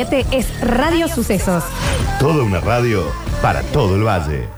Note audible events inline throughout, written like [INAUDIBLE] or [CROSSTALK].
Este es Radio Sucesos. Toda una radio para todo el valle.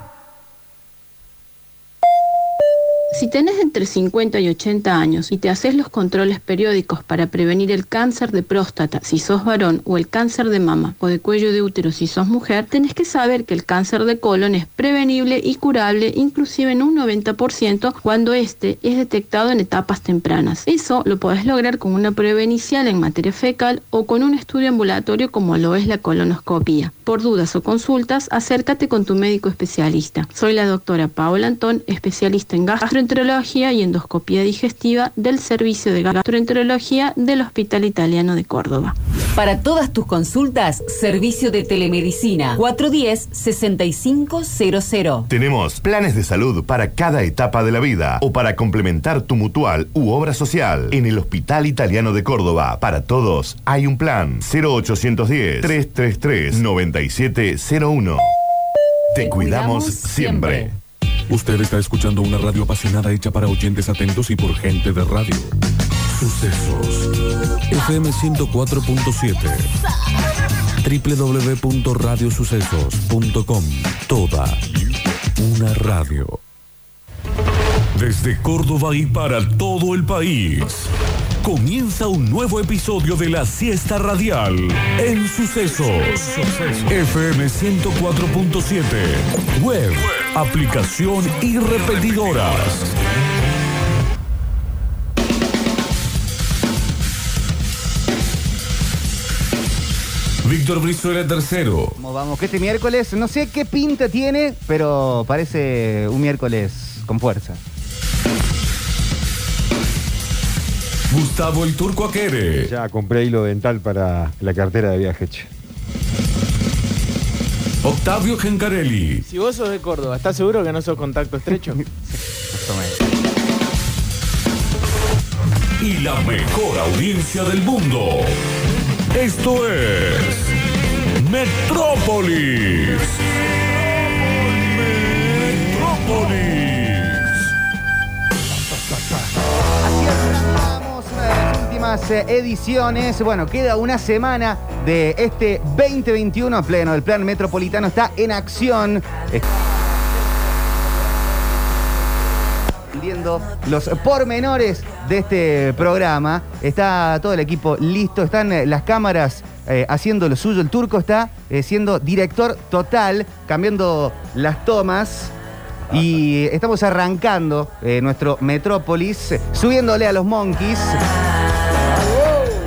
Si tenés entre 50 y 80 años y te haces los controles periódicos para prevenir el cáncer de próstata si sos varón o el cáncer de mama o de cuello de útero si sos mujer, tenés que saber que el cáncer de colon es prevenible y curable inclusive en un 90% cuando este es detectado en etapas tempranas. Eso lo podés lograr con una prueba inicial en materia fecal o con un estudio ambulatorio como lo es la colonoscopia. Por dudas o consultas, acércate con tu médico especialista. Soy la doctora Paola Antón, especialista en gastroenterología y endoscopía digestiva del Servicio de Gastroenterología del Hospital Italiano de Córdoba. Para todas tus consultas, servicio de telemedicina 410-6500. Tenemos planes de salud para cada etapa de la vida o para complementar tu mutual u obra social. En el Hospital Italiano de Córdoba, para todos hay un plan 0810-333-9701. Te cuidamos siempre. Usted está escuchando una radio apasionada hecha para oyentes atentos y por gente de radio. Sucesos. FM 104.7. www.radiosucesos.com. Toda una radio. Desde Córdoba y para todo el país. Comienza un nuevo episodio de la siesta radial en Sucesos. FM 104.7. Web, aplicación y repetidoras. Víctor Brizuela tercero. ¿Cómo vamos? Que este miércoles, no sé qué pinta tiene, pero parece un miércoles con fuerza. Gustavo el Turco Aquere. Ya compré hilo dental para la cartera de viaje. Octavio Gencarelli. Si vos sos de Córdoba, ¿estás seguro que no sos contacto estrecho? [LAUGHS] Y la mejor audiencia del mundo. Esto es Metrópolis. Metrópolis. Eh, ediciones. Bueno, queda una semana de este 2021 a pleno. El plan metropolitano está en acción. Viendo los pormenores de este programa. Está todo el equipo listo. Están eh, las cámaras eh, haciendo lo suyo. El turco está siendo director total, cambiando las tomas. Y estamos arrancando nuestro Metrópolis, subiéndole a los Monkeys.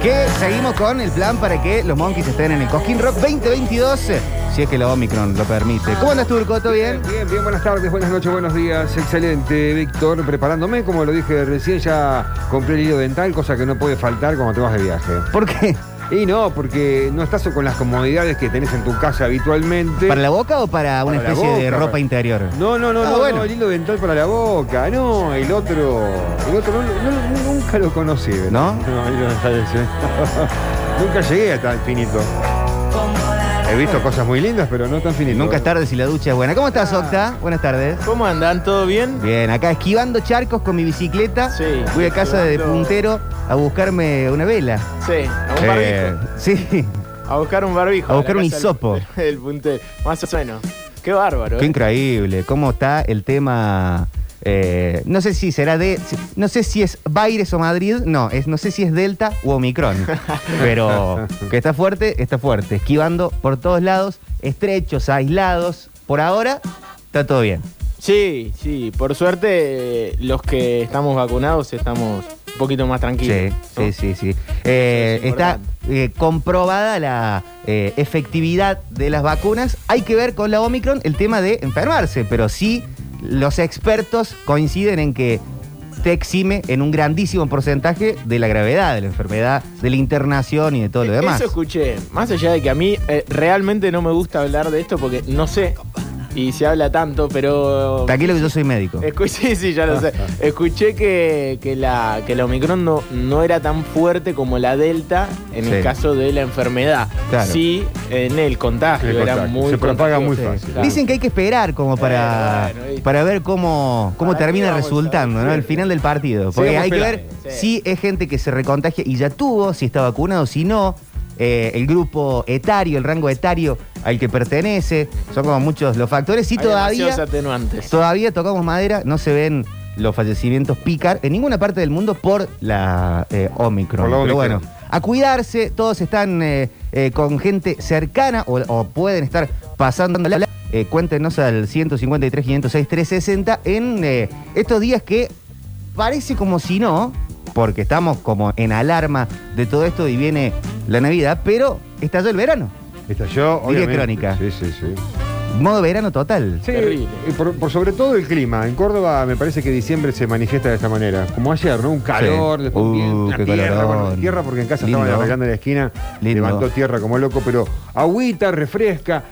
Que seguimos con el plan para que los Monkeys estén en el Cosquín Rock 2022, eh, si es que la Omicron lo permite. ¿Cómo andas, Turco? ¿Todo bien? Bien, bien, buenas tardes, buenas noches, buenos días. Excelente, Víctor. Preparándome, como lo dije recién, ya compré el hilo dental, cosa que no puede faltar cuando te vas de viaje. ¿Por qué? Y no, porque no estás con las comodidades que tenés en tu casa habitualmente. ¿Para la boca o para una Para especie de ropa para- interior? No, no, no, Ah, no, bueno. no, el hilo dental para la boca. No, el otro. El otro no, no- nunca lo conocí. ¿verdad? ¿No? [LAUGHS] No, el hilo dental ese. nunca llegué a tan finito. He visto cosas muy lindas, pero no tan finito. Nunca es tarde si la ducha es buena. ¿Cómo estás, Octa? Buenas tardes. ¿Cómo andan? ¿Todo bien? Bien, acá esquivando charcos con mi bicicleta. Sí, Voy a casa de esquivando- puntero a buscarme una vela. Sí, a un Eh, barbijo. sí, A buscar un barbijo. a buscar un casa del- hisopo. [LAUGHS] El puntero. Más o menos. Qué bárbaro. qué ¿eh? increíble. ¿Cómo está el tema? Eh, no sé si será de. No sé si es Baires o Madrid. No, es, no sé si es Delta u Omicron. [LAUGHS] Pero que está fuerte, está fuerte. Esquivando por todos lados, estrechos, aislados. Por ahora, está todo bien. Sí, sí. Por suerte, eh, los que estamos vacunados estamos un poquito más tranquilos. Sí, ¿no? sí, sí, sí. Eh, es está eh, comprobada la eh, efectividad de las vacunas. Hay que ver con la Omicron el tema de enfermarse, pero sí los expertos coinciden en que te exime en un grandísimo porcentaje de la gravedad de la enfermedad, de la internación y de todo lo demás. Eso escuché. Más allá de que a mí eh, realmente no me gusta hablar de esto porque no sé y se habla tanto, pero. Tranquilo que yo soy médico. [LAUGHS] Sí, sí, ya lo sé. [LAUGHS] Escuché que, que la, que la Omicron no, no era tan fuerte como la Delta en Sí. el caso de la enfermedad. Claro. Sí, en el contagio El era muy Se propaga muy fácil. Claro. Dicen que hay que esperar como para, para ver cómo, cómo ¿Para qué termina resultando? ¿no? Al final del partido. Porque hay que ver. Sí. si es gente que se recontagia y ya tuvo, si está vacunado, si no. Eh, el grupo etario, el rango etario al que pertenece, son como muchos los factores. Y Hay todavía, atenuantes. todavía tocamos madera, no se ven los fallecimientos picar en ninguna parte del mundo por la eh, Omicron. Por la Pero bueno, a cuidarse, todos están eh, eh, con gente cercana o, o pueden estar pasando eh, cuéntenos al 153 506 360 en eh, estos días que parece como si no, porque estamos como en alarma de todo esto y viene la Navidad, pero estalló el verano. Estalló, Diría obviamente. crónica. Sí, sí, sí. Modo verano total. Sí, y por, por sobre todo el clima. En Córdoba me parece que diciembre se manifiesta de esta manera. Como ayer, ¿no? Un calor, Sí. después Uh, qué tierra, bueno, tierra porque en casa Lindo. estaban arreglando en la esquina, Lindo. levantó tierra como loco, pero agüita, refresca,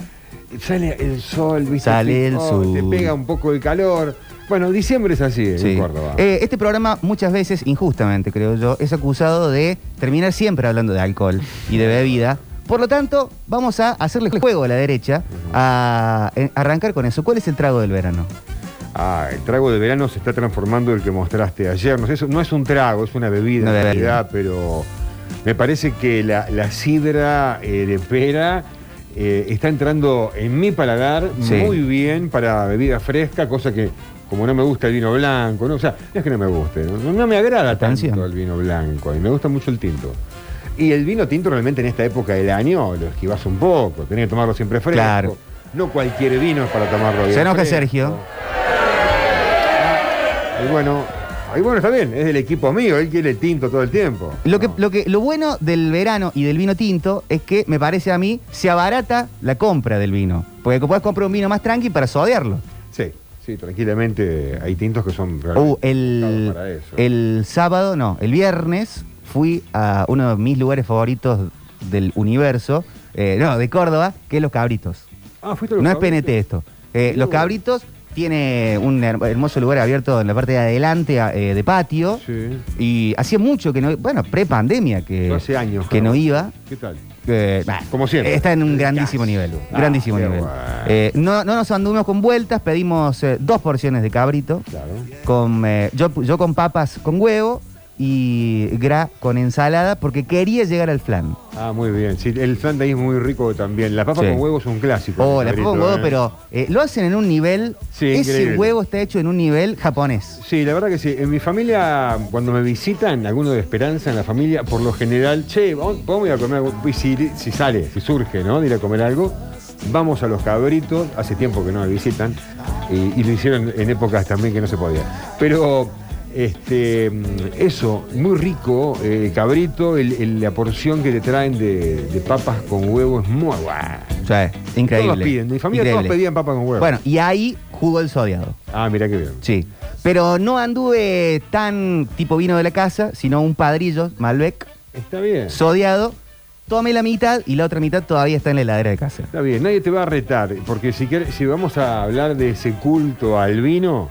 sale el sol, ¿viste? Sale el Oh, sol. Te pega un poco el calor. Bueno, diciembre es así Sí. en Córdoba. Eh, este programa muchas veces, injustamente creo yo, es acusado de terminar siempre hablando de alcohol y de bebida. Por lo tanto, vamos a hacerle juego a la derecha, a eh, arrancar con eso. ¿Cuál es el trago del verano? Ah, el trago de verano se está transformando el que mostraste ayer. No, no es un trago, es una bebida Una en realidad, pero me parece que la, la sidra eh, de pera eh, está entrando en mi paladar Sí. muy bien para bebida fresca, cosa que como no me gusta el vino blanco, no, o sea, no es que no me guste, no, no me agrada Atención. tanto el vino blanco, y me gusta mucho el tinto. Y el vino tinto realmente en esta época del año lo esquivas un poco, tenés que tomarlo siempre fresco. Claro. No cualquier vino es para tomarlo bien. Se enoja fresco. Sergio. Y bueno, y bueno, está bien, es del equipo mío, él quiere tinto todo el tiempo. Lo, que, lo, que, lo bueno del verano y del vino tinto es que, me parece a mí, se abarata la compra del vino. Porque puedes comprar un vino más tranqui para sodearlo. Sí, sí, tranquilamente hay tintos que son realmente Uh, el, pensados para eso. el sábado, no, el viernes fui a uno de mis lugares favoritos del universo, eh, no, de Córdoba, que es Los Cabritos. Ah, fuiste a los No es? PNT esto. Eh, los. Cabritos tiene un her- hermoso lugar abierto en la parte de adelante eh, de patio. Sí. Y hacía mucho que no, bueno, pre-pandemia que, hace años. que no Carlos. iba. ¿Qué tal? Eh, bah, Como siempre. Está en un grandísimo nivel. Ah, grandísimo nivel. bueno. Eh, no, no nos anduvimos con vueltas, pedimos eh, dos porciones de cabrito. Claro. Con, eh, yo, yo con papas con huevo y gra con ensalada porque quería llegar al flan. Ah, muy bien. Sí, el flan de ahí es muy rico también. La papa Sí. con huevo es un clásico. Oh, la papa con huevo, ¿eh? pero eh, lo hacen en un nivel. Sí, ese increíble. huevo está hecho en un nivel japonés. Sí, la verdad que sí. En mi familia, cuando me visitan, alguno de Esperanza en la familia, por lo general, che, vamos, podemos ir a comer algo. Y si, si sale, si surge, ¿no? De ir a comer algo, vamos a los cabritos. Hace tiempo que no me visitan. Y, y lo hicieron en épocas también que no se podía. Pero, este, eso, muy rico, eh, cabrito, el- el- la porción que te traen de, de papas con huevo es muy buena. O sea, increíble. Todos piden, en mi familia Increíble. todos pedían papas con huevo. Bueno, y ahí jugó el sodiado. Ah, mira qué bien. Sí. Pero no anduve tan tipo vino de la casa, sino un padrillo, Malbec, Está bien. sodiado. Tomé la mitad y la otra mitad todavía está en la heladera de casa. Está bien, nadie te va a retar, porque si, quer- si vamos a hablar de ese culto al vino,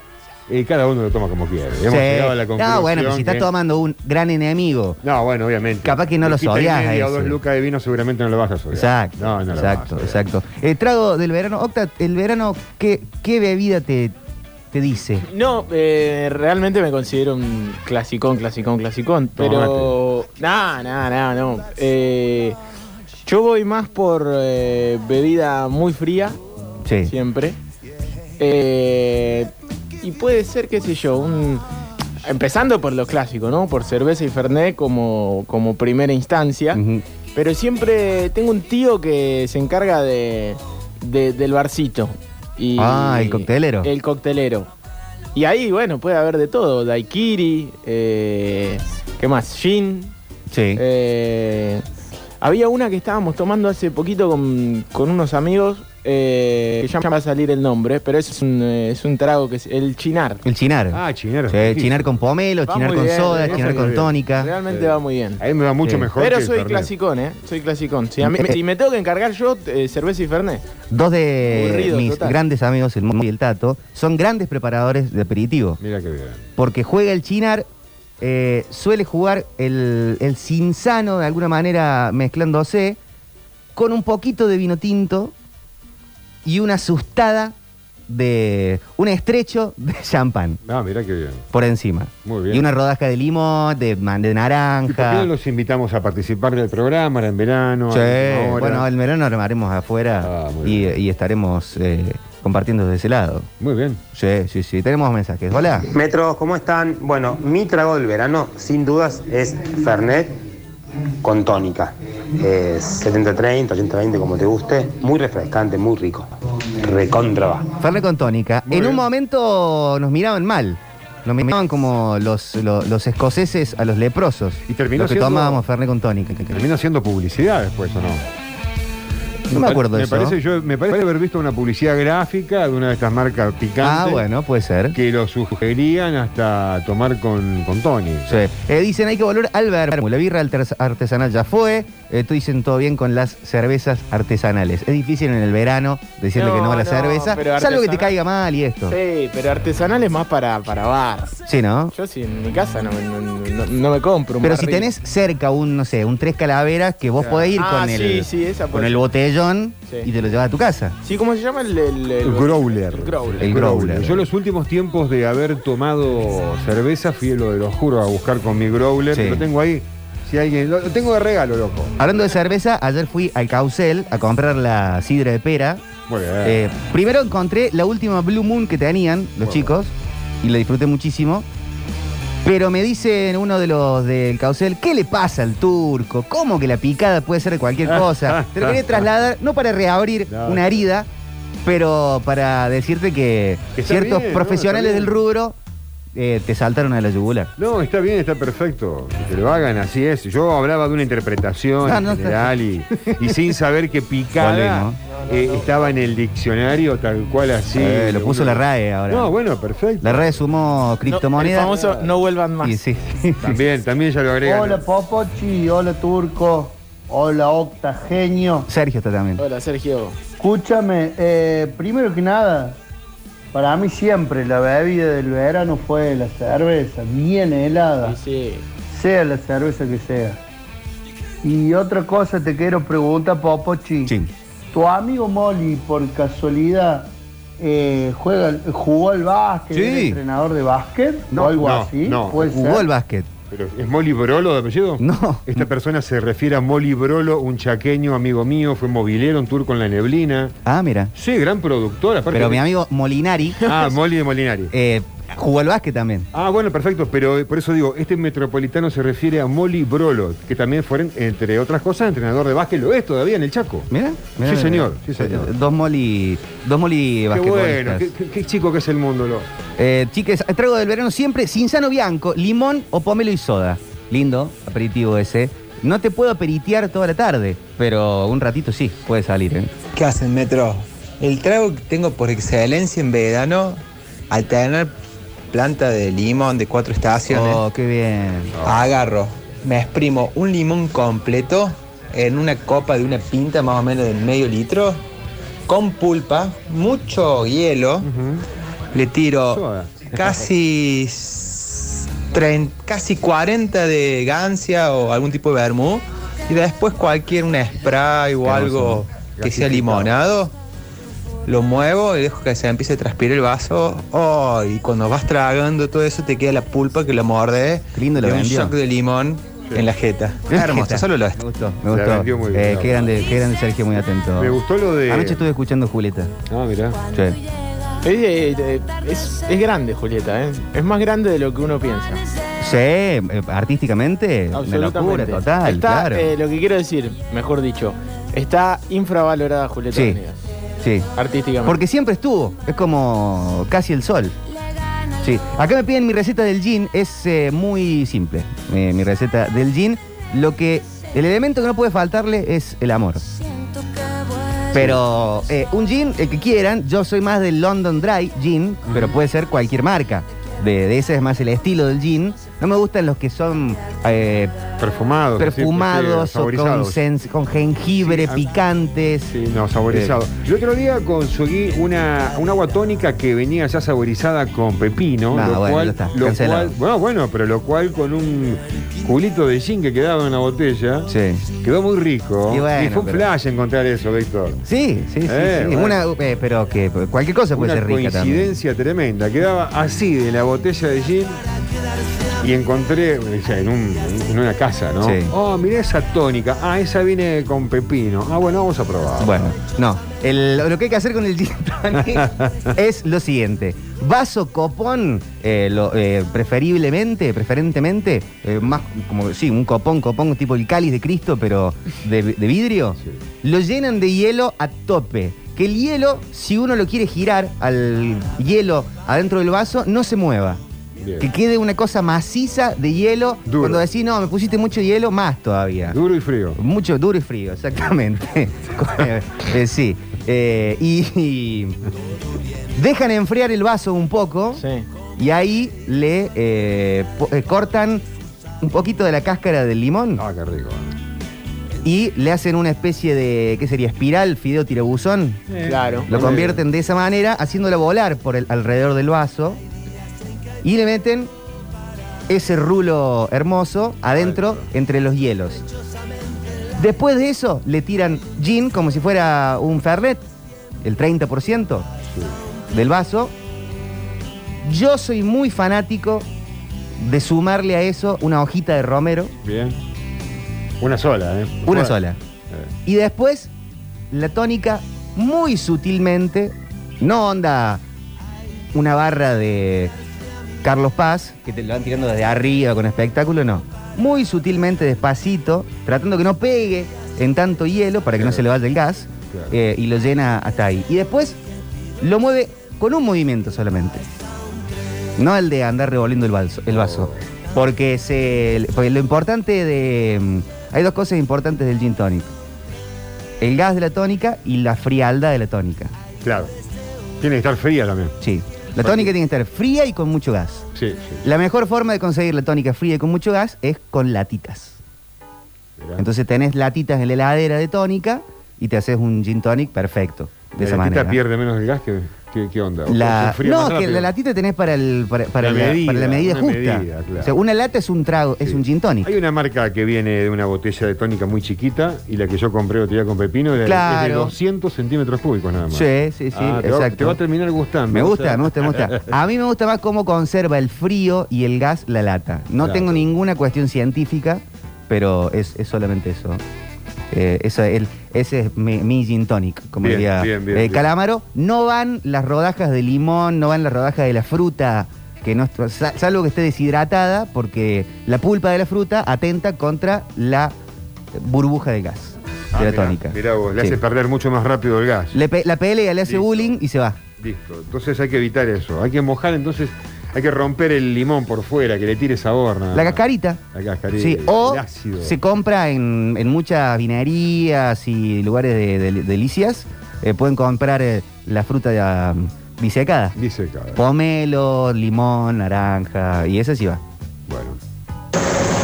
eh, cada uno lo toma como quiere. Hemos llegado a la conclusión. no, bueno, pero si estás que- tomando un gran enemigo. No, bueno, obviamente. Capaz que no lo Quita y odias a media o ese. dos lucas de vino seguramente no lo vas a odiar. Exacto. No, no lo exacto, vas a odiar. exacto. El trago del verano. Octa, el verano, ¿qué, qué bebida te, te dice? No, eh, realmente me considero un clasicón, clasicón, clasicón. Pero. No, no, no, no. Eh, yo voy más por eh, bebida muy fría, Sí. siempre. Eh, y puede ser, qué sé yo, un. Empezando por lo clásico, ¿no? Por cerveza y fernet como, como primera instancia. Pero siempre tengo un tío que se encarga de, de- del barcito. Y Ah, el coctelero. El coctelero. Y ahí, bueno, puede haber de todo. Daiquiri, eh, ¿qué más? Gin. Sí. eh, había una que estábamos tomando hace poquito con, con unos amigos, eh, que ya me va a salir el nombre, pero es un, eh, es un trago que es el chinar. el chinar. Ah, chinero. Sí, chinar con pomelo, Va chinar muy con bien, soda, eso chinar con bien. tónica. Realmente Sí. va muy bien. A mí me va mucho Sí. mejor Pero que el soy Fernet. clasicón, ¿eh? Soy clasicón. Si, a mí- si me tengo que encargar yo, eh, cerveza y fernet. Dos de Aburrido, mis total. grandes amigos, el Momo y el Tato, son grandes preparadores de aperitivo. Mira qué bien. Porque juega el chinar, eh, suele jugar el, el sinsano de alguna manera mezclándose con un poquito de vino tinto y una asustada de un estrecho de [LAUGHS] champán Ah, mirá qué bien. por encima. Muy bien. Y una rodaja de limón, de, man- de ¿Y por qué naranja. no los invitamos a participar del programa? Era en verano. Sí, bueno, el verano armaremos afuera Ah, muy y, bien. y estaremos eh, compartiendo desde ese lado. Muy bien. Sí, sí, sí. Tenemos mensajes. Hola. Metros, ¿cómo están? Bueno, mi trago del verano, sin dudas, es Fernet con tónica. Eh, 70-30, 80-20, como te guste. Muy refrescante, muy rico. Recontra va. Fernet con tónica. Muy en un momento nos miraban mal. Nos miraban como los, los, los escoceses a los leprosos. Y terminó los que siendo- tomábamos Fernet con tónica. Termina siendo publicidad después, ¿o no? No me acuerdo de me eso. Parece, yo, me parece haber visto una publicidad gráfica de una de estas marcas picantes. Ah, bueno, puede ser. Que lo sugerían hasta tomar con, con Tony. Sí. Eh, dicen hay que volver al vermo. La birra artesanal ya fue. Eh, tú dicen todo bien con las cervezas artesanales. Es difícil en el verano decirle No, que no a la no, cerveza. pero Salvo que te caiga mal y esto. Sí, Sí, pero artesanal es más para, para bar. ¿no? Yo sí, en mi casa no, me- no, no- no me compro un Pero si tenés cerca un, no sé, un tres calaveras que vos Claro. podés ir Ah, con, sí, el, sí, esa con el botellón Sí. y te lo llevas a tu casa. Sí, ¿cómo se llama el, el, el- El growler. El growler. El growler. Yo los últimos tiempos de haber tomado cerveza fui lo de lo juro a buscar con mi growler. Sí. Lo tengo ahí. Si alguien. Lo, lo tengo de regalo, loco. Hablando de cerveza, ayer fui al Caucel a comprar la sidra de pera. Muy bien. Eh, primero encontré la última Blue Moon que tenían los chicos y la disfruté muchísimo. Pero me dicen uno de los del Caucel, ¿qué le pasa al turco? ¿Cómo que la picada puede ser de cualquier [LAUGHS] cosa? Te lo quería trasladar, no para reabrir No. una herida, pero para decirte que, ciertos profesionales del rubro eh, te saltaron a la yugular. No, está bien, está perfecto. Que lo hagan, así es. Yo hablaba de una interpretación No, en no, general y, y sin saber que picada eh, estaba en el diccionario tal cual así. Eh, lo puso Uno- la RAE ahora. No, bueno, perfecto. La RAE sumó No, criptomonedas. el famoso no vuelvan más. y sí. También, también ya lo agregan. Hola Popochi, hola Turco, hola Octagenio. Sergio está también. Hola, Sergio. Escúchame, eh, primero que nada, para mí siempre la bebida del verano fue la cerveza, bien helada, Sí, sí. sea la cerveza que sea. Y otra cosa te quiero preguntar, Popochi. Sí. ¿Tu amigo Molly, por casualidad, eh, juega, jugó al básquet? Sí. ¿Es entrenador de básquet? No, o algo no, así? no. ¿Puede Jugó al básquet. Pero, ¿Es Molly Brolo de apellido? No. Esta persona se refiere a Molly Brolo, un chaqueño amigo mío, fue movilero, un tour con la neblina. Ah, mira. Sí, gran productor. Aparte Pero de- mi amigo Molinari Ah, Molly de Molinari. eh, jugó al básquet también. Ah, bueno, perfecto, pero eh, por eso digo, este metropolitano se refiere a Molly Brolo, que también fue, entre otras cosas, entrenador de básquet, lo es todavía en el Chaco. Mira. Sí, señor, sí, señor. Eh, Dos moli, dos moli Qué bueno, qué, qué- qué chico que es el mundo, lo. Eh, chiques, trago del verano siempre Cinzano Bianco, limón o pomelo y soda. Lindo aperitivo ese. No te puedo aperitear toda la tarde, pero un ratito sí, puede salir, ¿eh? ¿Qué hacen, Metro? El trago que tengo por excelencia en verano, al tener planta de limón de cuatro estaciones, Oh, qué bien. agarro, me exprimo un limón completo en una copa de una pinta más o menos de medio litro, con pulpa, mucho hielo, le tiro Soda. casi, casi 40 de gancia o algún tipo de vermú, y después cualquier un spray o Qué algo que sea limonado. Lo muevo y dejo que se empiece a transpirar el vaso. Oh, y cuando vas tragando todo eso te queda la pulpa que lo. Qué lindo lo y un vendió. shock de limón en la jeta. Hermoso, solo lo Me gustó, me La gustó. vendió muy bien, Eh, la qué grande, qué grande Sergio, muy atento. Me gustó lo de. Anoche estuve escuchando Julieta. Ah, mirá. Sí. Es, eh, es- es grande, Julieta, ¿eh? Es más grande de lo que uno piensa. Sí, eh, artísticamente, una Absolutamente. locura total, Está, claro. eh, lo que quiero decir, mejor dicho, está infravalorada Julieta Sí. Venegas. Sí. Artísticamente. Porque siempre estuvo, es como casi el sol. Sí, acá me piden mi receta del gin, es eh, muy simple. eh, mi receta del gin, lo que, el elemento que no puede faltarle es el amor. Pero eh, un gin, el que quieran, yo soy más del London Dry Gin, pero puede ser cualquier marca. De, de ese es más el estilo del gin. No me gustan los que son eh, Perfumados. perfumados sí, o con, saborizados. jengibre, Sí, picantes. Sí, no, saborizado. El otro día conseguí una, un agua tónica que venía ya saborizada con pepino. No, lo bueno, cual, está, lo cancelado. cual- bueno, bueno, pero lo cual con un culito de gin que quedaba en la botella, Sí. quedó muy rico. Y bueno, fue un pero- flash encontrar eso, Víctor. Sí, sí, sí. Eh, sí. bueno. Una, eh, pero que cualquier cosa puede Una ser rica también. coincidencia tremenda. Quedaba así de la botella de gin y encontré o sea, en, un- en una casa, ¿no? Sí. Oh, mirá esa tónica. Ah, esa viene con pepino. Ah, bueno, vamos a probar. Bueno, no. El- lo que hay que hacer con el gin tonic [LAUGHS] es lo siguiente. Vaso copón, eh, lo- eh, preferiblemente, preferentemente, eh, más como, sí, un copón, copón tipo el cáliz de Cristo, pero de, de vidrio. Lo llenan de hielo a tope. Que el hielo, si uno lo quiere girar al hielo adentro del vaso, no se mueva. Bien. Que quede una cosa maciza de hielo. Duro. Cuando decís, no, me pusiste mucho hielo, más todavía. Duro y frío. Mucho duro y frío, exactamente. [LAUGHS] Eh, sí. Eh, y, y dejan enfriar el vaso un poco Sí. y ahí le eh, eh, cortan un poquito de la cáscara del limón Ah, qué rico. y le hacen una especie de, ¿qué sería? Espiral, fideo tirabuzón. Claro. Lo convierten de esa manera, haciéndola volar por el, alrededor del vaso y le meten ese rulo hermoso adentro entre los hielos. Después de eso le tiran gin como si fuera un fernet, el 30% del vaso. Yo soy muy fanático de sumarle a eso una hojita de romero, Bien. Una sola, ¿eh? una sola. Eh, Y después, la tónica, muy sutilmente, no onda una barra de Carlos Paz, que te lo van tirando desde arriba con espectáculo, no. Muy sutilmente, despacito, tratando que no pegue en tanto hielo para que no se le vaya el gas, Claro. eh, y lo llena hasta ahí. Y después lo mueve con un movimiento solamente. No el de andar revolviendo el vaso. El vaso. Porque, se, porque lo importante de... mm, Hay dos cosas importantes del gin tonic. El gas de la tónica y la frialdad de la tónica. Claro. Tiene que estar fría también. Sí. La tónica tiene que estar fría y con mucho gas. Sí, sí. La mejor forma de conseguir la tónica fría y con mucho gas es con latitas. Mirá. Entonces tenés latitas en la heladera de tónica y te haces un gin tonic perfecto. De ¿La esa latita manera. pierde menos el gas que, qué onda? ¿O La- no, que rápido? la latita tenés para, el, para, para La la, medida, para la medida una justa. medida, claro. O sea, una lata es un trago, es un gin tonic. Hay una marca que viene de una botella de tónica muy chiquita y la que yo compré otro día con pepino era es de Claro. 200 centímetros cúbicos nada más. Sí, sí, sí, Ah, te va- exacto. te va a terminar gustando. Me o gusta, sea. me gusta, me gusta. [LAUGHS] A mí me gusta más cómo conserva el frío y el gas la lata. No Claro. tengo ninguna cuestión científica, pero es, es solamente eso. Eh, eso el- ese es mi, mi gin tonic, como Bien, diría bien, bien, eh. Calamaro. No van las rodajas de limón, no van las rodajas de la fruta, que no, sa- salvo que esté deshidratada, porque la pulpa de la fruta atenta contra la burbuja de gas Ah, de la mirá, tónica. Mirá vos, le Sí. hace perder mucho más rápido el gas. Le pe- la pelea, le hace Listo. bullying y se va. Listo. Entonces hay que evitar eso. Hay que mojar, entonces hay que romper el limón por fuera, que le tire sabor. nada La más. cascarita. La cascarita. Sí, o ácido. se compra en, en muchas vinerías y lugares de, de- delicias. eh, pueden comprar eh, la fruta mm, disecada. Dice cada. Pomelo, limón, naranja, y esa sí va. Bueno.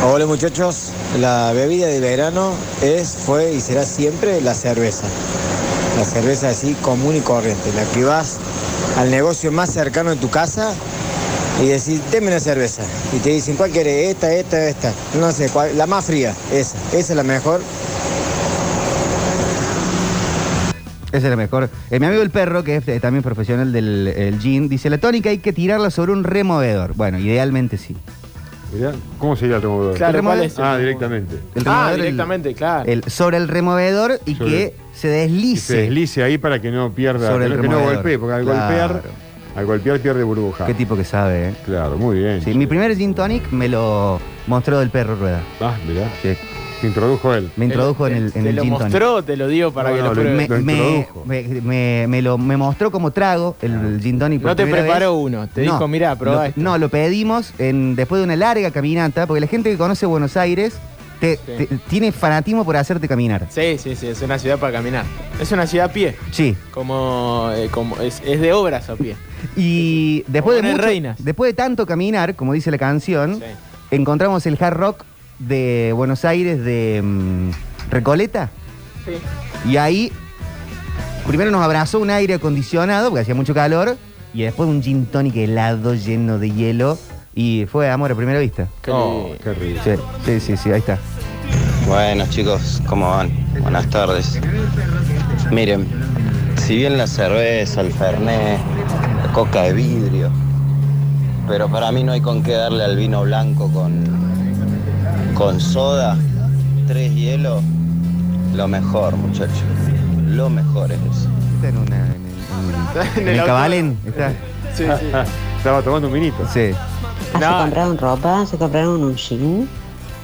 Hola muchachos, la bebida de verano es, fue y será siempre la cerveza. La cerveza así común y corriente, la que vas al negocio más cercano de tu casa y decís, deme una cerveza. Y te dicen, ¿cuál querés? Esta, esta, esta. No sé, cuál, la más fría, esa. Esa es la mejor. Esa es la mejor. Eh, mi amigo el perro, que es eh, también profesional del el gin, dice, la tónica hay que tirarla sobre un removedor. Bueno, idealmente sí. Mirá, ¿Cómo sería el removedor? Claro, El ¿cuál remode- es el Ah, directamente. El Ah, el- directamente, claro. el- sobre el removedor y Sobre- que se Que deslice. se deslice ahí para que no pierda, Sobre que el no, que no golpee, porque al Claro. golpear, al golpear pierde burbuja. Qué tipo que sabe, ¿eh? Claro, muy bien. Sí, mi primer gin tonic me lo mostró del perro Rueda. Ah, mirá. Sí. Te introdujo él. Me introdujo en el, en ¿Te el lo gin tonic. mostró te lo dio para No, que no, lo pruebes? me, Lo me- introdujo. me- me- me lo, me mostró como trago el, el gin tonic. por No te preparó vez. uno, te dijo, mirá, probá lo- esto. No, lo pedimos en, después de una larga caminata, porque la gente que conoce Buenos Aires te- Sí. te- tiene fanatismo por hacerte caminar. Sí, sí, sí, es una ciudad para caminar. Es una ciudad a pie, Sí. como, eh, como es, es de obras a pie. Y después de, mucho- Reinas. después de tanto caminar, como dice la canción, Sí. encontramos el hard rock de Buenos Aires de mm, Recoleta. Sí. Y ahí, primero nos abrazó un aire acondicionado, porque hacía mucho calor, y después un gin tonic helado lleno de hielo. Y fue amor a primera vista. Oh, qué rico. Sí, sí, sí, sí, ahí está. Buenos chicos, ¿cómo van? Buenas tardes. Miren, si bien la cerveza, el fernet, coca de vidrio, pero para mí no hay con qué darle al vino blanco con, con soda, tres hielos, lo mejor muchachos, lo mejor es eso. Está en una. En el, en el cabalén. Está. Sí, sí. Estaba tomando un vinito. Sí. Ah, No. se compraron ropa, se compraron un jean.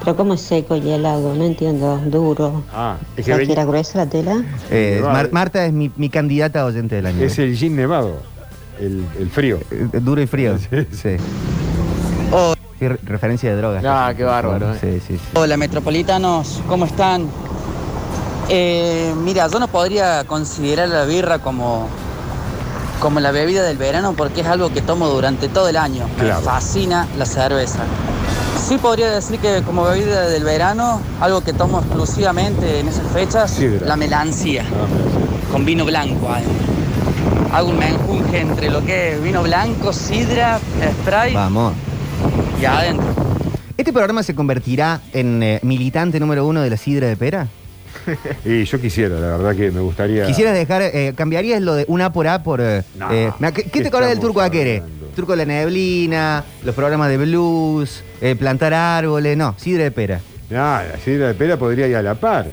Pero como es seco y helado, no entiendo, duro. Ah, es ¿O que ven- era gruesa la tela? Eh. Mar- Marta es mi, mi candidata a oyente del año. es el gin nevado, el, el frío. Eh, Duro y frío. [LAUGHS] Sí. Sí. Sí, re- referencia de drogas. Ah, qué bárbaro, eh. Sí, sí, sí. Hola metropolitanos, ¿cómo están? Eh, mira, yo no podría considerar la birra como, como la bebida del verano porque es algo que tomo durante todo el año. Claro. Me fascina la cerveza. Sí podría decir que como bebida del verano, algo que tomo exclusivamente en esas fechas, la melancía, Ah, con vino blanco. además. Hago un menjunje entre lo que es vino blanco, sidra, spray Vamos. y adentro. ¿Este programa se convertirá en eh, militante número uno de la sidra de pera? [LAUGHS] Y yo quisiera, la verdad que me gustaría. Quisieras dejar, eh, cambiarías lo de una por A por... eh, No, eh, mira, ¿Qué, qué ¿qué te acuerdas del estamos Turco Aquere? hablando? Turco de la Neblina, los programas de blues, eh, plantar árboles, no, sidra de pera. Ah, la sidra de pera podría ir a la par.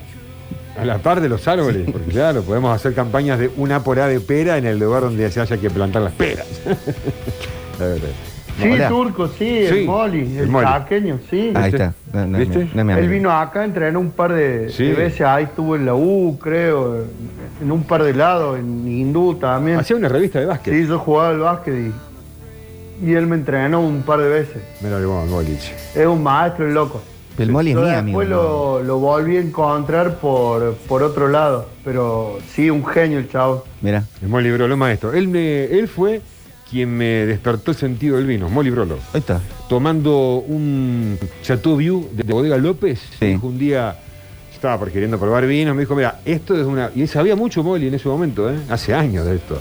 A la par de los árboles, porque claro, podemos hacer campañas de una porá de pera en el lugar donde se haya que plantar las peras. [LAUGHS] La verdad. Sí, Hola. turco, sí, Sí, el Moli, el el, sí. Ahí está. No, no ¿Viste? no Él vino acá, entrenó un par de, Sí. de veces, ahí estuvo en la U, creo, en un par de lados, en Hindú también. Hacía una revista de básquet. Sí, yo jugaba al básquet y, y él me entrenó un par de veces. Me lo llevó en boliche. Es un maestro, el loco. El Moli es mi amigo. después lo, lo volví a encontrar por, por otro lado, pero sí, un genio el chavo. Mira. El Molly Brolo, maestro. Él, me, él fue quien me despertó el sentido del vino, Molly Brolo. Ahí está. Tomando un Chateau View de, de Bodega López. Sí. Dijo un día, estaba por queriendo probar vinos, me dijo, mira, esto es una... Y él sabía mucho Molly en ese momento, ¿eh? hace años de esto.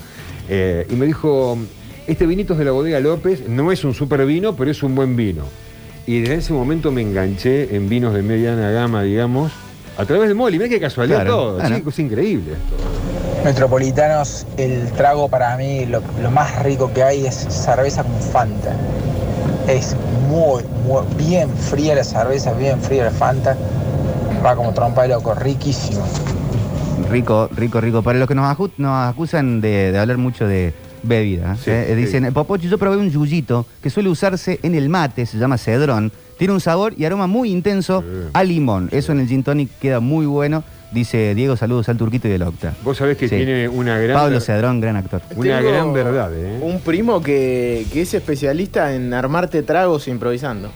Eh, y me dijo, este vinito es de la Bodega López, no es un super vino, pero es un buen vino. Y desde ese momento me enganché en vinos de mediana gama, digamos, a través de Molly. Mira qué casualidad Claro, todo, claro. chicos, es increíble esto. Metropolitanos, el trago para mí lo, lo más rico que hay es cerveza con Fanta. Es muy, muy bien fría la cerveza, bien fría la Fanta. Va como trompa de loco, riquísimo. Rico, rico, rico. Para los que nos, acusan de, de hablar mucho de bebida, Sí, ¿eh? sí. dicen, Popochi, yo probé un yuyito que suele usarse en el mate, se llama cedrón. Tiene un sabor y aroma muy intenso Sí. a limón. Eso en el gin tonic queda muy bueno. Dice Diego, saludos al turquito y del Octa. Vos sabés que Sí. tiene una gran... Pablo Cedrón, gran actor. Una Tengo gran verdad, ¿eh? Un primo que, que es especialista en armarte tragos improvisando.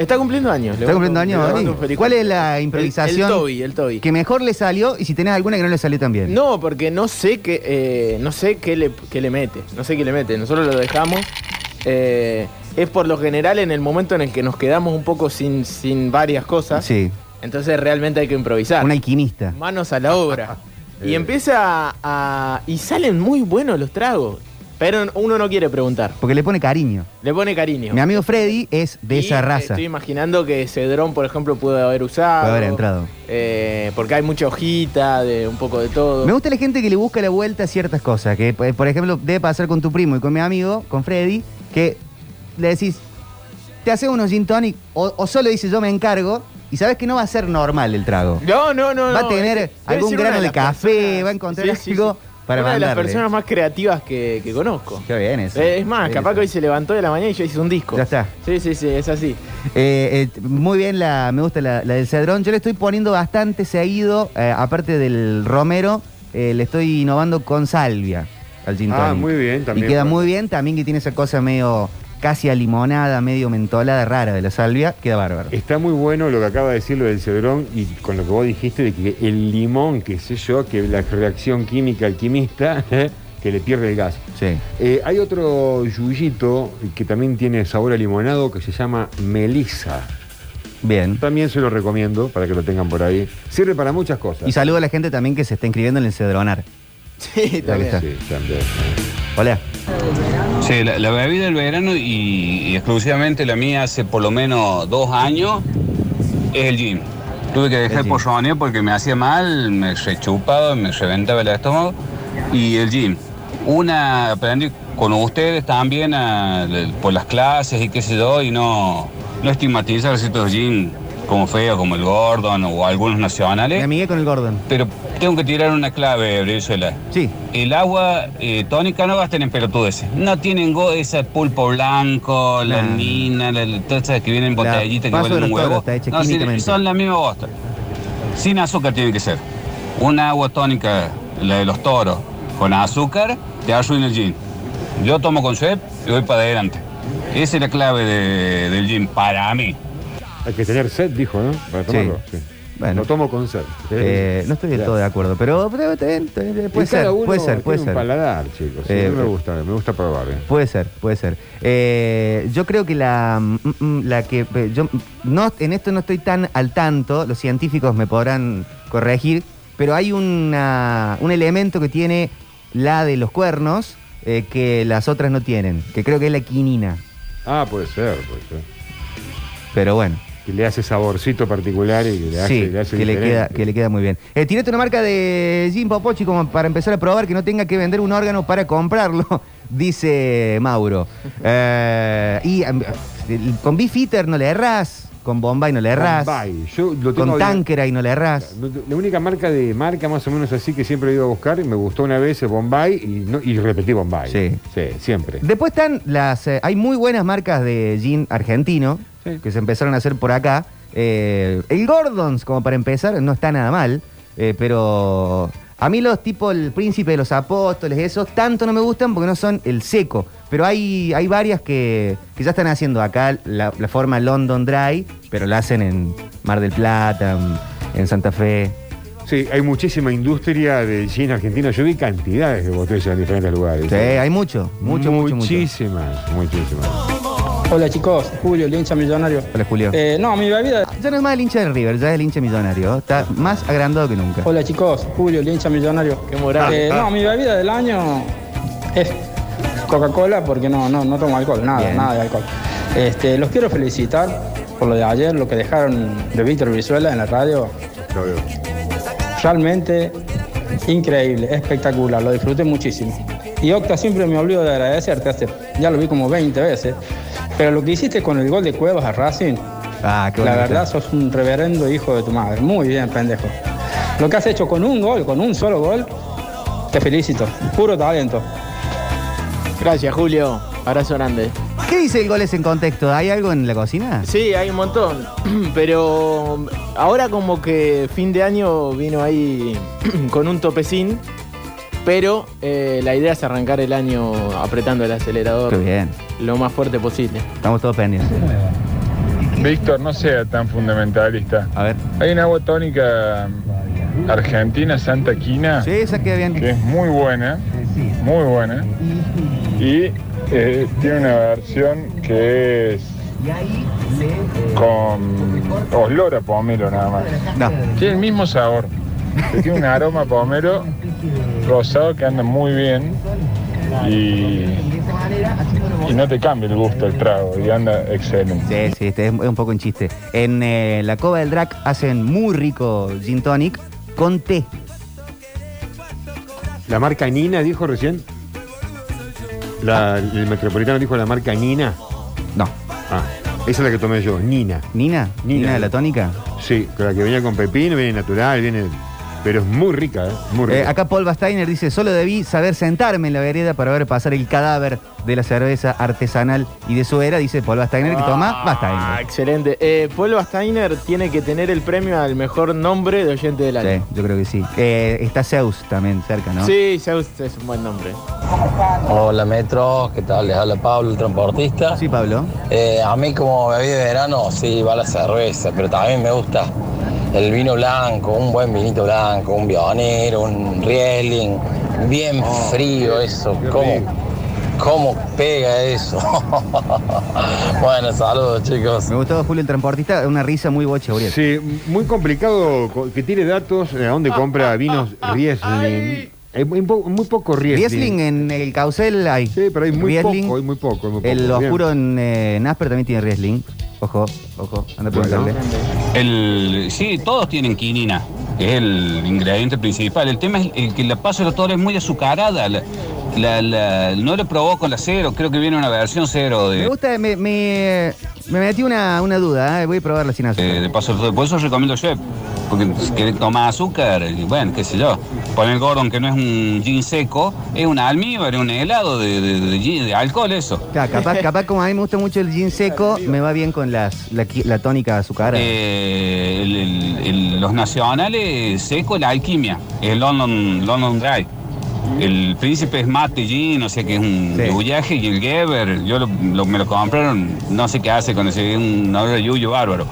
Está cumpliendo años. ¿Está cumpliendo años, ¿Cuál es la El- improvisación El, Toby, el Toby. que mejor le salió y si tenés alguna que no le salió tan bien? No, porque no sé qué, eh, no sé qué le, qué le mete. No sé qué le mete. Nosotros lo dejamos. eh, es por lo general en el momento en el que nos quedamos un poco sin, sin varias cosas. Sí, Entonces realmente hay que improvisar. un alquimista. Manos a la obra. [LAUGHS] y Eh. empieza a. Y salen muy buenos los tragos. Pero uno no quiere preguntar. Porque le pone cariño. Le pone cariño. Mi amigo Freddy es de Y esa raza. Estoy imaginando que Cedrón, por ejemplo, puede haber usado. Puede haber entrado. eh, porque hay mucha hojita, de un poco de todo. Me gusta la gente que le busca la vuelta a ciertas cosas. Que, eh, por ejemplo, debe pasar con tu primo y con mi amigo, con Freddy, que le decís, te haces unos gin tonic, o, o solo dices yo me encargo, y sabes que no va a ser normal el trago. No, no, no. va a no, tener debe algún ser una grano de, las café, personas- va a encontrar Sí, sí, algo sí. Para Una de las personas más creativas que, que conozco. Qué bien eso. Eh, es más, Bien capaz eso. que hoy se levantó de la mañana y yo hice un disco. Ya está. Sí, sí, sí, es así. Eh, eh, muy bien, la, me gusta la, la del cedrón. Yo le estoy poniendo bastante seguido, eh, aparte del romero, eh, le estoy innovando con salvia al gin Ah, muy bien, también. Y queda bueno. muy bien, también que tiene esa cosa medio casi a limonada, medio mentolada rara de la salvia, queda bárbaro. Está muy bueno lo que acaba de decir lo del cedrón y con lo que vos dijiste de que el limón, qué sé yo, que la reacción química alquimista, ¿eh? [LAUGHS] que le pierde el gas. Sí. Eh, hay otro yuyito que también tiene sabor a limonado que se llama Melissa. Bien. También se lo recomiendo para que lo tengan por ahí. Sirve para muchas cosas. Y saludo a la gente también que se está inscribiendo en el Cedronar. Sí, también. Sí, también. Hola. Sí, la, la bebida del verano y, y exclusivamente la mía hace por lo menos dos años es el gin. Tuve que dejar el porroneo porque me hacía mal, me rechupaba, me reventaba el estómago. Y el gin. Una aprendí con ustedes también a- por las clases y qué sé yo, y no, no estigmatizar ciertos gin como feo, como el Gordon o algunos nacionales. Me amigué con el Gordon. Pero tengo que tirar una clave, Brizuela. Sí. El agua eh, tónica no gasten en pelotudeces. No tienen go ese pulpo blanco, la Nah. la, la- todas esas que vienen en botellitas que valen un huevo. No, son la misma bosta. Sin azúcar tiene que ser. Una agua tónica, la de los toros, con azúcar, te arruina el gin. Yo tomo con sed y voy para adelante. Esa es la clave de- del gin para mí. Hay que tener sed, dijo, ¿no? Para tomarlo. Sí. Bueno. Lo tomo con sed. Eh, no estoy del todo de acuerdo, pero, puede Y cada ser, uno puede ser, puede un ser. paladar, chicos. Eh, a mí me gusta, me gusta probar. eh. Puede ser, puede ser. Eh, yo creo que la, mm, mm, la que yo no en esto no estoy tan al tanto, los científicos me podrán corregir, pero hay una, un elemento que tiene la de los cuernos que las otras no tienen, que creo que es la quinina. Ah, puede ser, puede ser. Pero bueno. Que le hace saborcito particular y que le hace, Sí, le hace que le, queda, diferente. que le queda muy bien. Eh, ¿Tienes una marca de Jim Popochi como para empezar a probar que no tenga que vender un órgano para comprarlo? [LAUGHS] Dice Mauro. Eh, y eh, con Beefeater no le erras, con Bombay no le erras, Bombay. Yo lo tengo con Tankera y no le erras. La única marca de marca más o menos así que siempre he ido a buscar y me gustó una vez es Bombay y, no- y repetí Bombay. Sí. Sí, siempre. Después están las. eh, hay muy buenas marcas de gin argentino que se empezaron a hacer por acá. Eh, el Gordons, como para empezar, no está nada mal. eh, pero a mí los tipos, el príncipe de los apóstoles, esos, tanto no me gustan porque no son el seco. Pero hay, hay varias que, que ya están haciendo acá la, la forma London Dry, pero la hacen en Mar del Plata, en, en Santa Fe. Sí, hay muchísima industria de gin argentino. Yo vi cantidades de botellas en diferentes lugares. Sí, hay mucho, mucho, mucho, mucho. Muchísimas, muchísimas. Hola chicos, Julio, el hincha millonario. Hola, Julio. Eh, no, mi bebida. Ya no es más el hincha de River, ya es el hincha millonario. Está más agrandado que nunca. Hola chicos, Julio, el hincha millonario. Qué moral. Eh, no, mi bebida del año es Coca-Cola porque no, no, no tomo alcohol, nada, Bien. nada de alcohol. Este, los quiero felicitar por lo de ayer, lo que dejaron de Víctor Brizuela en la radio. Realmente increíble, espectacular, lo disfruté muchísimo. Y Octa siempre me olvido de agradecerte, ya lo vi como 20 veces, pero lo que hiciste con el gol de Cuevas a Racing, Ah, qué la verdad sos un reverendo hijo de tu madre. Muy bien, pendejo. Lo que has hecho con un gol, con un solo gol, te felicito. Puro talento. Gracias, Julio. Abrazo grande. ¿Qué dice el goles en contexto? ¿Hay algo en la cocina? Sí, hay un montón. [CLEARS THROAT] Pero ahora como que fin de año vino ahí [CLEARS THROAT] con un topecín. Pero eh, la idea es arrancar el año apretando el acelerador Qué bien. lo más fuerte posible. Estamos todos pendientes. Víctor, no sea tan fundamentalista. A ver. Hay una agua tónica argentina, Santa Quina. Sí, esa queda bien. Que es muy buena, muy buena. Y eh, tiene una versión que es con olor a pomelo nada más. No. Tiene el mismo sabor. Tiene un aroma a pomelo rosado que anda muy bien. Y, y no te cambia el gusto del trago y anda excelente. Sí, sí, este es un poco un chiste. En eh, la Cova del Drac hacen muy rico gin tonic con té. La marca Nina dijo recién. La- el metropolitano dijo la marca Nina. No. Ah, esa es la que tomé yo, Nina. ¿Nina? ¿Nina, de la tónica? Sí, con la que venía con pepino, viene natural, viene. Pero es muy rica, ¿eh? Muy rica. Eh, acá Paul Basteiner dice, solo debí saber sentarme en la vereda para ver pasar el cadáver de la cerveza artesanal y de su era, dice Paul Basteiner, que toma Ah, Basteiner. excelente. Eh, Paul Basteiner tiene que tener el premio al mejor nombre de oyente del año. Sí, yo creo que sí. Eh, está Zeus también cerca, ¿no? Sí, Zeus es un buen nombre. Hola Metro, ¿qué tal? Les habla Pablo, el transportista. Sí, Pablo. Eh, a mí como bebida de verano sí va la cerveza, pero también me gusta el vino blanco, un buen vinito blanco, un Bionero, un Riesling, Bien Oh, frío eso. ¿Cómo, ¿Cómo pega eso? [LAUGHS] bueno, saludos chicos. Me gustó Julio el transportista, una risa muy bocha, Uriel. Sí, muy complicado co- que tire datos de a dónde compra vinos Riesling. Hay muy, po- muy poco Riesling. Riesling en el Caucel hay. Sí, pero hay muy Riesling. poco, hay muy poco. hay muy poco. El oscuro en eh, Nasper también tiene Riesling. Ojo, ojo, anda a preguntarle. El, sí, todos tienen quinina, que es el ingrediente principal. El tema es el que la paso de todo es muy azucarada. La, la- la- no lo probó con la cero, creo que viene una versión cero Me de, gusta, me, me, me metí una, una duda, eh, voy a probarla sin azúcar. de, de paso. Por eso recomiendo Chef, porque si querés tomar azúcar, y bueno, qué sé yo. Poner Gordon, que no es un gin seco, es un almíbar, es un helado de, de, de gin- de alcohol, eso. Claro, capaz, [LAUGHS] capaz como a mí me gusta mucho el gin seco, me va bien con las, la, la tónica azucarada. Eh, el- el- el- los nacionales seco, la alquimia, el London, London Dry. El príncipe es mate gin, o sea que es un Sí. yuyaje y el Geber, yo lo, lo- me lo compraron, no sé qué hace con ese, es un olor de yuyo bárbaro.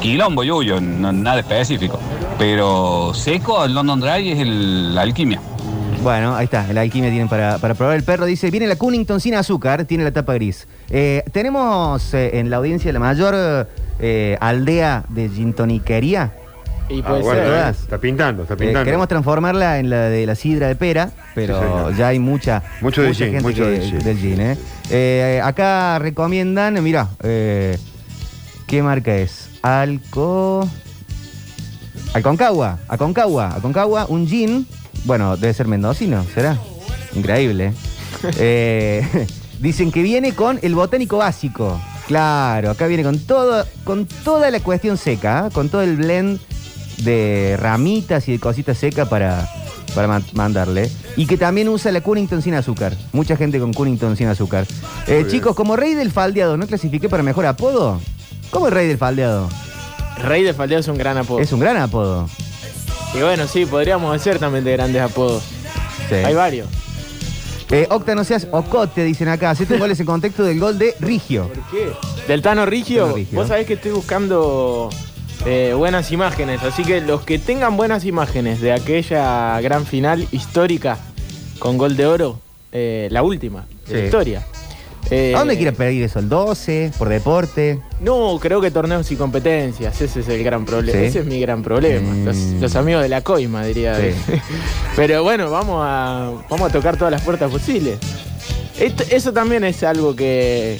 Quilombo yuyo, no- nada específico. Pero seco, el London Dry es el, la alquimia. Bueno, ahí está, la alquimia tienen para, para probar. El perro dice, viene la Cunnington sin azúcar, tiene la tapa gris. Eh, tenemos eh, en la audiencia la mayor eh, aldea de gintoniquería. Y Ah, puede bueno, ser. está pintando, está Eh, pintando. queremos transformarla en la de la sidra de pera, pero señor. ya hay mucha, Mucho de mucha gin, gente mucho que- de gin. del gin. ¿eh? Eh, acá recomiendan, mira, eh, ¿qué marca es? Alco... Aconcagua, Aconcagua, Aconcagua, un gin, bueno, debe ser mendocino, ¿será? Increíble. [LAUGHS] ¿eh? Eh, [LAUGHS] dicen que viene con el botánico básico. Claro, acá viene con todo, con toda la cuestión seca, con todo el blend de ramitas y de cositas secas para, para ma- mandarle. Y que también usa la Cunnington sin azúcar. Mucha gente con Cunnington sin azúcar. Eh, chicos, como rey del faldeado, ¿no clasifiqué para mejor apodo? ¿Cómo el rey del faldeado? Rey de Faldeo es un gran apodo. Es un gran apodo. Y bueno, sí, podríamos hacer también de grandes apodos. Sí. Hay varios. Eh, Octa, no seas ocote, dicen acá. Hacete un gol en contexto del gol de Rigio. ¿Por qué? Del Tano Rigio, Tano Rigio. vos sabés que estoy buscando eh, buenas imágenes, así que los que tengan buenas imágenes de aquella gran final histórica con gol de oro, eh, la última de la Sí. historia. Eh, ¿A dónde quieres pedir eso? ¿El 12? ¿Por deporte? No, creo que torneos y competencias, ese es el gran problema. Sí. Ese es mi gran problema. Mm. Los, los amigos de la coima, diría. Sí. [LAUGHS] Pero bueno, vamos a, vamos a tocar todas las puertas posibles. Esto- eso también es algo que,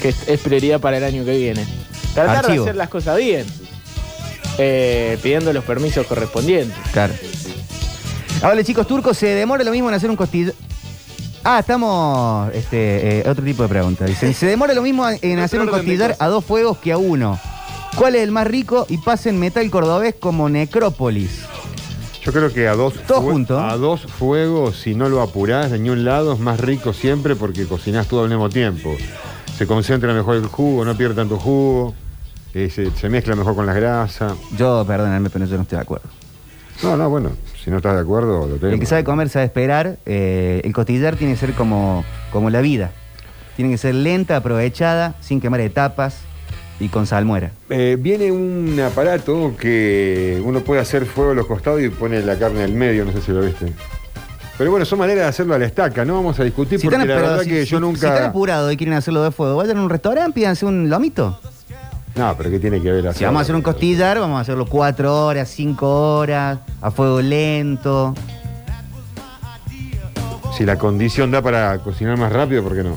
que es- es prioridad para el año que viene. Tratar Archivo. de hacer las cosas bien. Eh, pidiendo los permisos correspondientes. Claro. Ahora, chicos, turcos, ¿se demora lo mismo en hacer un costillo? Ah, estamos. Este, eh, otro tipo de pregunta. Dicen, ¿se demora lo mismo en hacer un costillar a dos fuegos que a uno? ¿Cuál es el más rico? Y pasen metal cordobés como Necrópolis. Yo creo que a dos, Todo junto. a dos fuegos, si no lo apurás de ningún lado, es más rico siempre porque cocinás todo al mismo tiempo. Se concentra mejor el jugo, no pierde tanto jugo, eh, se, se mezcla mejor con las grasas. Yo, perdóname, pero yo no estoy de acuerdo. No, no, bueno, si no estás de acuerdo, lo El tenemos. que sabe comer sabe esperar. eh, el costillar tiene que ser como, como la vida. Tiene que ser lenta, aprovechada, sin quemar etapas y con salmuera. Eh, viene un aparato que uno puede hacer fuego a los costados y pone la carne al medio, no sé si lo viste. Pero bueno, son maneras de hacerlo a la estaca, no vamos a discutir Si porque están, la verdad si- que si- yo si nunca... están apurados y quieren hacerlo de fuego, vayan a un restaurante, pídanse un lomito. No, pero ¿qué tiene que ver Si vamos a hacer un costillar, vamos a hacerlo cuatro horas, cinco horas, a fuego lento. Si la condición da para cocinar más rápido, ¿por qué no?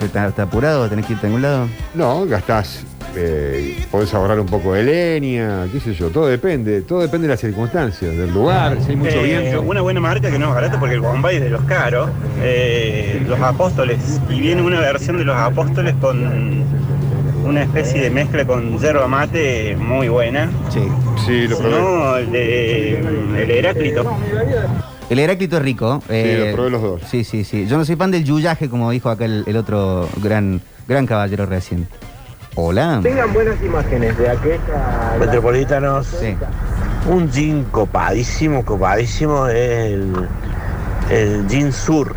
¿Está, está apurado? ¿Tenés que irte a algún lado? No, gastás, eh, podés ahorrar un poco de leña, qué sé yo, todo depende, todo depende de las circunstancias, del lugar, si hay mucho Eh, viento. Una buena marca que no es barata porque el Bombay es de los caros, eh, los apóstoles. Y viene una versión de los apóstoles con una especie de mezcla con yerba mate muy buena. Sí. Sí, lo Si probé. no, el de el Heráclito. El Heráclito es rico. eh, lo probé los dos. Sí, sí, sí. Yo no soy fan del yuyaje, como dijo acá el, el otro gran, gran caballero recién. Hola. Tengan buenas imágenes de aquella. Metropolitanos. Sí. Un gin copadísimo, copadísimo es el, el gin sur.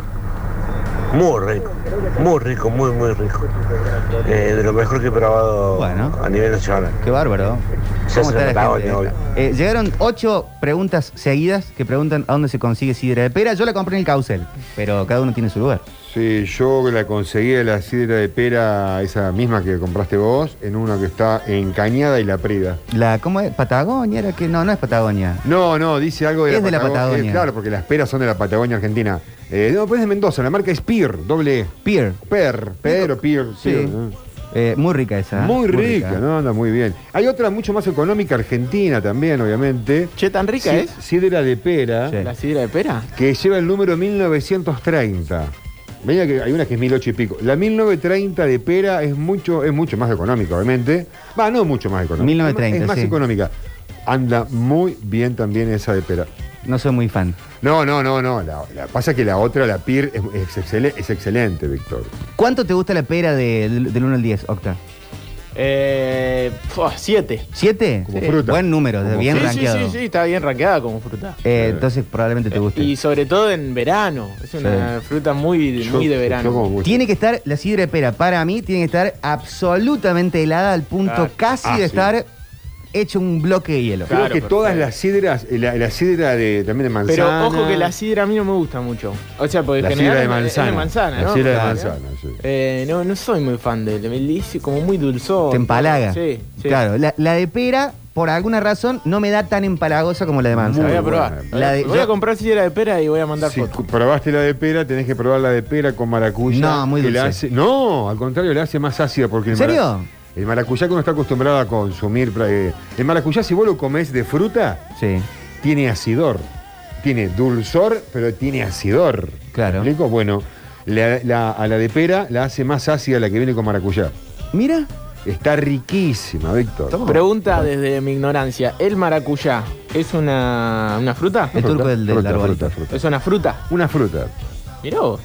Muy rico, muy rico, muy, muy rico. Eh, de lo mejor que he probado Bueno. a nivel nacional. Qué bárbaro. ¿Cómo está la gente? Eh, llegaron ocho preguntas seguidas que preguntan a dónde se consigue sidra de pera. Yo la compré en el Caucel, pero cada uno tiene su lugar. Sí, yo la conseguí de la sidra de pera, esa misma que compraste vos, en una que está en Cañada y La Prida. La, ¿Cómo es? ¿Patagonia? Era que no, no es Patagonia. No, no, dice algo de Es de la Patagonia. Eh, claro, porque las peras son de la Patagonia Argentina. Eh, no, pues es de Mendoza, la marca es Pier, doble E. Pier. Per, Pedro, Pier. Sí. Pier, ¿no? Eh, muy rica esa. ¿eh? Muy rica, ¿no? Anda muy bien. Hay otra mucho más económica, argentina también, obviamente. Che, tan rica Si- es. Sidra de pera, ¿La sidra de pera? que lleva el número 1930. Venía que hay una que es 1800 y pico. La 1930 de pera es mucho, es mucho más económica, obviamente. Va, no mucho más económica. 1930, Es más sí. económica. Anda muy bien también esa de pera. No soy muy fan. No, no, no, no. La, la- pasa que la otra, la PIR, es, es es excelente, Víctor. ¿Cuánto te gusta la pera de- del, del 1 al 10, Octa? Eh, fua, siete. ¿Siete? Como Sí. fruta. Buen número, Como bien. Sí, rankeado. Sí, sí, sí, está bien rankeada como fruta. Eh, entonces probablemente te guste. Y sobre todo en verano. Es una fruta muy, muy de verano. Tiene que estar, la sidra de pera, para mí, tiene que estar absolutamente helada al punto Claro. casi Ah, de sí. estar hecho un bloque de hielo. Creo que todas las sidras, eh, la, la sidra de, también de manzana. Pero ojo que la sidra a mí no me gusta mucho. O sea, porque La en general sidra de es- manzana. Es de manzana, La ¿no? sidra de Claro. manzana, sí. Eh, no, no soy muy fan de él. Me dice como muy dulzón. Te empalaga. Sí, sí. Claro, la, la de pera, por alguna razón, no me da tan empalagosa como la de manzana. voy a probar. La de- voy a comprar sidra de pera y voy a mandar Si fotos. probaste la de pera, tenés que probar la de pera con maracuyá. No, muy que la dulce. hace- no, al contrario, la hace más ácida porque el ¿En serio? El maracuyá que uno está acostumbrado a consumir. eh, el maracuyá, si vos lo comés de fruta, Sí. tiene acidor. Tiene dulzor, pero tiene acidor. Claro. ¿Me explico? Bueno, la- la- a la de pera la hace más ácida la que viene con maracuyá. Mira. Está riquísima, Víctor. Pregunta desde mi ignorancia. ¿El maracuyá es una, una fruta? El turco del, del fruta, arbolito. fruta, fruta. ¿Es una fruta? Una fruta. Mirá vos.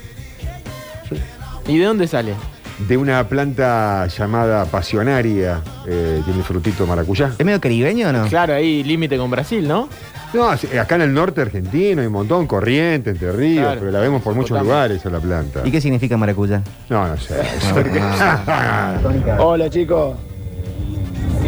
¿Y de dónde sale? De una planta llamada pasionaria, eh, tiene frutito maracuyá. ¿Es medio caribeño o no? Claro, ahí límite con Brasil, ¿no? No, acá en el norte argentino hay un montón, Corrientes, Entre Ríos, Claro. pero la vemos por muchos Totalmente. lugares a la planta. ¿Y qué significa maracuyá? No, no sé. [LAUGHS] [LAUGHS] Hola chicos.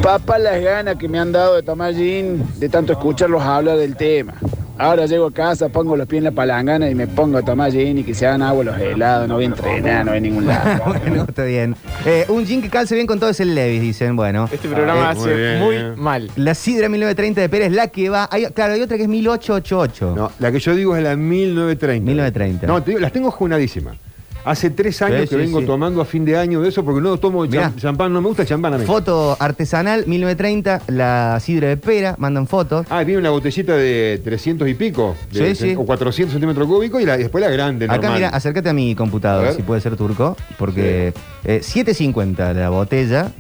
Papá las ganas que me han dado de tomar gin, de tanto escucharlos hablar del tema. Ahora llego a casa, pongo los pies en la palangana y me pongo a tomar gin y que se hagan agua los helados. No voy a entrenar, no voy a ningún lado. [LAUGHS] bueno, está bien. Eh, un gin que calce bien con todo es el Levis, dicen. Bueno. Este programa Eh, hace muy, mal. La sidra 1930 de Pérez la que va. hay- claro, hay otra que es 1888. No, la que yo digo es la 1930. 1930. No, te digo, las tengo junadísimas. Hace tres años Sí, que sí, vengo sí. tomando a fin de año de eso porque no tomo Mirá. champán, no me gusta el champán a mí. Foto artesanal 1930, la sidra de pera, mandan fotos. Ah, viene una botellita de 300 y pico, de- o 400 centímetros cúbicos y, la- y después la grande, Acá, normal. mira, acércate a mi computador, si puede ser turco, porque eh, 7.50 la botella.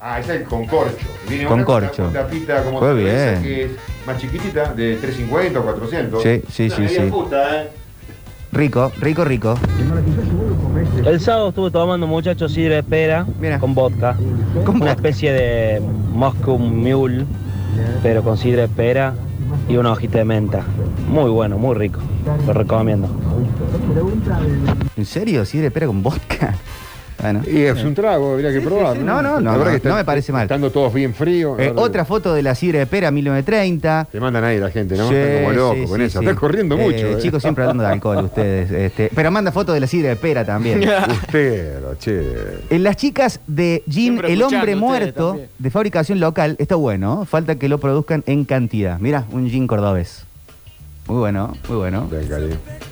Ah, esa es con corcho. Viene Con una corcho. Con tapita como cerveza, bien. que es más chiquitita, de 350 o 400. Sí, sí, Una sí, sí. puta, ¿eh? Rico, rico, rico. El sábado estuve tomando muchachos sidra de pera con vodka. una especie de Moscow Mule, pero con sidra de pera y una hojita de menta. Muy bueno, muy rico. Lo recomiendo. ¿En serio? ¿Sidra de pera con vodka? Bueno. Y es un trago, habría que probarlo. No, no, no, no, está- no me parece mal. Estando todos bien fríos. Eh, otra foto de la sidra de pera 1930. Te mandan ahí la gente, ¿no? Sí, Están como locos sí, con sí, eso. sí. Están corriendo Eh, mucho. ¿eh? Chicos, siempre hablando de alcohol ustedes. este, pero manda foto de la sidra de pera también. [LAUGHS] Usted, che. En las chicas de Gin Siempre El Hombre Muerto, también. de fabricación local, está bueno. Falta que lo produzcan en cantidad. Mira, un gin cordobés. Muy bueno, muy bueno.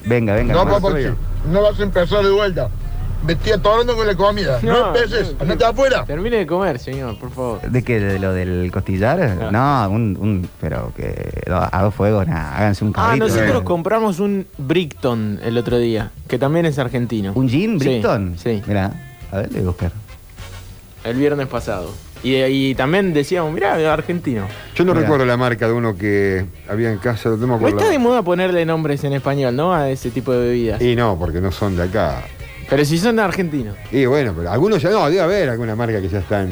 Venga, venga. No, más. papachi, no vas a empezar de vuelta. Me estoy atorando con la comida. No, empeces, andate afuera. Termine de comer, señor, por favor. ¿De qué? ¿De lo del costillar? No, un, un- pero que a dos fuegos, nada, háganse un Ah, carrito. nosotros compramos un Brickton el otro día, que también es argentino. ¿Un gin, Sí, Brickton? Sí, Mira, a ver, le voy a buscar. el viernes pasado. Y, y también decíamos, mirá, argentino. Yo no Mirá. recuerdo la marca de uno que había en casa. No me No acuerdo. está de moda ponerle nombres en español, ¿no? A ese tipo de bebidas. Y no, porque no son de acá. Pero si son argentinos. Y bueno, pero algunos ya no, debe haber alguna marca que ya están.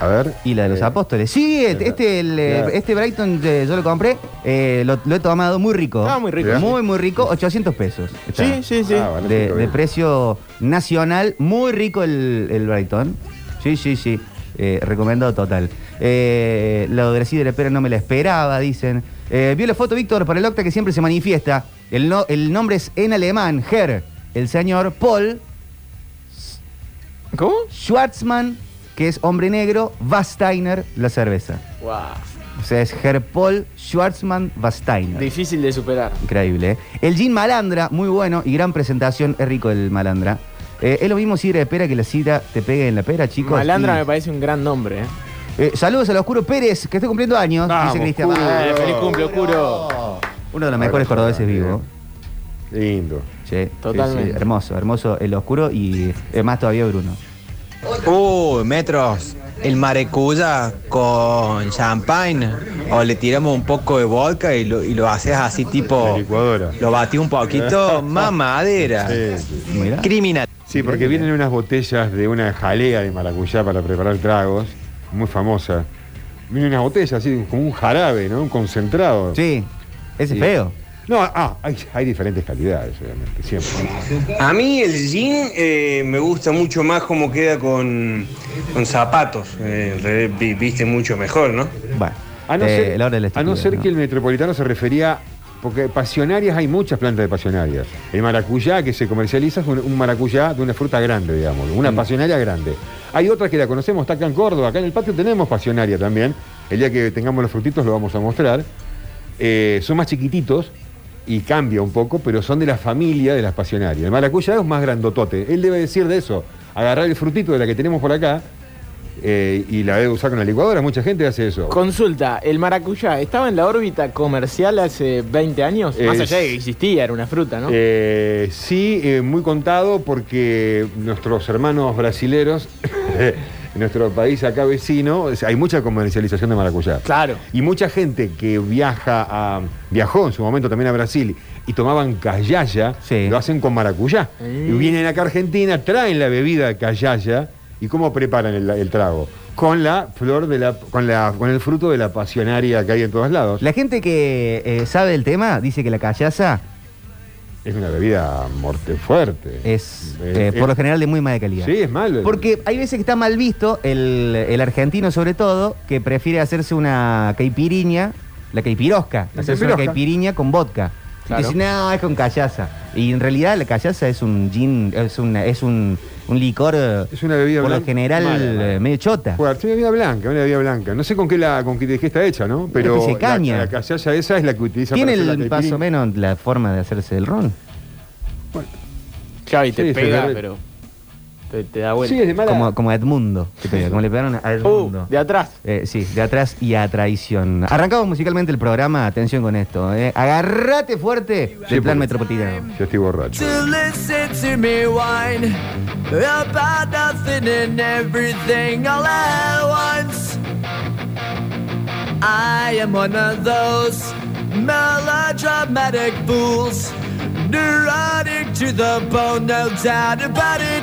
A ver. Y la de los Eh, apóstoles. Sí, este, este, el, eh, Claro. este Brighton eh, yo lo compré, eh, lo, lo he tomado muy rico. Ah, muy rico. Muy, muy rico, 800 pesos. está. Sí, sí, sí. Ah, bueno, de, precio nacional, muy rico el, el Brighton. Sí, sí, sí. Eh, recomendado total. Eh, lo de la silla de la espera no me la esperaba, dicen. Eh, vio la foto, Víctor, para el Octa que siempre se manifiesta. El, no- el nombre es en alemán, Herr. El señor Paul ¿Cómo? Schwarzman, que es hombre negro, Vasteiner, la cerveza. Wow. O sea, es Herr Paul Schwarzman Vasteiner. Difícil de superar. Increíble, ¿eh? El gin Malandra, muy bueno y gran presentación. Es rico el Malandra. Eh, es lo mismo sidra de pera que la sidra te pegue en la pera, chicos. Malandra Y- me parece un gran nombre. ¿eh? Eh, saludos al Oscuro Pérez, que está cumpliendo años, Vamos, dice Cristian. Eh, feliz cumple, Oscuro. Uno de los mejores cordobeses vivos. Lindo. Sí, Totalmente. sí, sí, hermoso, hermoso el Oscuro y eh, más todavía Bruno. Uh, metros. El maracuya con champagne. O le tiramos un poco de vodka y lo, y lo haces así tipo. Lo batí un poquito. [LAUGHS] Mamadera. Criminal. Sí, porque vienen unas botellas de una jalea de maracuyá para preparar tragos, muy famosa. Vienen unas botellas así, como un jarabe, ¿no? Un concentrado. Sí, ese es feo. No, ah, hay, hay diferentes calidades, obviamente, siempre. A mí el jean eh, me gusta mucho más cómo queda con, con zapatos. Eh, viste mucho mejor, ¿no? Bueno, A no, Eh, ser, a no ser ¿no? que el metropolitano se refería, porque pasionarias hay muchas plantas de pasionarias. El maracuyá que se comercializa es un, un maracuyá de una fruta grande, digamos, una Mm. pasionaria grande. Hay otras que la conocemos, está acá en Córdoba, acá en el patio tenemos pasionaria también. El día que tengamos los frutitos lo vamos a mostrar. Eh, son más chiquititos y cambia un poco, pero son de la familia de las pasionarias. El maracuyá es más grandotote. Él debe decir de eso, agarrar el frutito de la que tenemos por acá eh, y la debe usar con la licuadora. Mucha gente hace eso. Consulta, ¿el maracuyá estaba en la órbita comercial hace 20 años? Más allá de que existía, era una fruta, ¿no? Eh, sí, eh, muy contado porque nuestros hermanos brasileros, [LAUGHS] en nuestro país acá vecino, hay mucha comercialización de maracuyá. Claro. Y mucha gente que viaja a, viajó en su momento también a Brasil y tomaban callaya, lo hacen con maracuyá. Y vienen acá a Argentina, traen la bebida callaya y cómo preparan el, el trago. Con la flor de la, con la, con el fruto de la pasionaria que hay en todos lados. La gente que eh, sabe del tema dice que la callaza Es una bebida morte fuerte. es, Eh, por lo general, de muy mala calidad. Sí, es malo. Porque hay veces que está mal visto, el, el argentino sobre todo, que prefiere hacerse una caipiriña, la caipirosca, La hacerse una caipiriña con vodka. Claro. Y dice, no, es con callaza. Y en realidad la callaza es un gin, es, una, es un, un licor eh, Es una bebida por lo general Mala, mala. eh, medio chota. Fuerte, una bebida blanca, una bebida blanca. No sé con qué la, con qué, de qué está hecha, ¿no? Pero de caña. La, la esa es la que utiliza Tiene para el, más o menos la forma de hacerse el ron. Claro, y te Sí, pega, se- pero te, te da vuelta. Sí, es de mala. Como, como Edmundo, que pega, como le pegaron a Edmundo. Uh, de atrás. Eh, sí, de atrás y a traición. Arrancamos musicalmente el programa, atención con esto. Eh. Agarrate fuerte del Sí, plan metropolitano. Yo estoy borracho. to listen to me whine about nothing and everything all at once. I am one of those melodramatic fools, neurotic to the bone, no doubt about it.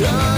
gone.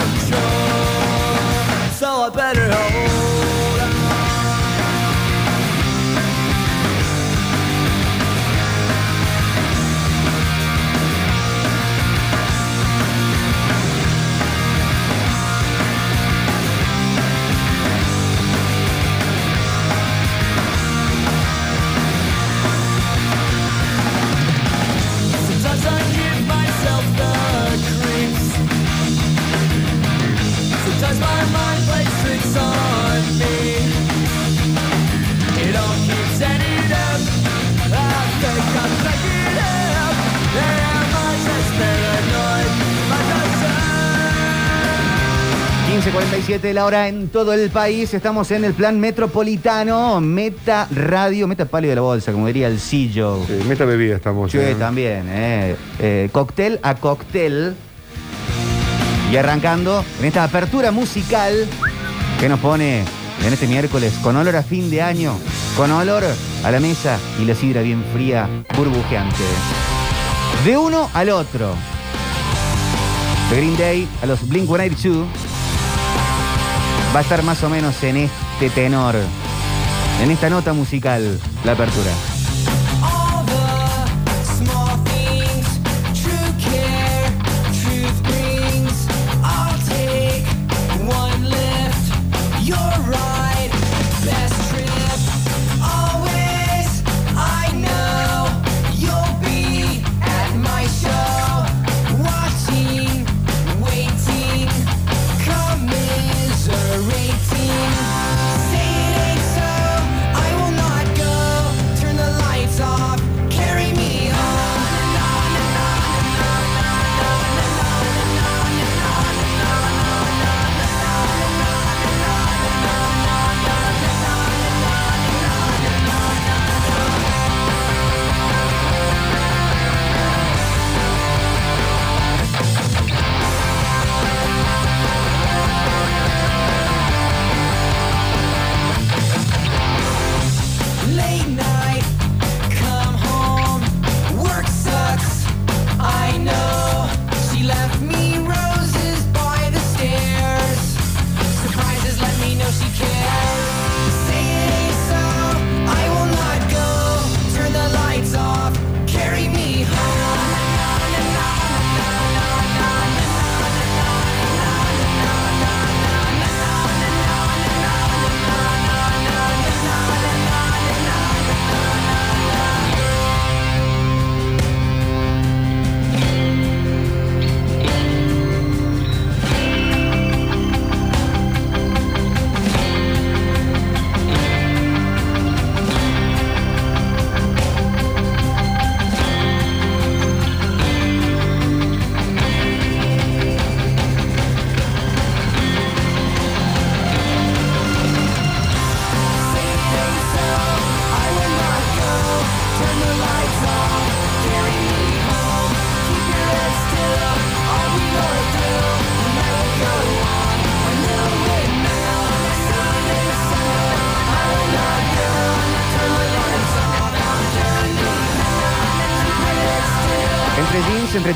15.47 de la hora en todo el país. Estamos en el plan metropolitano. Meta radio, meta palio de la bolsa, como diría el sillo. Sí, meta bebida estamos. Sí, eh. también. eh. Eh, cóctel a cóctel. Y arrancando en esta apertura musical que nos pone en este miércoles con olor a fin de año, con olor a la mesa y la sidra bien fría, burbujeante. De uno al otro. De Green Day a los Blink 182 va a estar más o menos en este tenor, en esta nota musical, la apertura.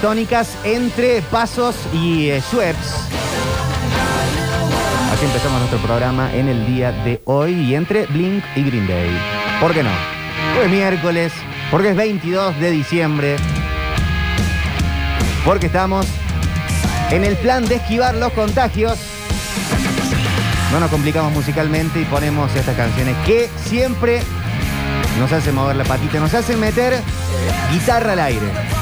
Jeans, entre pasos y eh, Schweppes. Así empezamos nuestro programa en el día de hoy y entre Blink y Green Day. ¿Por qué no? Porque es miércoles, porque es 22 de diciembre, porque estamos en el plan de esquivar los contagios. No nos complicamos musicalmente y ponemos estas canciones que siempre nos hacen mover la patita, nos hacen meter guitarra al aire.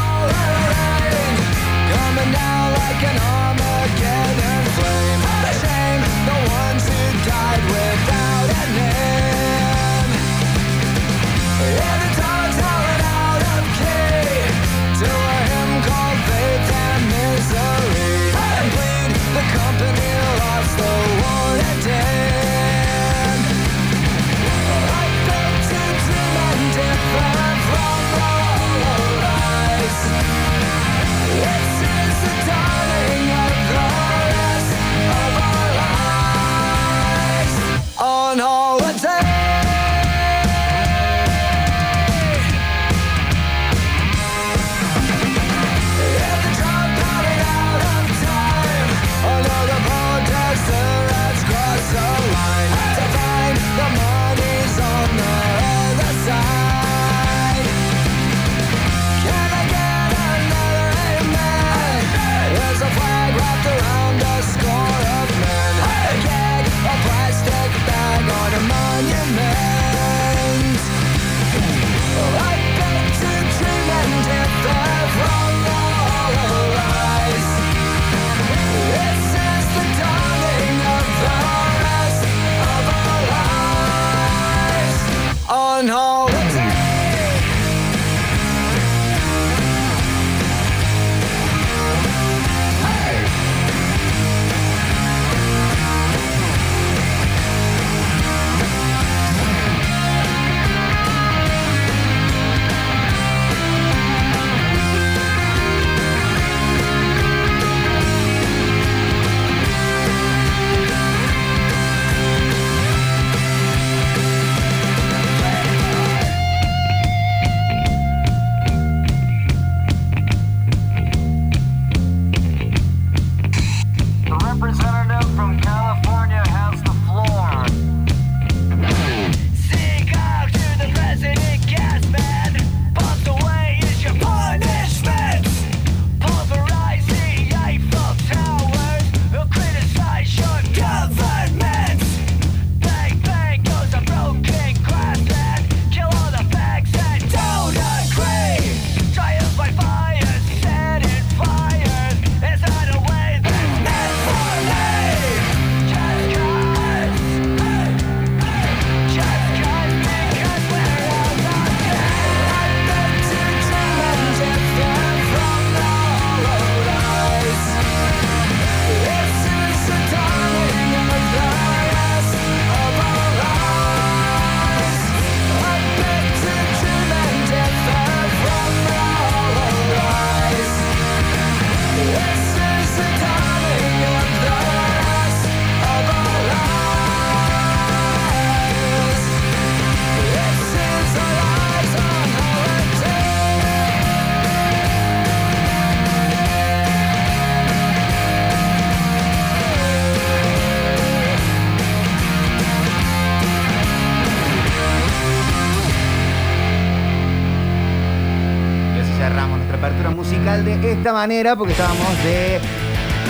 Esta manera porque estábamos de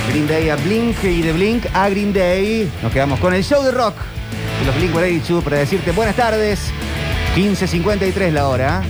Green Day a Blink y de Blink a Green Day. Nos quedamos con el show de rock de los Blink 182 para decirte buenas tardes. 15.53 la hora.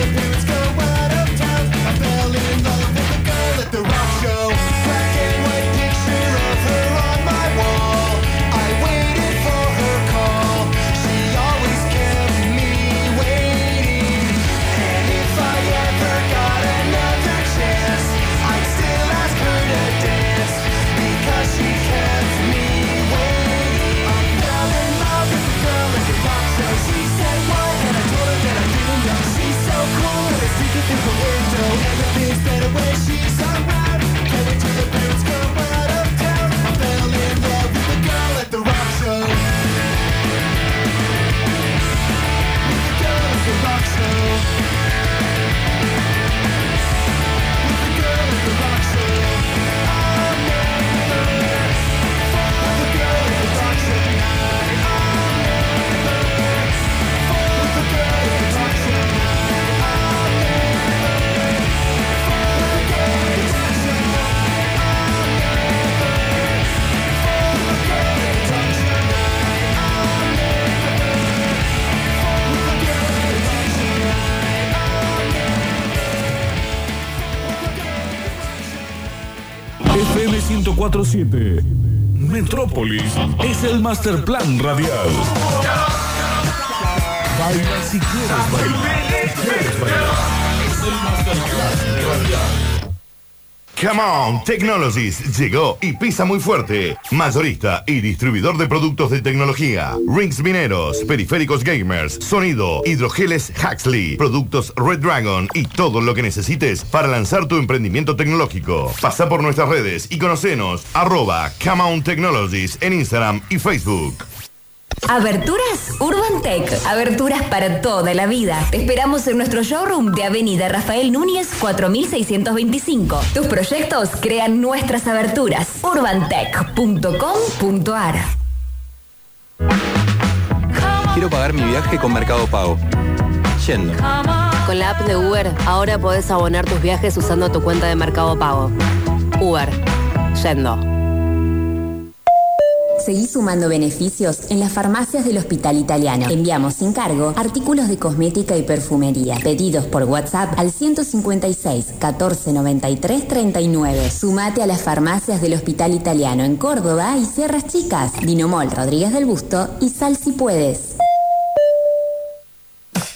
The parents go 1047. Metrópolis es el master plan radial. Baila si quieres bailar. Si quieres bailar. Es el master plan radial. Come on, Technologies llegó y pisa muy fuerte. Mayorista y distribuidor de productos de tecnología. Rings mineros, periféricos gamers, sonido, hidrogeles Huxley, productos Red Dragon y todo lo que necesites para lanzar tu emprendimiento tecnológico. Pasa por nuestras redes y conocenos arroba Come on Technologies en Instagram y Facebook. Aberturas Urban Tech. Aberturas para toda la vida. Te esperamos en nuestro showroom de Avenida Rafael Núñez 4625. Tus proyectos crean nuestras aberturas. urbantech.com.ar Quiero pagar mi viaje con Mercado Pago. Yendo. Con la app de Uber, ahora podés abonar tus viajes usando tu cuenta de Mercado Pago. Uber. Yendo. Seguí sumando beneficios en las farmacias del Hospital Italiano. Enviamos sin cargo artículos de cosmética y perfumería. Pedidos por WhatsApp al 156 14 93 39. Sumate a las farmacias del Hospital Italiano en Córdoba y Sierras Chicas, Dinomol Rodríguez del Busto y Sal si puedes.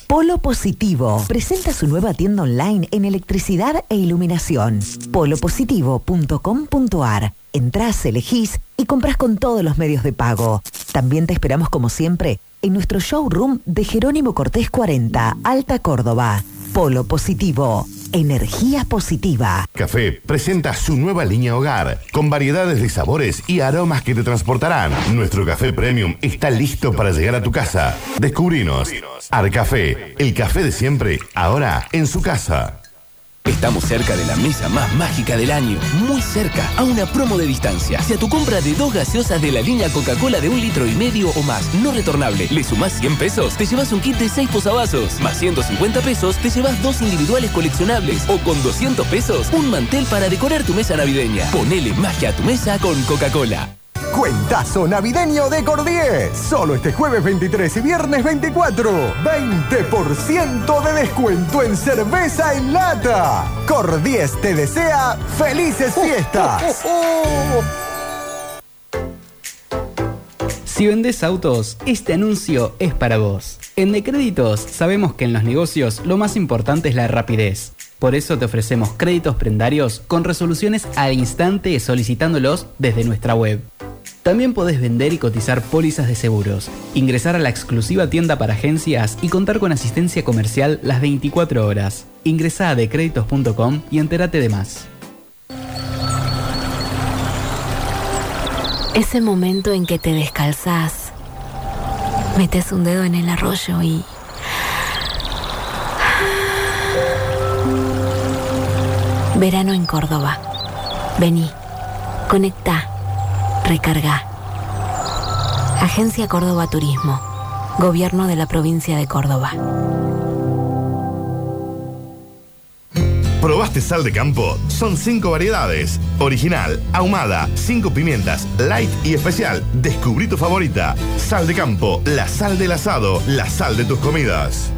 Polo Positivo presenta su nueva tienda online en electricidad e iluminación. polopositivo.com.ar. Entrás, elegís y compras con todos los medios de pago. También te esperamos como siempre en nuestro showroom de Jerónimo Cortés 40, Alta Córdoba. Polo Positivo. Energía positiva. Café presenta su nueva línea hogar, con variedades de sabores y aromas que te transportarán. Nuestro café premium está listo para llegar a tu casa. Descubrinos. Arcafé, el café de siempre, ahora en su casa. Estamos cerca de la mesa más mágica del año, muy cerca, a una promo de distancia. Si a tu compra de dos gaseosas de la línea Coca-Cola de un litro y medio o más, no retornable, le sumás 100 pesos, te llevas un kit de 6 posavasos. Más 150 pesos, te llevas dos individuales coleccionables. O con 200 pesos, un mantel para decorar tu mesa navideña. Ponele magia a tu mesa con Coca-Cola. Cuentazo navideño de Cordier. Solo este jueves 23 y viernes 24. 20% de descuento en cerveza en lata. Cordies te desea felices fiestas. Si vendes autos, este anuncio es para vos. En Decréditos sabemos que en los negocios lo más importante es la rapidez. Por eso te ofrecemos créditos prendarios con resoluciones al instante solicitándolos desde nuestra web. También podés vender y cotizar pólizas de seguros, ingresar a la exclusiva tienda para agencias y contar con asistencia comercial las 24 horas. Ingresa a decréditos.com y entérate de más. Ese momento en que te descalzás, metes un dedo en el arroyo y... Verano en Córdoba. Vení, conecta, recarga. Agencia Córdoba Turismo. Gobierno de la provincia de Córdoba. ¿Probaste sal de campo? Son cinco variedades. Original, ahumada, cinco pimientas, light y especial. Descubrí tu favorita. Sal de campo, la sal del asado, la sal de tus comidas.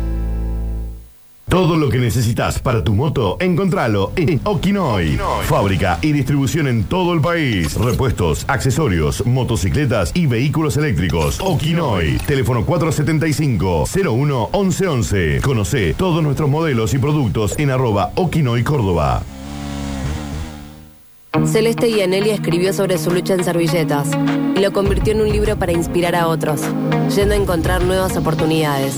Todo lo que necesitas para tu moto, encontralo en Okinoy. Fábrica y distribución en todo el país. Repuestos, accesorios, motocicletas y vehículos eléctricos. Okinoy. Teléfono 475-01-1111. Conoce todos nuestros modelos y productos en arroba Okinoy Córdoba. Celeste Gianelli escribió sobre su lucha en servilletas y lo convirtió en un libro para inspirar a otros, yendo a encontrar nuevas oportunidades.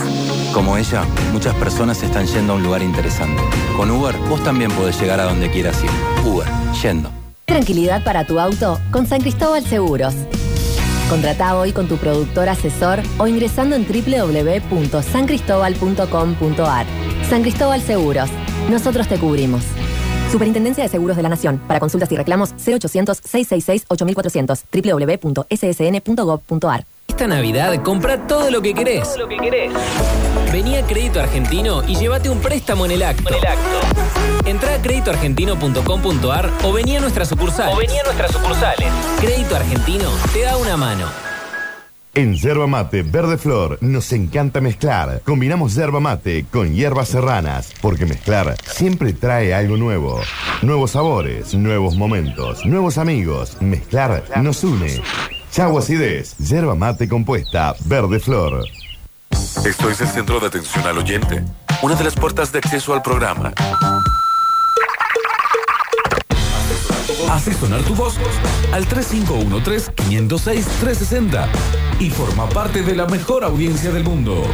Como ella, muchas personas están yendo a un lugar interesante. Con Uber, vos también podés llegar a donde quieras ir. Uber, yendo. Tranquilidad para tu auto con San Cristóbal Seguros. Contrata hoy con tu productor asesor o ingresando en www.sancristobal.com.ar. San Cristóbal Seguros. Nosotros te cubrimos. Superintendencia de Seguros de la Nación. Para consultas y reclamos 0800-666-8400. www.ssn.gov.ar. Esta Navidad compra todo lo que querés. lo que querés. Vení a Crédito Argentino y llévate un préstamo en el acto. Entrá a créditoargentino.com.ar o vení a nuestras sucursales. O vení a nuestras sucursales. Crédito Argentino te da una mano. En Yerba Mate Verde Flor nos encanta mezclar. Combinamos yerba mate con hierbas serranas, porque mezclar siempre trae algo nuevo. Nuevos sabores, nuevos momentos, nuevos amigos. Mezclar nos une. Chau acidez, yerba mate compuesta Verde Flor. Esto es el centro de atención al oyente, una de las puertas de acceso al programa. Hace sonar tu voz al 3513-506-360 y forma parte de la mejor audiencia del mundo.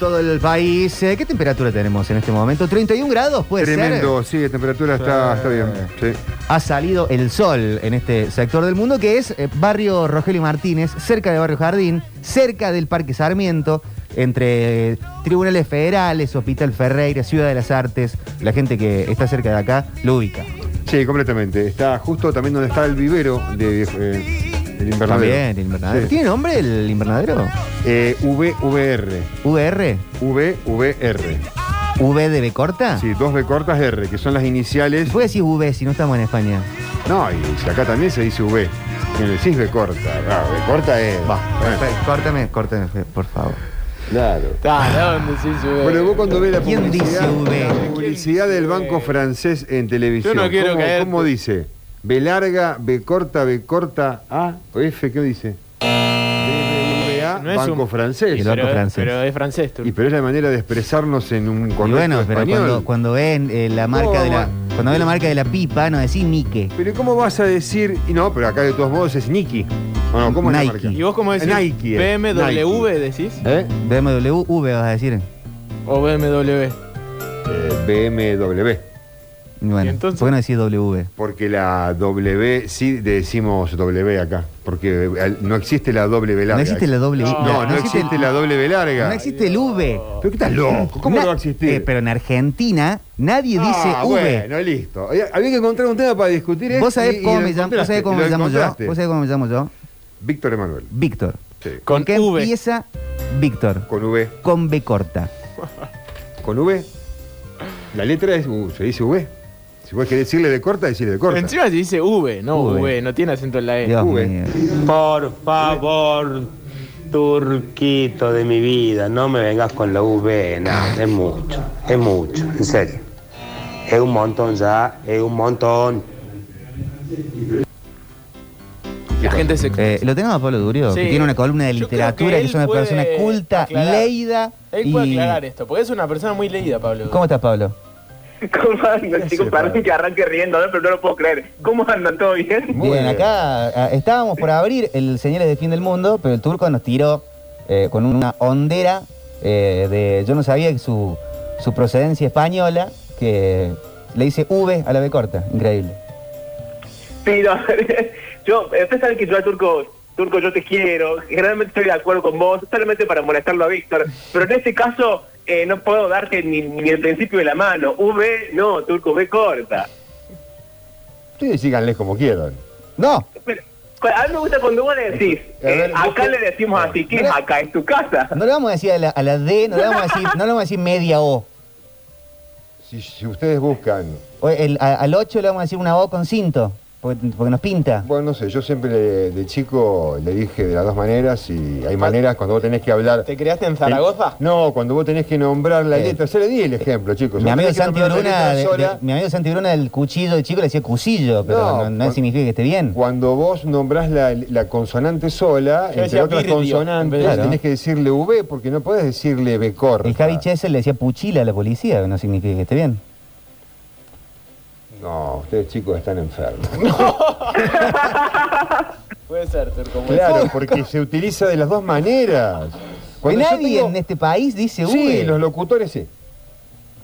Todo el país. Eh, ¿Qué temperatura tenemos en este momento? ¿31 grados puede Tremendo, ser? sí, la temperatura está, está bien. sí. Ha salido el sol en este sector del mundo que es eh, barrio Rogelio Martínez, cerca de Barrio Jardín, cerca del Parque Sarmiento, entre eh, tribunales federales, Hospital Ferreira, Ciudad de las Artes. La gente que está cerca de acá lo ubica. Sí, completamente. Está justo también donde está el vivero de, eh, del invernadero. También, el invernadero. Sí. ¿Tiene nombre el invernadero? Eh, VVR. ¿VR? VVR. ¿V de B corta? Sí, dos B cortas R, que son las iniciales. ¿Por qué decís V si no estamos en España? No, y si acá también se dice V. Le decís B corta. Ah, B corta es. Va, Bueno. córtame, córtame, por favor. Claro. Ah. Bueno, vos cuando ves la ¿Quién publicidad, dice V? la publicidad del Banco Francés en televisión, Yo no quiero ¿cómo, cómo dice? B larga, B corta, B corta, A o F, ¿qué dice? BBVA, No es Banco un- Francés. El Banco pero, francés. pero es francés. tú. Y pero es la manera de expresarnos en un Y correcto bueno, pero español. cuando, cuando ven eh, la marca de la. Cuando ven la marca de la pipa, no decís Nike. Pero ¿cómo vas a decir? Y no, pero acá de todos modos es Nicky. No, no, ¿cómo es la Nike. marca? ¿Y vos cómo decís? Nike. ¿BMW Nike. decís? ¿Eh? BMW V vas a decir. ¿O BMW? Eh, BMW. Bueno, ¿por qué no decís W? Porque la W, sí decimos W acá. Porque eh, no existe la W larga. No existe la W. No, no, no existe, existe la W larga. No existe el V. ¿Pero qué estás loco? ¿Cómo no va a existir? Eh, pero en Argentina nadie dice Ah, V. Bueno, listo. Había había que encontrar un tema para discutir esto. ¿Vos sabés y- cómo me llamo, vos sabés cómo me llamo yo? ¿Vos sabés cómo me llamo yo? Víctor Emanuel. Víctor. Sí. ¿Con, qué empieza Víctor? Con V. Con B corta. ¿Con V? La letra es U, se dice V. Si vos querés decirle de corta, decirle de corta. Encima se dice V, no V. V, no tiene acento en la E. Dios V. mío. Por favor, turquito de mi vida, no me vengas con la V, no, es mucho, es mucho, en serio. Es un montón ya, es un montón. La gente se... Eh, lo tenemos a Pablo Durio, Sí. que tiene una columna de Yo creo literatura, que que, es una puede persona culta, aclarar. leída. Él puede y- aclarar esto, porque es una persona muy leída, Pablo. ¿Cómo estás, Pablo? [LAUGHS] ¿Cómo andan, chicos? Perdón que arranque riendo, ¿no? pero no lo puedo creer. ¿Cómo andan? ¿Todo bien? Bien, acá ah, estábamos por abrir el Señales de Fin del Mundo, pero el turco nos tiró eh, con una hondera eh, de. Yo no sabía que su, su procedencia española, que le dice V a la B corta. Increíble. Sí, no. [LAUGHS] yo, ustedes saben que yo a Turco, Turco, yo te quiero. Generalmente estoy de acuerdo con vos, solamente para molestarlo a Víctor. Pero en este caso, eh, no puedo darte ni, ni el principio de la mano. V, no, Turco, V corta. Ustedes síganles como quieran. No. Pero, a mí me gusta cuando vos le decís, eh, vos acá le decimos así, ¿qué es acá? ¿Es tu casa? No le vamos a decir a la, a la D, no le vamos a decir, no le vamos a decir media O. [LAUGHS] Si, si ustedes buscan. O el- a- al 8 le vamos a decir una O con cinto, porque, porque nos pinta. Bueno, no sé, yo siempre le- de chico le dije de las dos maneras y hay maneras cuando vos tenés que hablar. ¿Te creaste en Zaragoza? No, cuando vos tenés que nombrar la Eh, letra. Se le di el ejemplo, chicos. Mi amigo, Santi Bruna, de- sola. de- mi amigo Santi Bruna del cuchillo de chico le decía cuchillo, pero No, no, significa que esté bien. Cuando vos nombrás la, la consonante sola, Yo entre otras consonantes, Claro. tenés que decirle V porque no podés decirle B corta. El Javi Chesel le decía puchila a la policía, no significa que esté bien. No, ustedes chicos están enfermos. [LAUGHS] [LAUGHS] Puede ser, Turco. puede Claro, ser. porque se utiliza de las dos maneras. Cuando yo nadie tengo- en este país dice V. Sí, los locutores sí. ¿Qué,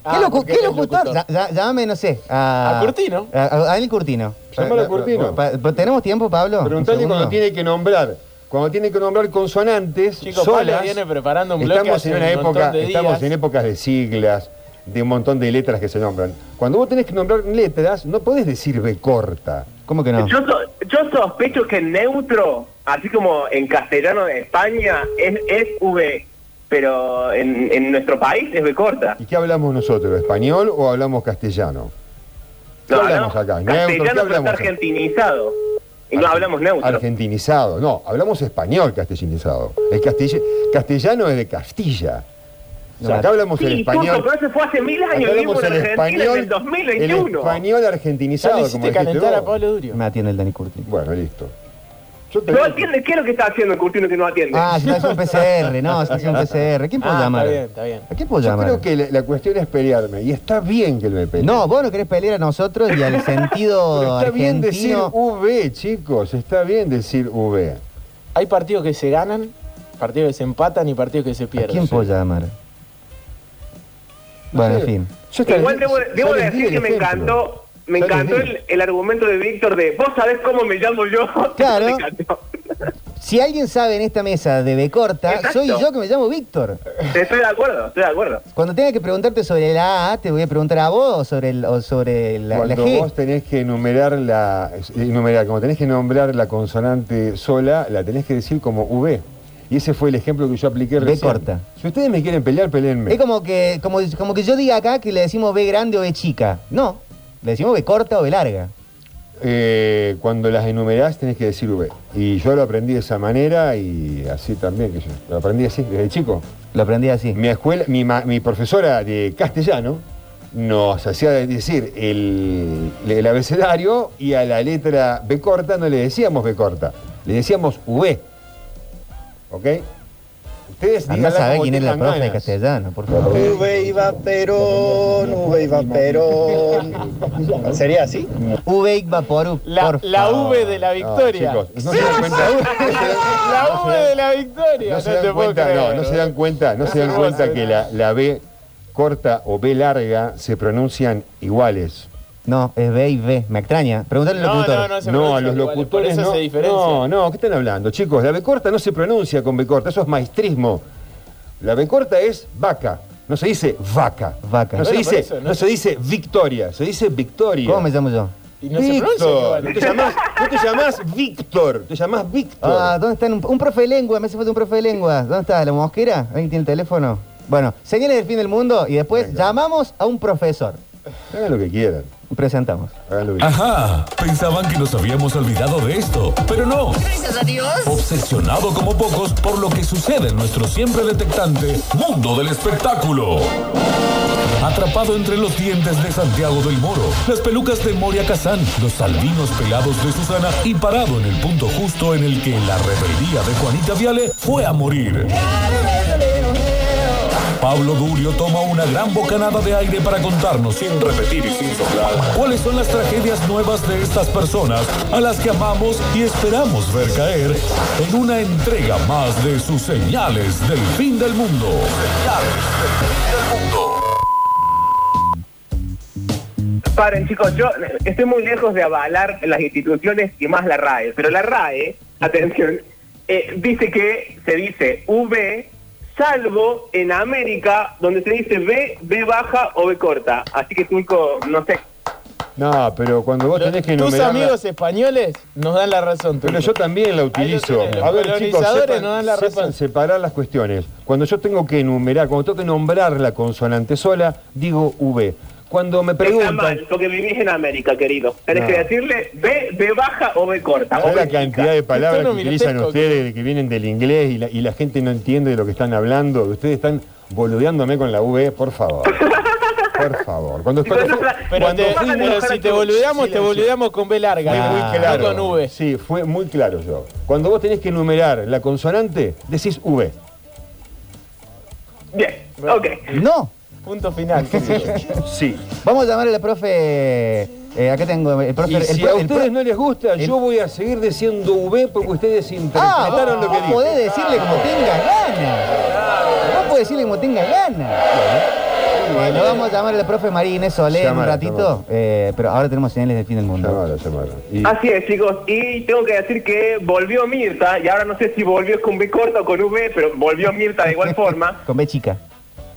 Ah, locu- porque qué él es locutor? locutor. Ya- ya- Llámame, no sé. A, A Curtino. A, a Daniel Curtino. Llámalo a Curtino. Pa- pa- ¿Tenemos tiempo, Pablo? Preguntale segundo. cuando tiene que nombrar. Cuando tiene que nombrar consonantes Chico, Pablo solas. viene preparando un bloque estamos hace en una un montón época, de estamos días. en épocas de siglas, de un montón de letras que se nombran. Cuando vos tenés que nombrar letras, no podés decir B corta. ¿Cómo que no? Yo, so- yo sospecho que neutro, así como en castellano de España, es, es V, pero en, en nuestro país es V corta. ¿Y qué hablamos nosotros? ¿Español o hablamos castellano? ¿Qué No, hablamos no, acá? Neutro, ¿qué Castellano hablamos? está argentinizado. Y no hablamos neutro. Argentinizado. No, hablamos español castellanizado. El castellano es de Castilla. O sea, acá hablamos el Sí, español. Turco, pero eso fue hace mil Acá años. hablamos el Argentina español, en el 2021. el español argentinizado, como calentar a. Pablo Durio. Me atiende el Dani Curtino. Bueno, listo. Yo te- No atiende, ¿qué es lo que está haciendo el Curtino que no atiende? Ah, se está haciendo un PCR, no, se está haciendo un PCR. ¿Quién puedo Ah, llamar? está bien, está bien. ¿A quién puedo Yo llamar? creo que la, la cuestión es pelearme. Y está bien que me pelee. No, vos no querés pelear a nosotros y al [LAUGHS] sentido Pero está bien decir. V, chicos. Está bien decir V. Hay partidos que se ganan, partidos que se empatan y partidos que se ¿A pierden. quién puedo llamar? Bueno, en fin. Igual debo, debo decir que me encantó, me encantó el, el argumento de Víctor de vos sabés cómo me llamo yo. [LAUGHS] Claro. Si alguien sabe en esta mesa de B corta, Exacto. soy yo que me llamo Víctor. Estoy de acuerdo, estoy de acuerdo. Cuando tenga que preguntarte sobre la A, te voy a preguntar a vos o sobre, el, o sobre la, la Cuando G. vos tenés que enumerar la. enumerar, como tenés que nombrar la consonante sola, la tenés que decir como V. Y ese fue el ejemplo que yo apliqué B recién. corta. Si ustedes me quieren pelear, peleenme. Es como que, como, como que yo diga acá que le decimos B grande o B chica. No, le decimos B corta o B larga. Eh, cuando las enumerás tenés que decir V. Y yo lo aprendí de esa manera y así también, que yo lo aprendí así desde chico. Lo aprendí así. Mi escuela, mi, ma- mi profesora de castellano nos hacía decir el, el abecedario y a la letra B corta no le decíamos B corta, le decíamos V. ¿Ok? Ustedes Anda como quién es la profe de castellano, por favor. V iba Perón, V iba Perón. ¿Sería así? V Vaporub. La, la V de la victoria. chicos, no se dan cuenta. la V de la victoria. No se dan cuenta, no, no se dan cuenta, no se dan No, cuenta no, que la, la B corta o B larga se pronuncian iguales. No, es B y B. Me extraña. Pregúntale al No, locutor. no, no se No, a los igual, locutores por eso no. se diferencia. No, no, ¿qué están hablando, chicos? La B corta no se pronuncia con B corta, eso es maestrismo. La B corta es vaca, no se dice vaca. Vaca. No, se Bueno, dice, eso, ¿no? no se dice victoria, se dice victoria. ¿Cómo me llamo yo? Y no se pronuncia no te llamás, no te llamás Víctor, te llamás Víctor. Ah, ¿dónde está? Un, un profe de lengua, me hace falta un profe de lengua. ¿Dónde está? ¿La mosquera? ¿Alguien tiene el teléfono? Bueno, señales del fin del mundo y después llamamos a un profesor. Hagan lo que quieran. Presentamos. Que Ajá, pensaban que nos habíamos olvidado de esto, pero no. Gracias a Dios. Obsesionado como pocos por lo que sucede en nuestro siempre detectante mundo del espectáculo. Atrapado entre los dientes de Santiago del Moro, las pelucas de Moria Kazán, los albinos pelados de Susana y parado en el punto justo en el que la rebeldía de Juanita Viale fue a morir. Pablo Durio toma una gran bocanada de aire para contarnos, sin repetir y sin soplar, cuáles son las tragedias nuevas de estas personas a las que amamos y esperamos ver caer en una entrega más de sus señales del fin del mundo. Señales del fin del mundo. Paren, chicos, yo estoy muy lejos de avalar las instituciones y más la RAE, pero la RAE, atención, eh, dice que se dice V, salvo en América, donde se dice B, B baja o B corta. Así que, Turco, no sé. No, pero cuando vos tenés que Tus enumerar. amigos españoles nos dan la razón. Pero Turco. yo también la Ahí lo utilizo. tenés, los A ver, chicos, colonizadores sepan, nos dan la sepan razón. separar las cuestiones. Cuando yo tengo que enumerar, cuando tengo que nombrar la consonante sola, digo V. Cuando me Está preguntan, mal, porque vivís en América, querido. Tenés No. que decirle B, B baja o B corta. o ¿sabes B la cantidad de palabras que utilizan ustedes que vienen del inglés y la, y la gente no entiende de lo que están hablando? Ustedes están boludeándome con la V, por favor. [LAUGHS] Por favor. Cuando, cuando fue- Pero, cuando te- pero si te boludeamos, te boludeamos con B larga. Fue muy no claro. con V. Sí, fue muy claro yo. Cuando vos tenés que enumerar la consonante, decís V. Bien, ok. No. Punto final. qué sé yo. Sí. Vamos a llamarle a la profe. eh, acá tengo el profe. Y el si pro- a ustedes pro- no les gusta, yo voy a seguir diciendo V porque ustedes Ah, interpretaron vos, lo que dije. podés decirle como tengas ganas. Vos podés decirle como tengas ganas. Eh, lo vamos a llamar a la profe María Inés Solé en un ratito, eh, pero ahora tenemos señales del fin del mundo. Y- Así es, chicos. Y tengo que decir que volvió Mirta, y ahora no sé si volvió con B corta o con V, pero volvió Mirta de igual [LAUGHS] forma, Con B chica.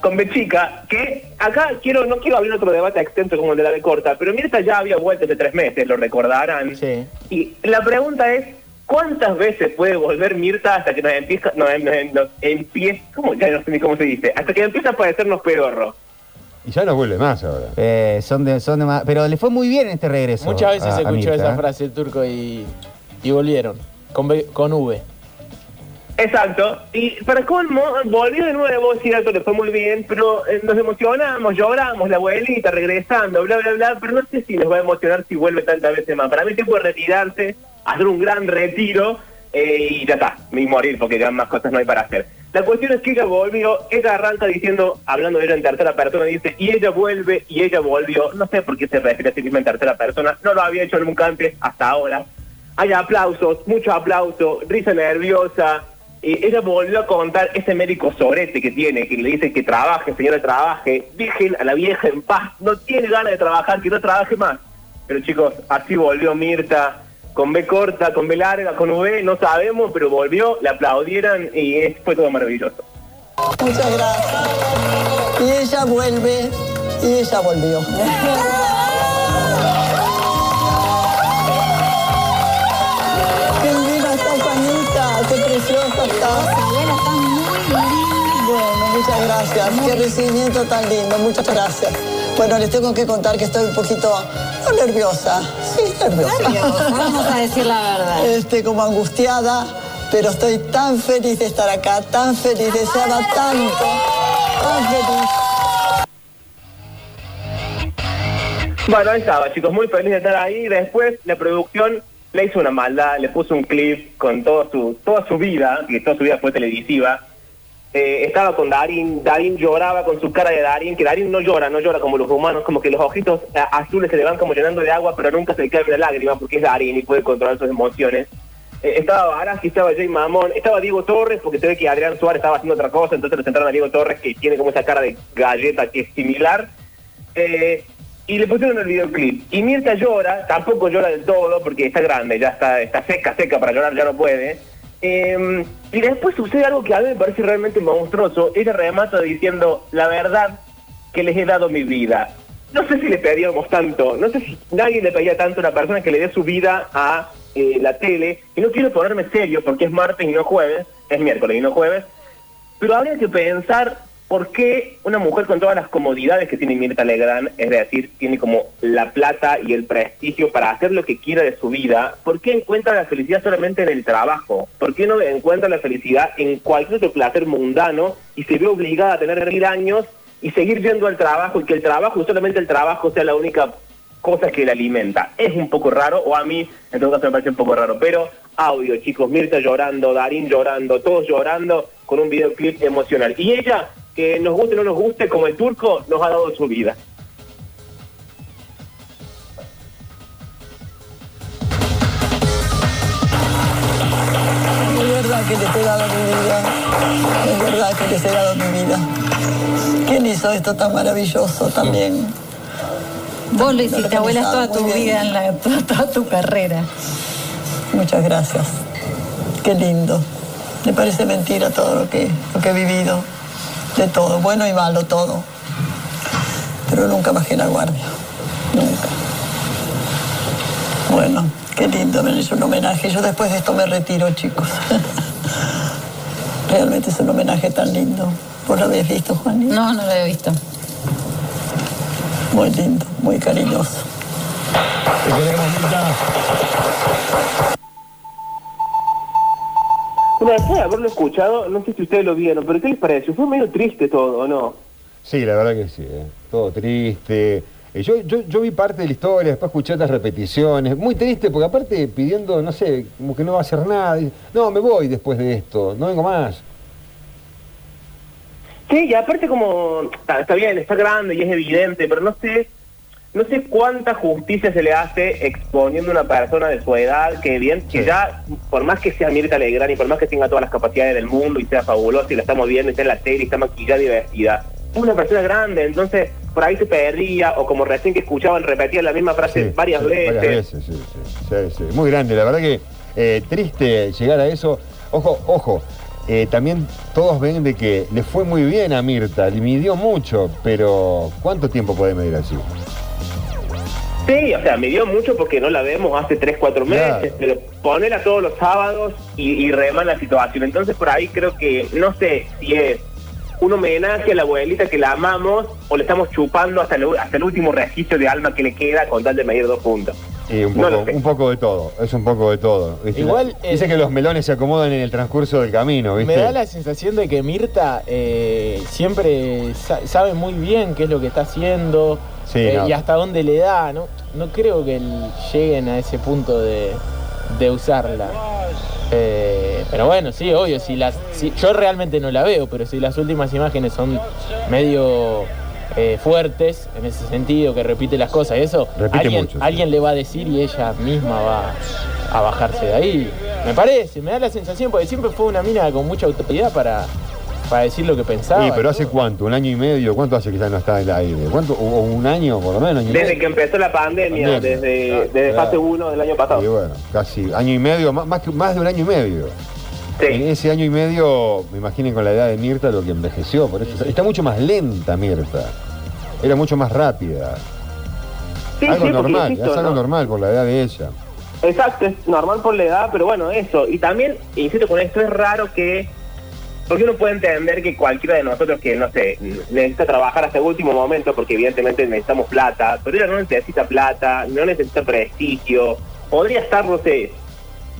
Con B chica, que acá quiero no quiero abrir otro debate extenso como el de la B corta, pero Mirta ya había vuelto hace tres meses, lo recordarán. Sí. Y la pregunta es, ¿cuántas veces puede volver Mirta hasta que nos empieza, nos, nos- nos empieza, ¿cómo? Ya no sé ni cómo se dice, hasta que empieza a parecernos pedorro? Y ya no vuelve más ahora. Eh, son de, son de más, pero le fue muy bien en este regreso. Muchas veces a- se a escuchó esa ¿eh? frase el turco y, y volvieron. Con, con V. Exacto, y para colmo, volvió de nuevo, es cierto, le fue muy bien, pero eh, nos emocionamos, lloramos, la abuelita regresando, bla, bla, bla, pero no sé si nos va a emocionar si vuelve tantas veces más. Para mí tiempo de retirarse, hacer un gran retiro eh, y ya está, y morir, porque ya más cosas no hay para hacer. La cuestión es que ella volvió, ella arranca diciendo, hablando de ella en tercera persona, dice, y ella vuelve, y ella volvió, no sé por qué se refiere a sí misma en tercera persona, no lo había hecho nunca antes, hasta ahora. Hay aplausos, mucho aplauso, risa nerviosa. Y ella volvió a contar ese médico sorete que tiene, que le dice que trabaje, señora, trabaje. Dejen a la vieja en paz, no tiene ganas de trabajar, que no trabaje más. Pero chicos, así volvió Mirta, con B corta, con B larga, con V, no sabemos, pero volvió, le aplaudieron y es- fue todo maravilloso. Muchas gracias. Y ella vuelve, y ella volvió. [LAUGHS] Qué preciosa está. Bueno, muchas gracias. Qué recibimiento tan lindo, muchas gracias. Bueno, les tengo que contar que estoy un poquito no, nerviosa. Sí, nerviosa. Nerviosa, vamos a decir la verdad. Este, como angustiada, pero estoy tan feliz de estar acá, tan feliz, deseaba tanto, tan feliz. Bueno, ahí estaba, chicos, muy feliz de estar ahí. Después la producción le hizo una maldad, le puso un clip con todo su, toda su vida, que toda su vida fue televisiva. eh, estaba con Darín, Darín lloraba con su cara de Darín, que Darín no llora, no llora como los humanos, como que los ojitos eh, azules se le van como llenando de agua, pero nunca se le cae una lágrima porque es Darín y puede controlar sus emociones. Eh, estaba Barassi, estaba Jay Mamón, estaba Diego Torres, porque se ve que Adrián Suárez estaba haciendo otra cosa, entonces le sentaron a Diego Torres, que tiene como esa cara de galleta que es similar. Eh, y le pusieron el videoclip. Y Mirta llora, tampoco llora del todo, porque está grande, ya está, está seca, seca para llorar, ya no puede. Eh, y después sucede algo que a mí me parece realmente monstruoso. Ella remata diciendo, la verdad que les he dado mi vida. No sé si le pedíamos tanto, no sé si nadie le pedía tanto a una persona que le dé su vida a eh, la tele. Y no quiero ponerme serio porque es martes y no jueves, es miércoles y no jueves. Pero habría que pensar por qué una mujer con todas las comodidades que tiene Mirta Legrand, es decir, tiene como la plata y el prestigio para hacer lo que quiera de su vida, ¿por qué encuentra la felicidad solamente en el trabajo? ¿Por qué no encuentra la felicidad en cualquier otro placer mundano y se ve obligada a tener mil años y seguir yendo al trabajo y que el trabajo, solamente el trabajo, sea la única cosa que la alimenta? Es un poco raro, o a mí en todo caso me parece un poco raro, pero audio, chicos, Mirta llorando, Darín llorando, todos llorando con un videoclip emocional. Y ella que nos guste o no nos guste, como el turco, nos ha dado su vida. Es verdad que les he dado mi vida. Es verdad que les he dado mi vida. ¿Quién hizo esto tan maravilloso también? Vos lo hiciste, abuela, toda tu vida, en la, [LAUGHS] toda, toda tu carrera. Muchas gracias. Qué lindo. Me parece mentira todo lo que, lo que he vivido. De todo, bueno y malo, todo. Pero nunca bajé la guardia. Nunca. Bueno, qué lindo, me han hecho un homenaje. Yo después de esto me retiro, chicos. [LAUGHS] Realmente es un homenaje tan lindo. ¿Vos lo habías visto, Juan? No, no lo había visto. Muy lindo, muy cariñoso. Bueno, después de haberlo escuchado, no sé si ustedes lo vieron, pero ¿qué les pareció? Fue medio triste todo, ¿o no? Sí, la verdad que sí, eh. todo triste. Eh, yo, yo, yo vi parte de la historia, después escuché otras repeticiones. Muy triste, porque aparte pidiendo, no sé, como que no va a hacer nada. No, me voy después de esto, no vengo más. Sí, y aparte como, está, está bien, está grande y es evidente, pero no sé, no sé cuánta justicia se le hace exponiendo a una persona de su edad, que bien, que ya, por más que sea Mirta Legrand y por más que tenga todas las capacidades del mundo y sea fabulosa y la estamos viendo y está en la serie y está maquillada y vestida, es una persona grande, entonces por ahí se perdía, o como recién que escuchaban, repetir la misma frase varias Sí, veces. Varias veces, sí, sí, sí, sí. Muy grande, la verdad que eh, triste llegar a eso. Ojo, ojo, eh, también todos ven de que le fue muy bien a Mirta, le midió mucho, pero ¿cuánto tiempo puede medir así? Sí, o sea, me dio mucho porque no la vemos hace 3, 4 meses, Claro. pero ponerla todos los sábados y, y remar la situación. Entonces por ahí creo que, no sé si es un homenaje a la abuelita que la amamos o le estamos chupando hasta el, hasta el último registro de alma que le queda con tal de medir dos puntos. Y un poco, un de todo, es un poco de todo. ¿viste? Igual, Dice eh, que los melones se acomodan en el transcurso del camino, ¿viste? Me da la sensación de que Mirta eh, siempre sa- sabe muy bien qué es lo que está haciendo Sí, eh, no. y hasta dónde le da. No, no creo que lleguen a ese punto de, de usarla. Eh, pero bueno, sí, obvio. Si las, si- yo realmente no la veo, pero si las últimas imágenes son medio eh, fuertes en ese sentido, que repite las cosas y eso, Repite alguien, mucho, sí. alguien le va a decir y ella misma va a bajarse de ahí. Me parece, me da la sensación, porque siempre fue una mina con mucha autoridad para, para decir lo que pensaba. Sí, pero ¿hace cuánto? ¿Un año y medio? ¿Cuánto hace que ya no está en el aire? ¿Cuánto? ¿O un año por lo menos? año Desde medio? que empezó la pandemia, Pandemia. desde, Ah, desde claro. fase 1 del año pasado. Y bueno, casi año y medio, más, más, que- más de un año y medio. En ese año y medio, me imaginen con la edad de Mirta lo que envejeció, por eso está mucho más lenta Mirta. Era mucho más rápida. Sí, algo sí, normal, insisto, es algo ¿no? normal por la edad de ella. Exacto, es normal por la edad, pero bueno, eso. Y también, insisto con esto, es raro que... Porque uno puede entender que cualquiera de nosotros que, no sé, necesita trabajar hasta el último momento, porque evidentemente necesitamos plata, pero ella no necesita plata, no necesita prestigio, podría estar, no sé,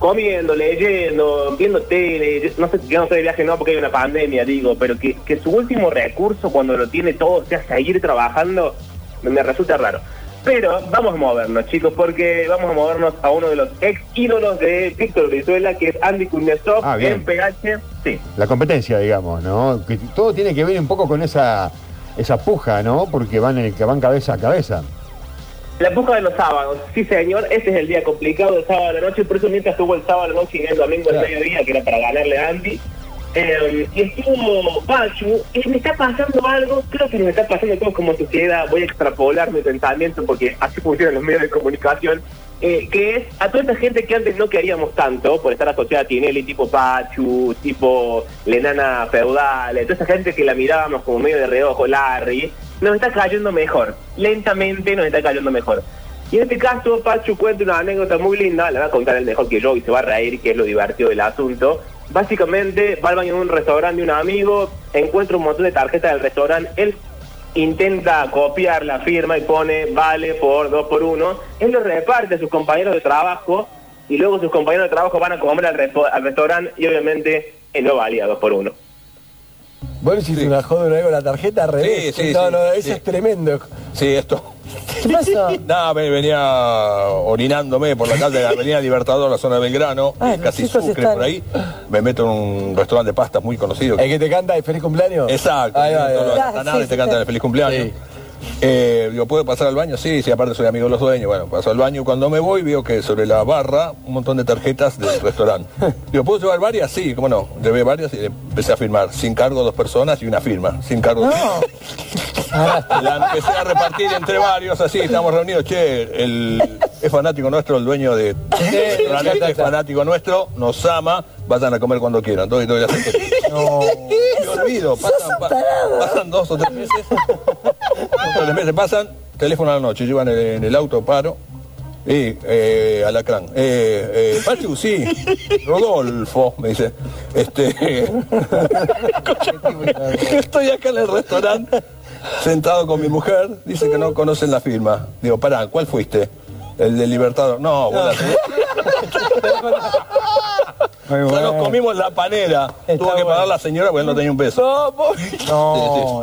comiendo, leyendo, viendo tele, no sé, yo no sé de viaje no porque hay una pandemia, digo, pero que, que su último recurso cuando lo tiene todo sea seguir trabajando, me resulta raro. Pero vamos a movernos, chicos, porque vamos a movernos a uno de los ex ídolos de Víctor Brizuela, que es Andy Kuznetsov Ah, en PH. Sí. La competencia, digamos, ¿no? Que todo tiene que ver un poco con esa, esa puja, ¿no? Porque van, en- que van cabeza a cabeza. La puja de los sábados, sí señor, ese es el día complicado del sábado a la noche, por eso mientras estuvo el sábado la noche y el domingo al mediodía, que era para ganarle a Andy, eh, y estuvo Pachu, y me está pasando algo, creo que nos está pasando a todos como sociedad, voy a extrapolar mi pensamiento porque así funcionan los medios de comunicación, eh, que es a toda esa gente que antes no queríamos tanto por estar asociada a Tinelli, tipo Pachu, tipo Lenana Feudal, toda esa gente que la mirábamos como medio de reojo, Larry, nos está cayendo mejor, lentamente nos está cayendo mejor. Y en este caso, Pachu cuenta una anécdota muy linda, la va a contar él mejor que yo y se va a reír, que es lo divertido del asunto. Básicamente, va al baño un restaurante de un amigo, encuentra un montón de tarjetas del restaurante, él intenta copiar la firma y pone vale por dos por uno, él lo reparte a sus compañeros de trabajo y luego sus compañeros de trabajo van a comer al, al restaurante y obviamente él no valía dos por uno. Hiciste una joda una vez con la tarjeta al revés. Sí, sí, no, sí, no, eso sí. es tremendo. Sí, esto. ¿Qué pasa? [LAUGHS] Nada, me venía orinándome por la calle de la Avenida Libertador, la zona de Belgrano, Ah, casi Sucre están- por ahí. Me meto en un restaurante de pastas muy conocido. El que te canta el feliz cumpleaños. Exacto, Ahí va, ahí va. sí, te sí, cantan sí. el feliz cumpleaños. Eh, digo, ¿puedo pasar al baño? Sí, sí, aparte soy amigo de los dueños. Bueno, paso al baño y cuando me voy veo que sobre la barra un montón de tarjetas del [LAUGHS] restaurante. Digo, ¿puedo llevar varias? Sí, cómo no. Llevé varias y empecé a firmar. Sin cargo dos personas y una firma. Sin cargo. [LAUGHS] La empecé a repartir entre varios, así, estamos reunidos. Che, el, es fanático nuestro, el dueño de restaurante es fanático nuestro, nos ama, vayan a comer cuando quieran. Entonces, doy la [LAUGHS] No, me olvido, pasan, pa- pasan dos o tres meses. O tres meses pasan, teléfono a la noche, yo en el, en el auto, paro. Y, eh, alacrán. Eh, eh, Pachu, sí. [LAUGHS] Rodolfo, me dice. Este. [LAUGHS] Estoy acá en el restaurante, sentado con mi mujer. Dice que no conocen la firma. Digo, pará, ¿cuál fuiste? El del Libertador. No, vos la- Ya nos comimos la panera. Tuvo que pagar la señora porque no tenía un peso. No,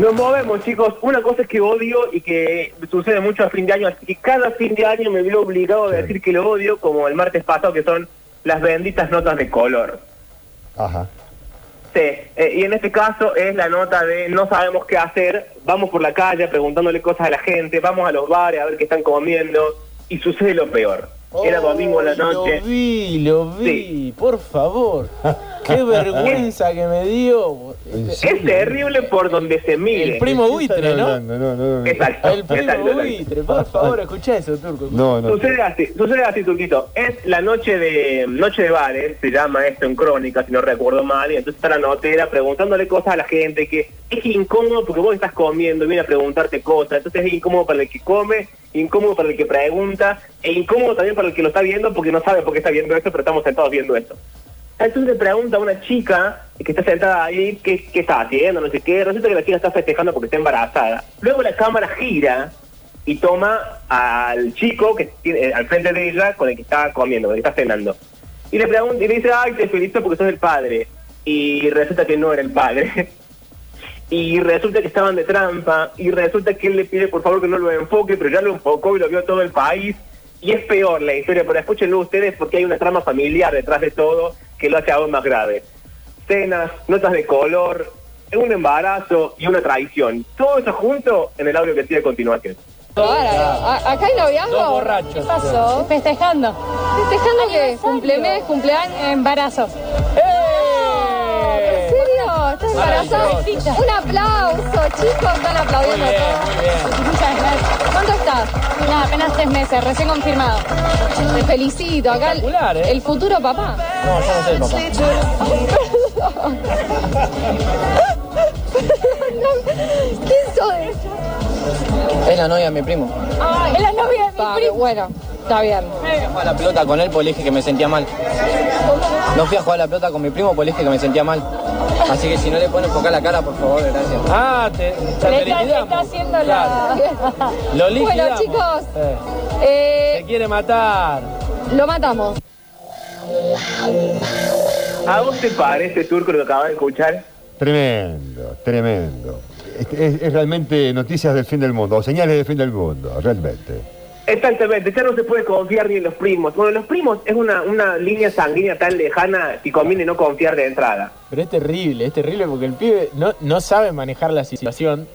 Nos movemos, chicos. Una cosa es que odio y que sucede mucho a fin de año, así que cada fin de año me veo obligado a decir que lo odio, como el martes pasado, que son las benditas notas de color. Ajá. Sí, eh, y en este caso es la nota de no sabemos qué hacer, vamos por la calle preguntándole cosas a la gente, vamos a los bares a ver qué están comiendo, y sucede lo peor. Era domingo en la noche. Lo vi, lo vi, por favor. Qué [LAUGHS] vergüenza que me dio. Es terrible por donde se mire. El primo buitre, ¿no? No, no, no. Exacto. El primo exacto, exacto. buitre, por favor, escucha eso, Turco. No, no. Sucede así, sucede así, Turquito. Es la noche de noche de bares, se llama esto en crónica, si no recuerdo mal, y entonces está la notera preguntándole cosas a la gente que es incómodo porque vos estás comiendo, viene a preguntarte cosas, entonces es incómodo para el que come, incómodo para el que pregunta, e incómodo también para el que lo está viendo porque no sabe por qué está viendo esto, pero estamos sentados viendo esto. Entonces le pregunta a una chica que está sentada ahí qué, está haciendo, no sé qué. Resulta que la chica está festejando porque está embarazada. Luego la cámara gira y toma al chico que tiene al frente de ella con el que está comiendo, con el que está cenando. Y le pregunta y le dice, ay, te felicito porque sos el padre. Y resulta que no era el padre. [LAUGHS] y resulta que estaban de trampa. Y resulta que él le pide por favor que no lo enfoque, pero ya lo enfocó y lo vio todo el país. Y es peor la historia, pero escúchenlo ustedes porque hay una trama familiar detrás de todo que lo hace aún más grave. Cenas, notas de color, un embarazo y una traición. Todo eso junto en el audio que sigue a continuación. Acá hay noviazgo. Dos borrachos. ¿Qué pasó? Festejando. ¿Festejando qué? ¿Cumplemes, cumpleaños? Embarazo. ¿En serio? ¿Estás embarazada? Un aplauso, chicos. Están aplaudiendo todos. [LAUGHS] Muchas gracias. ¿Cuánto estás? Nada, apenas tres meses, recién confirmado. Te felicito. Acá el, Espectacular, ¿eh? el futuro papá. No, yo no soy el papá. [LAUGHS] [LAUGHS] ¿Quién sos? Es la novia de mi primo. Es la novia de mi primo. Bueno, está bien. Jugué a la pelota con él porque le dije que me sentía mal. No fui a jugar a la pelota con mi primo porque le dije que me sentía mal. Así que si no le pones enfocar la cara, por favor, gracias. Ah, te, te Le está, le está haciendo la... Lo Bueno, liquidamos. chicos, Eh, eh, te quiere matar. lo matamos. ¿A vos te parece, Turco, lo que acabas de escuchar? Tremendo, tremendo. Es, es- es realmente noticias del fin del mundo, o señales del fin del mundo, realmente. Exactamente, ya no se puede confiar ni en los primos. Bueno, los primos es una, una línea sanguínea tan lejana que conviene no confiar de entrada. Pero es terrible, es terrible porque el pibe no, no sabe manejar la situación.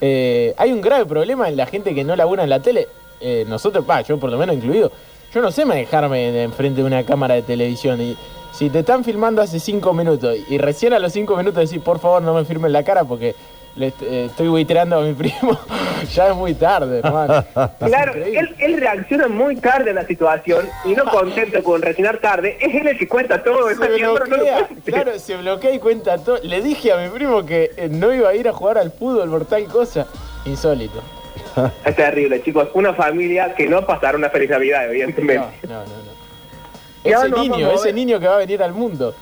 Eh, hay un grave problema en la gente que no labura en la tele. Eh, nosotros, pa, yo por lo menos incluido, yo no sé manejarme en- enfrente de una cámara de televisión. Y si te están filmando hace cinco minutos y recién a los cinco minutos decís, por favor no me firmen la cara porque le eh, estoy buitreando a mi [LAUGHS] primo, ya es muy tarde, hermano. Claro, él, él reacciona muy tarde a la situación y no contento con reaccionar tarde, es él el que cuenta todo. Se no bloquea, claro, se bloquea y cuenta todo. Le dije a mi primo que eh, no iba a ir a jugar al fútbol por tal cosa. Insólito. [LAUGHS] Es terrible, chicos. Una familia que no pasará una feliz Navidad, evidentemente. No, no, no. Ese niño, ese niño que va a venir al mundo.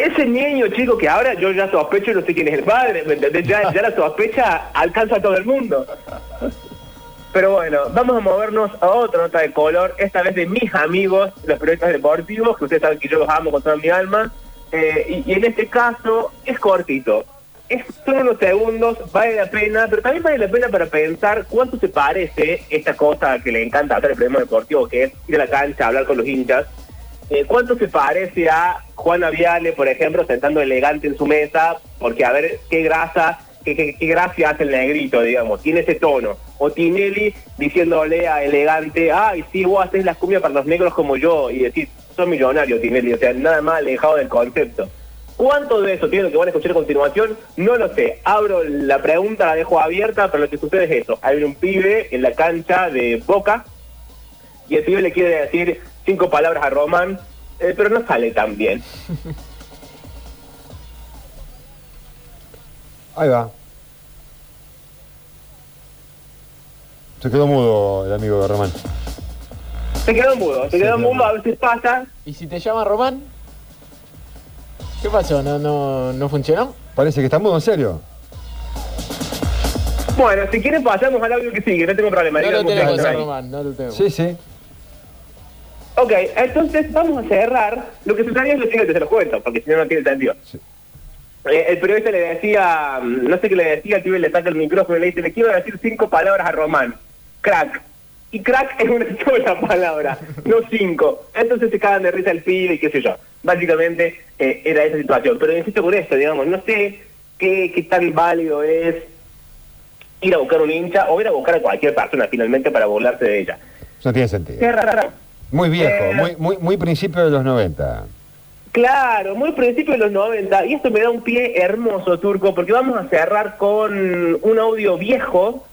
Ese niño, chico, que ahora yo ya sospecho y no sé quién es el padre, ¿me entendés? Ya, la sospecha alcanza a todo el mundo. Pero bueno, vamos a movernos a otra nota de color, esta vez de mis amigos, los periodistas deportivos, que ustedes saben que yo los amo con toda mi alma. Eh, y, y en este caso es cortito. Es solo unos segundos, vale la pena, pero también vale la pena para pensar cuánto se parece esta cosa que le encanta hacer el periodismo deportivo, que es ir a la cancha, hablar con los hinchas, eh, ¿Cuánto se parece a Juana Viale, por ejemplo, sentando elegante en su mesa? Porque a ver qué grasa, qué, qué- gracia hace el negrito, digamos, tiene ese tono. O Tinelli diciéndole a elegante, ay, sí, vos haces las cumbias para los negros como yo, y decir, sos millonario, Tinelli, o sea, nada más alejado del concepto. ¿Cuánto de eso tiene lo que van a escuchar a continuación? No lo sé. Abro la pregunta, la dejo abierta, pero lo que sucede es eso. Hay un pibe en la cancha de Boca y el pibe le quiere decir cinco palabras a Román, eh, pero no sale tan bien. Ahí va. Se quedó mudo el amigo de Román. Se quedó mudo, se quedó mudo, a veces pasa. ¿Y si te llama Román? ¿Qué pasó? ¿No, no, no funcionó? Parece que está mudo, en serio. Bueno, si quieren pasamos al audio que sigue, no tengo problema. No lo tenemos. Román, no lo tenemos. Sí, sí. Ok, entonces vamos a cerrar. Lo que sucedió es lo siguiente, se lo cuento, porque si no, no tiene sentido. Eh, el periodista le decía, mm, no sé qué le decía, el pibe le saca el micrófono y le dice, le quiero decir cinco palabras a Román. Crack. Y crack [LAUGHS] es una sola palabra, no cinco. Entonces se cagan de risa el pibe y qué sé yo. Básicamente eh, era esa situación. Pero insisto con esto, digamos, no sé qué, qué tan válido es ir a buscar un hincha o ir a buscar a cualquier persona finalmente para burlarse de ella. No tiene sentido. Qué raro. Muy viejo, Eh, muy, muy, muy principio de los 90. Claro, muy principio de los 90. Y esto me da un pie hermoso, Turco, porque vamos a cerrar con un audio viejo.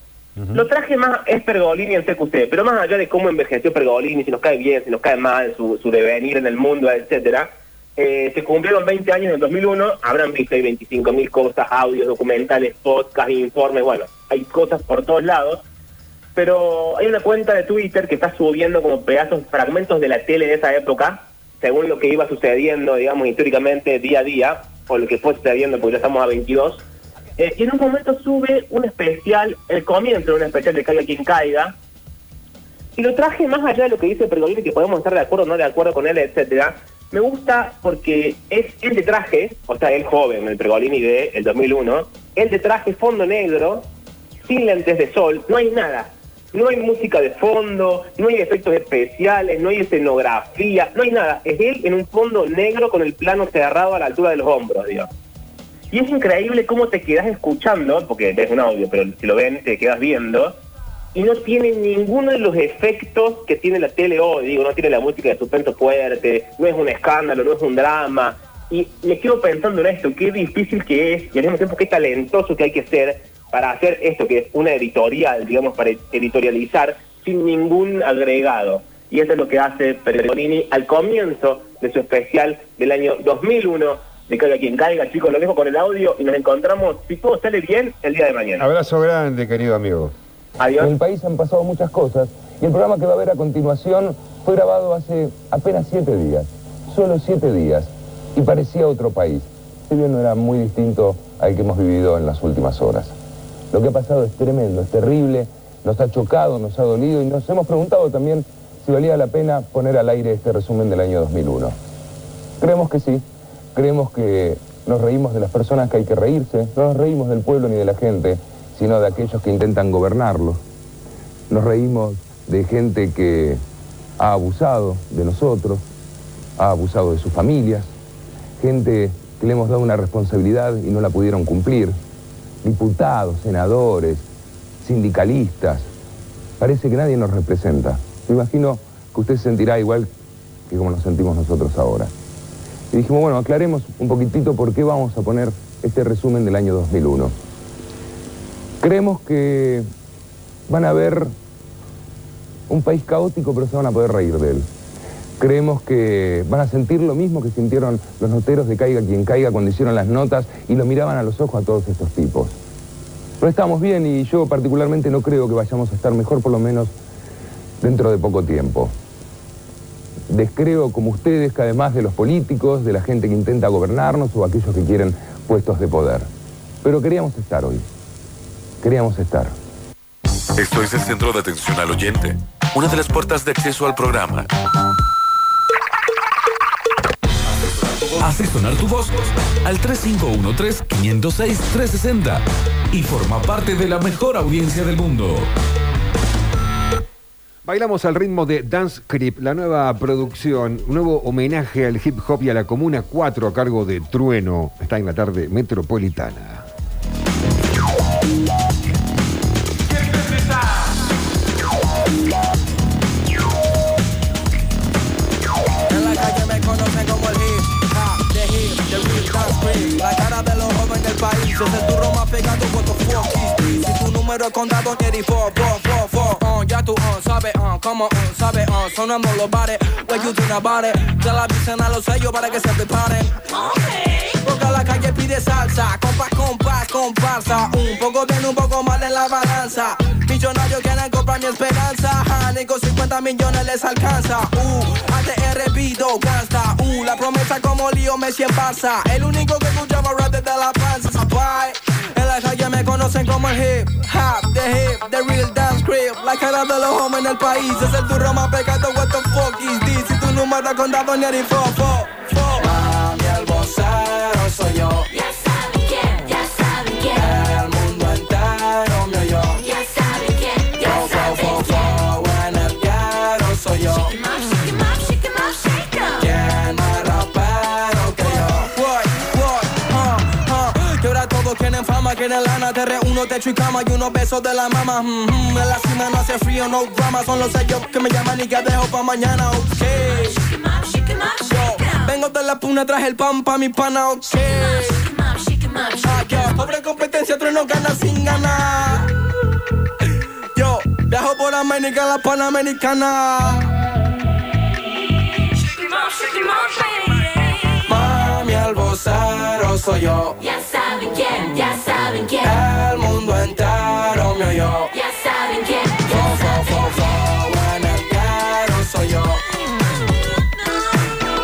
Lo traje más, es Pergolini en CQC, pero más allá de cómo envejeció Pergolini, si nos cae bien, si nos cae mal, su, su devenir en el mundo, etcétera. eh, se cumplieron 20 años en el 2001, habrán visto ahí 25 mil cosas, audios, documentales, podcasts, informes, bueno, hay cosas por todos lados. Pero hay una cuenta de Twitter que está subiendo como pedazos, fragmentos de la tele de esa época, según lo que iba sucediendo, digamos, históricamente día a día, o lo que fue sucediendo, porque ya estamos a 22. Eh, y en un momento sube un especial, el comienzo de un especial de Caiga quien caiga, y lo traje más allá de lo que dice Pergolini, que podemos estar de acuerdo o no de acuerdo con él, etcétera. Me gusta porque es el de traje, o sea, el joven, el Pergolini de el 2001, el de traje fondo negro, sin lentes de sol, no hay nada. No hay música de fondo, no hay efectos especiales, no hay escenografía, no hay nada. Es él en un fondo negro con el plano cerrado a la altura de los hombros, digamos. Y es increíble cómo te quedas escuchando, porque es un audio, pero si lo ven, te quedas viendo, y no tiene ninguno de los efectos que tiene la tele hoy, digo, no tiene la música de suspenso fuerte, no es un escándalo, no es un drama. Y me quedo pensando en esto, qué difícil que es, y al mismo tiempo qué talentoso que hay que ser para hacer esto, que es una editorial, digamos, para editorializar sin ningún agregado. Y eso es lo que hace Pergolini al comienzo de su especial del año 2001 de Caiga quien caiga. Chicos, lo dejo con el audio y nos encontramos, si todo sale bien, el día de mañana. Abrazo grande, querido amigo. Adiós. En el país han pasado muchas cosas y el programa que va a ver a continuación fue grabado hace apenas siete días, solo siete días, y parecía otro país. Si bien no era muy distinto al que hemos vivido en las últimas horas. Lo que ha pasado es tremendo, es terrible, nos ha chocado, nos ha dolido y nos hemos preguntado también si valía la pena poner al aire este resumen del año 2001. Creemos que sí, creemos que nos reímos de las personas que hay que reírse, no nos reímos del pueblo ni de la gente, sino de aquellos que intentan gobernarlo. Nos reímos de gente que ha abusado de nosotros, ha abusado de sus familias, gente que le hemos dado una responsabilidad y no la pudieron cumplir, diputados, senadores, sindicalistas. Parece que nadie nos representa. Me imagino que usted se sentirá igual que como nos sentimos nosotros ahora. Y dijimos, bueno, aclaremos un poquitito por qué vamos a poner este resumen del año 2001. Creemos que van a ver un país caótico, pero se van a poder reír de él. Creemos que van a sentir lo mismo que sintieron los noteros de Caiga quien caiga cuando hicieron las notas y lo miraban a los ojos a todos estos tipos. Pero estamos bien y yo particularmente no creo que vayamos a estar mejor, por lo menos dentro de poco tiempo. Descreo como ustedes que además de los políticos, de la gente que intenta gobernarnos o aquellos que quieren puestos de poder. Pero queríamos estar hoy. Queríamos estar. Esto es el Centro de Atención al Oyente, una de las puertas de acceso al programa. Hace sonar tu voz al 3513-506-360 y forma parte de la mejor audiencia del mundo. Bailamos al ritmo de Dance Creep, la nueva producción, un nuevo homenaje al hip hop y a la Comuna 4 a cargo de Trueno. Está en la tarde metropolitana. País es el turro más pegado, what the fuck is this? Si tu número es contado, Jerry, four, four, four, four. Uh, ya tú, uh, sabes, uh, como, uh, sabes, uh, sonamos los bares, what you think about it? Ya la avisen a los sellos para que se preparen. Porque la calle pide salsa, compás, compás, comparsa. Un poco bien, un poco mal en la balanza. Millonarios quieren comprar mi esperanza. Ni con 50 millones les alcanza. Uh, ATR Vido, gasta. Uh, la promesa como lío Messi en Barça. El único que escuchaba rap desde la panza. Bye. En la calle me conocen como el hip hop, the hip, the real dance crib. La cara de los hombres en el país es el turro más pegado. What the fuck is this? Si tu número contado ni el fo, fo, fo. Mami, el vocero soy yo. Quieren lana, te reúno, techo y cama y unos besos de la mama. Mm, en la cima no hace frío, no drama, son los sellos que me llaman y que dejo pa' mañana, ok. 'em. Vengo de la puna, traje el pan pa' mi pana, ok. Ah, Pobre competencia, otro no gana sin ganar. Yo, viajo por América, la panamericana. Shake. Soy yo. Ya saben quién, ya saben quién. El mundo entero me oyó. Ya saben quién, Fo, fo, fo, fo, en el soy yo.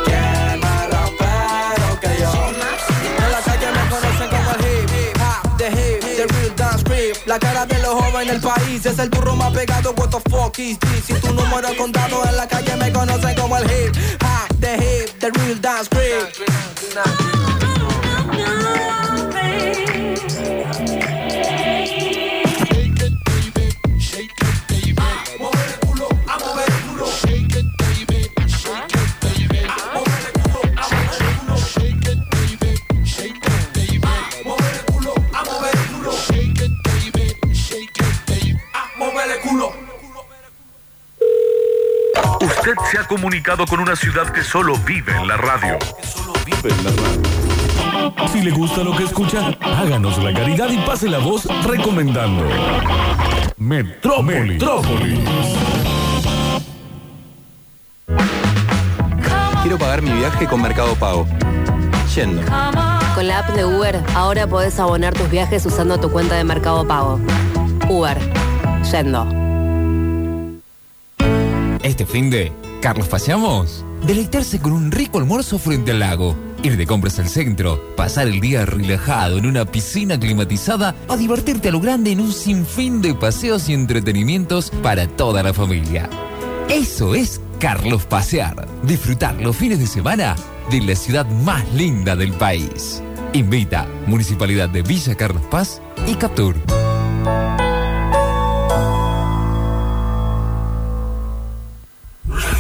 ¿Quién más rapero que yo? En la calle me conocen como el hip, hip hop, the hip, the real dance creep. La cara de los jóvenes del país es el turro más pegado. What the fuck is this? Si tu número contado en la calle me conocen como el hip hop, the hip, the real dance comunicado con una ciudad que solo vive en la radio. Vive en la radio. Si le gusta lo que escucha, háganos la caridad y pase la voz recomendando. Metrópolis. Metrópolis. Quiero pagar mi viaje con Mercado Pago. Yendo. Con la app de Uber, ahora podés abonar tus viajes usando tu cuenta de Mercado Pago. Uber. Yendo. Este fin de, Carlos paseamos. Deleitarse con un rico almuerzo frente al lago. Ir de compras al centro. Pasar el día relajado en una piscina climatizada. O divertirte a lo grande en un sinfín de paseos y entretenimientos para toda la familia. Eso es Carlos Pasear. Disfrutar los fines de semana de la ciudad más linda del país. Invita Municipalidad de Villa Carlos Paz y Captur.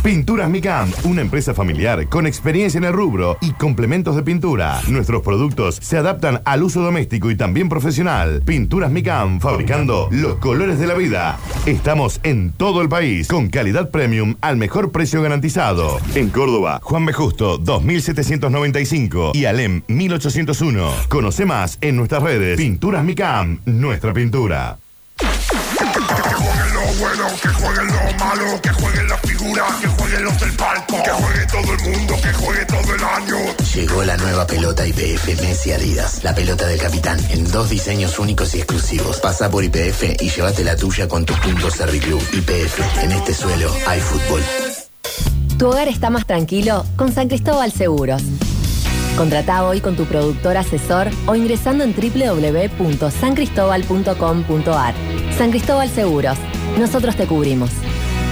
Pinturas Micam, una empresa familiar con experiencia en el rubro y complementos de pintura. Nuestros productos se adaptan al uso doméstico y también profesional. Pinturas Micam, fabricando los colores de la vida. Estamos en todo el país con calidad premium al mejor precio garantizado. En Córdoba, Juan B. Justo 2795 y Alem 1801. Conoce más en nuestras redes. Pinturas Micam, nuestra pintura. Lo bueno, que jueguen lo malo, que jueguen la figura, que jueguen los del palco, que juegue todo el mundo, que juegue todo el año. Llegó la nueva pelota IPF Messi Adidas, la pelota del capitán, en dos diseños únicos y exclusivos. Pasa por IPF y llévate la tuya con tus puntos Serviclub. IPF, en este suelo hay fútbol. Tu hogar está más tranquilo con San Cristóbal Seguros. Contrata hoy con tu productor asesor o ingresando en www.sancristobal.com.ar. San Cristóbal Seguros. Nosotros te cubrimos.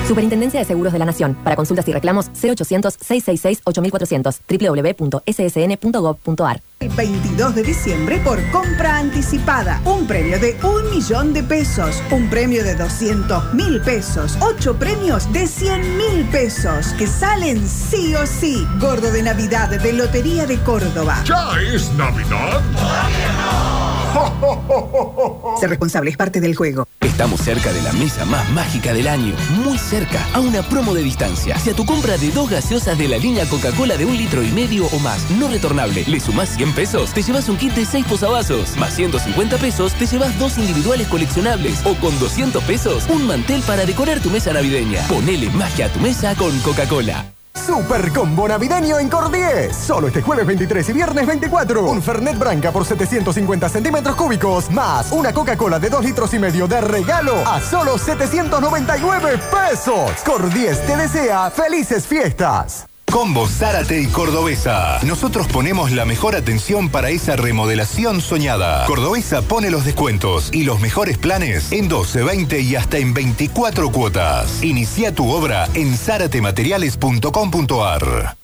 Superintendencia de Seguros de la Nación. Para consultas y reclamos 0800-666-8400. www.ssn.gov.ar. El 22 de diciembre por compra anticipada. Un premio de un millón de pesos. Un premio de 200 mil pesos. Ocho premios de 100 mil pesos. Que salen sí o sí. Gordo de Navidad de Lotería de Córdoba. ¿Ya es Navidad? [LAUGHS] Ser responsable es parte del juego. Estamos cerca de la mesa más mágica del año, muy cerca, a una promo de distancia. Si a tu compra de dos gaseosas de la línea Coca-Cola de un litro y medio o más, no retornable, le sumás 100 pesos, te llevas un kit de 6 posavasos. Más 150 pesos, te llevas dos individuales coleccionables. O con 200 pesos, un mantel para decorar tu mesa navideña. Ponele magia a tu mesa con Coca-Cola. Super combo navideño en Cordies. Solo este jueves 23 y viernes 24. Un Fernet Branca por 750 centímetros cúbicos. Más una Coca-Cola de 2 litros y medio de regalo a solo 799 pesos. Cordies te desea felices fiestas. Combo Zárate y Cordobesa. Nosotros ponemos la mejor atención para esa remodelación soñada. Cordobesa pone los descuentos y los mejores planes en 12, 20 y hasta en 24 cuotas. Inicia tu obra en záratemateriales.com.ar.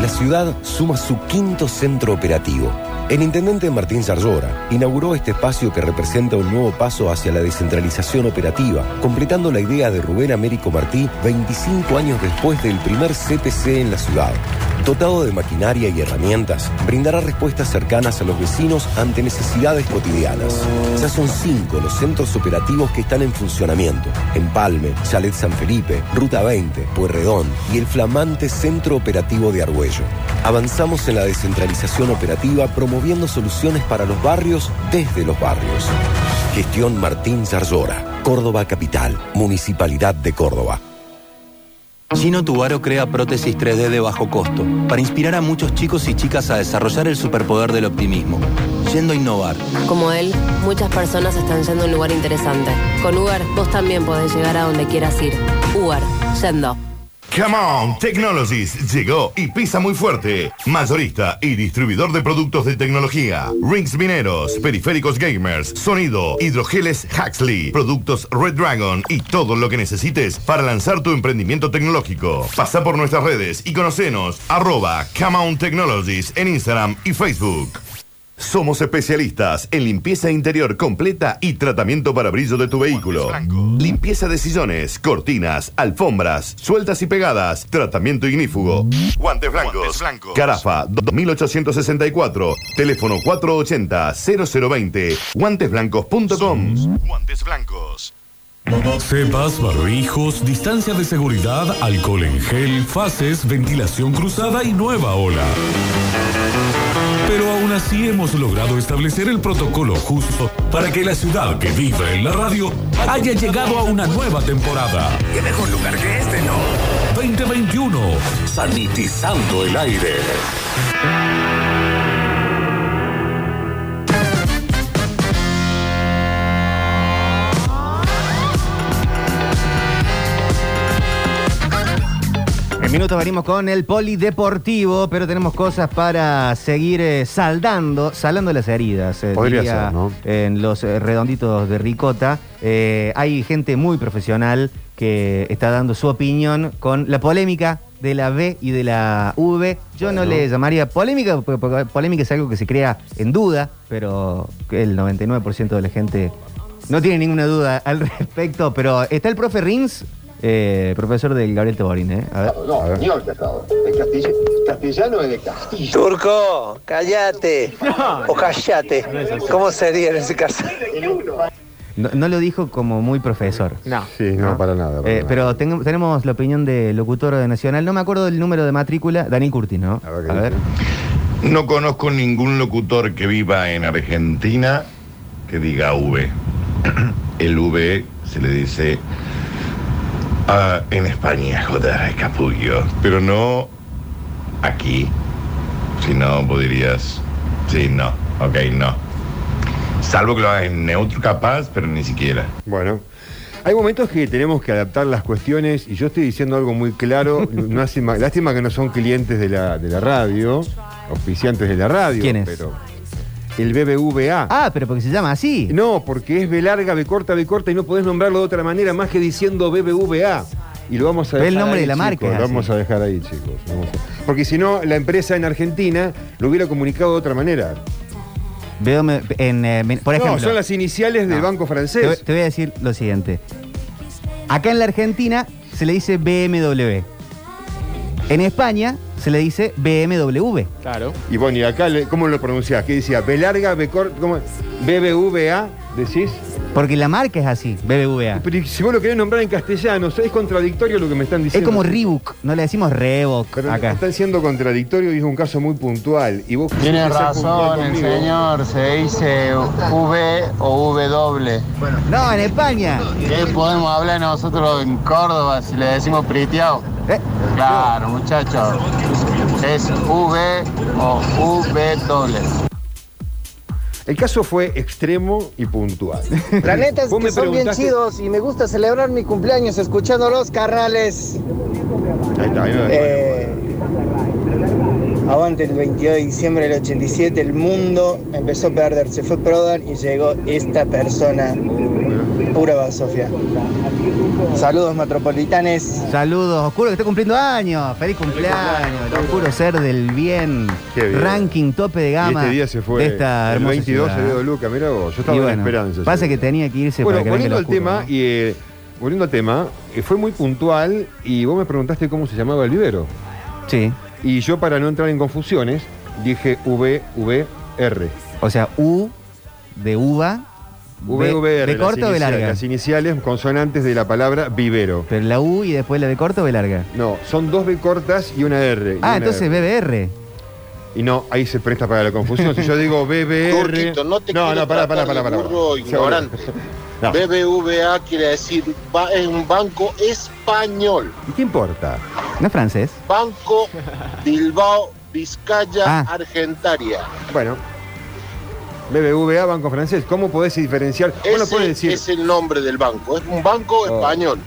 La ciudad suma su quinto centro operativo. El intendente Martín Zarzora inauguró este espacio que representa un nuevo paso hacia la descentralización operativa, completando la idea de Rubén Américo Martí 25 años después del primer CPC en la ciudad. Dotado de maquinaria y herramientas, brindará respuestas cercanas a los vecinos ante necesidades cotidianas. Ya son cinco los centros operativos que están en funcionamiento. Empalme, Chalet San Felipe, Ruta 20, Pueyrredón y el flamante Centro Operativo de Argüello. Avanzamos en la descentralización operativa promoviendo soluciones para los barrios desde los barrios. Gestión Martín Zarzora, Córdoba Capital, Municipalidad de Córdoba. Gino Tubaro crea prótesis 3D de bajo costo para inspirar a muchos chicos y chicas a desarrollar el superpoder del optimismo, yendo a innovar. Como él, muchas personas están yendo a un lugar interesante. Con Uber, vos también podés llegar a donde quieras ir. Uber, yendo. Come on Technologies llegó y pisa muy fuerte. Mayorista y distribuidor de productos de tecnología. Rings mineros, periféricos gamers, sonido, hidrogeles Huxley, productos Red Dragon y todo lo que necesites para lanzar tu emprendimiento tecnológico. Pasa por nuestras redes y conocenos arroba Come on Technologies en Instagram y Facebook. Somos especialistas en limpieza interior completa y tratamiento para brillo de tu vehículo. Limpieza de sillones, cortinas, alfombras, sueltas y pegadas, tratamiento ignífugo. Guantes blancos. Carafa 2864, teléfono 480-0020, guantesblancos.com. Guantes blancos. Cepas, barbijos, distancia de seguridad, alcohol en gel, fases, ventilación cruzada y nueva ola. Así hemos logrado establecer el protocolo justo para que la ciudad que vive en la radio haya llegado a una nueva temporada. ¿Qué mejor lugar que este, no? 2021, sanitizando el aire. En minutos venimos con el polideportivo, pero tenemos cosas para seguir eh, saldando, saldando las heridas. eh, Podría diría, ser, ¿no? En los eh, redonditos de ricota. Eh, hay gente muy profesional que está dando su opinión con la polémica de la B y de la V. Yo no Bueno. le llamaría polémica, porque porque polémica es algo que se crea en duda, pero el 99% de la gente no tiene ninguna duda al [LAUGHS] respecto. Pero está el profe Rins Eh, profesor del Gabriel Teborín, ¿eh? A ver. No, señor Casado. El castilla- castellano es de Castilla. Turco, cállate. O cállate. ¿Cómo sería en ese caso? No, no lo dijo como muy profesor. No. Sí, no, para nada. para Eh, nada. pero tenemos la opinión del locutor de Nacional. No me acuerdo del número de matrícula. Daniel Curti, ¿no? A ver. No conozco ningún locutor que viva en Argentina que diga V. [CLEARS THROAT] El V se le dice ah, en España, joder, capullo. Pero no aquí. Si no, vos dirías, sí, no, ok, no. Salvo que lo hagas en neutro capaz, pero ni siquiera. Bueno. Hay momentos que tenemos que adaptar las cuestiones y yo estoy diciendo algo muy claro. [LAUGHS] No hace ma- lástima que no son clientes de la, de la radio, auspiciantes de la radio. ¿Quién es? Pero el BBVA. Ah, pero porque se llama así. No, porque es B larga, B corta, B corta y no podés nombrarlo de otra manera más que diciendo BBVA. Y lo vamos a dejar el nombre ahí, de la chicos, marca, Lo vamos a dejar ahí, chicos. a- Porque si no, la empresa en Argentina lo hubiera comunicado de otra manera. Veo en, eh, por ejemplo. no, son las iniciales del banco Te, francés. te voy a decir lo siguiente. Acá en la Argentina se le dice BMW. En España se le dice BMW. Claro. Y bueno, y acá, ¿cómo lo pronunciás? ¿Qué decía? B larga, B corta, ¿cómo? BBVA, decís. Porque la marca es así, BBVA. Pero si vos lo querés nombrar en castellano, es contradictorio lo que me están Es diciendo. como Reebok, no le decimos Reebok Pero acá. están siendo contradictorios y es un caso muy puntual. Y vos Tiene razón el señor, se dice V o W. No, en España. ¿Qué podemos hablar nosotros en Córdoba si le decimos priteado? ¿Eh? Claro, muchachos. Es V o W. El caso fue extremo y puntual. La neta es que me son bien chidos y me gusta celebrar mi cumpleaños escuchando los carnales. Ahí está, ahí. Eh, aguante el 22 de diciembre del 87, el mundo empezó a perder, se fue Prodan y llegó esta persona, pura basofia. Saludos metropolitanes. Saludos, Oscuro que está cumpliendo años. Feliz cumpleaños. Oscuro ser del bien. Qué bien. Ranking tope de Y gama. este día se fue. De esta el hermosa 22 se ciudad. dio Luca, mira vos. Yo estaba Y en bueno, esperanza. Pasa que tenía que irse Bueno, para que volviendo al Oscuro, tema, y, eh, volviendo al tema, eh, fue muy puntual y vos me preguntaste cómo se llamaba el vivero. Sí. Y yo, para no entrar en confusiones, dije VVR. O sea, U de uva. B- VVR. ¿De las corta o de larga? Las iniciales consonantes de la palabra vivero. Pero la U y después la de corta o de larga. No, son dos B cortas y una R. y Ah, una entonces R. BBR. Y no, ahí se presta para la confusión. Si yo digo BBR. Turquito, no te no, quiero no, pará, pará, pará, de pará. pará. ignorante. [LAUGHS] No. BBVA quiere decir, es un banco español. ¿Y qué importa? ¿No es francés? Banco Bilbao Vizcaya Ah. Argentaria. Bueno. BBVA, Banco Francés. ¿Cómo podés diferenciar? Bueno, Ese puedes decir. es el nombre del banco. Es un banco Oh. español.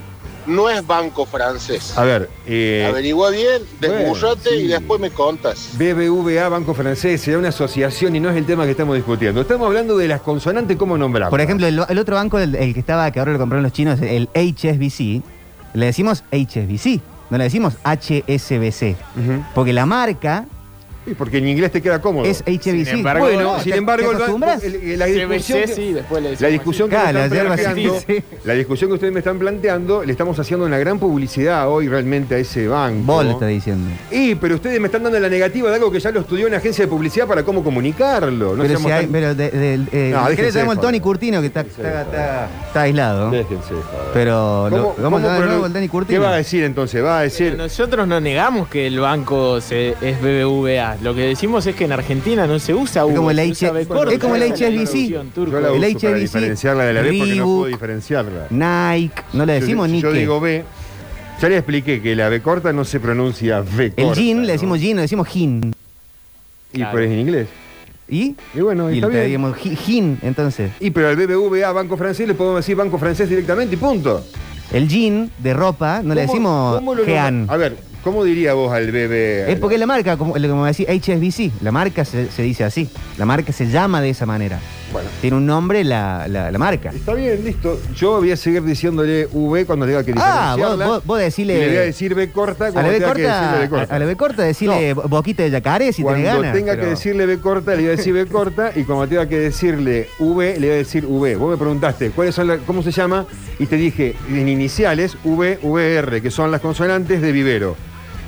No es banco francés. A ver, eh, Averigua bien, bueno, desburrate sí. y después me contas. BBVA, Banco Francés, será una asociación y no es el tema que estamos discutiendo. Estamos hablando de las consonantes, ¿cómo nombramos? Por ejemplo, el, el otro banco, el, el que estaba, que ahora lo compraron los chinos, el HSBC, le decimos HSBC, no le decimos HSBC. Porque la marca Y porque en inglés te queda cómodo. es HSBC. embargo, bueno, No, sin ¿te- embargo, te el el- el- la discusión, CBC, que, sí, después le la discusión que, planteando, sí, la discusión que ustedes me están planteando, le estamos haciendo una gran publicidad hoy realmente a ese banco. Vos lo estás diciendo. Y, pero ustedes me están dando la negativa de algo que ya lo estudió una agencia de publicidad para cómo comunicarlo. No pero si hay, tan- pero de, de- eh, No, ¿querés déjense llamamos al de Tony. Curtino que está, está, está- está aislado. Déjense. Pero lo, ¿Cómo- lo vamos a nuevo al Tony ¿Qué Curtino. va a decir entonces? Va a decir. Nosotros no negamos que el banco se- es BBVA. Lo que decimos es que en Argentina no se usa Es V, como el H- usa B corta. es como el HSBC. Yo la El uso para HSBC, diferenciarla de la B porque no puedo Reebok, diferenciarla. Nike, no le decimos yo, ni Yo digo B. Ya le expliqué que la B corta no se pronuncia B corta. El jean, ¿no? le decimos jean, le decimos gin. Y pero es en inglés. ¿Y? Y bueno, Y está le bien. gin, entonces. Y pero al BBVA, Banco Francés, le podemos decir Banco Francés directamente y punto. El jean de ropa, no le ¿Cómo- decimos nombra- A ver, ¿cómo diría vos al BB? Es porque la marca, como, como decía HSBC, la marca se, se dice así. La marca se llama de esa manera. Tiene un nombre la, la- la marca. Está bien, listo. Yo voy a seguir diciéndole V cuando tenga que Ah, vos, vos, vos decile. Y le voy a decir B corta a cuando la B decirle corta, B corta. a la B corta decirle boquita de yacaré si cuando tenés ganas. tenga pero- que decirle B corta, le voy a decir B corta. Y cuando tenga que decirle V, le voy a decir V. Vos me preguntaste ¿cuáles son la- cómo se llama y te dije en iniciales V, VR, que son las consonantes de vivero.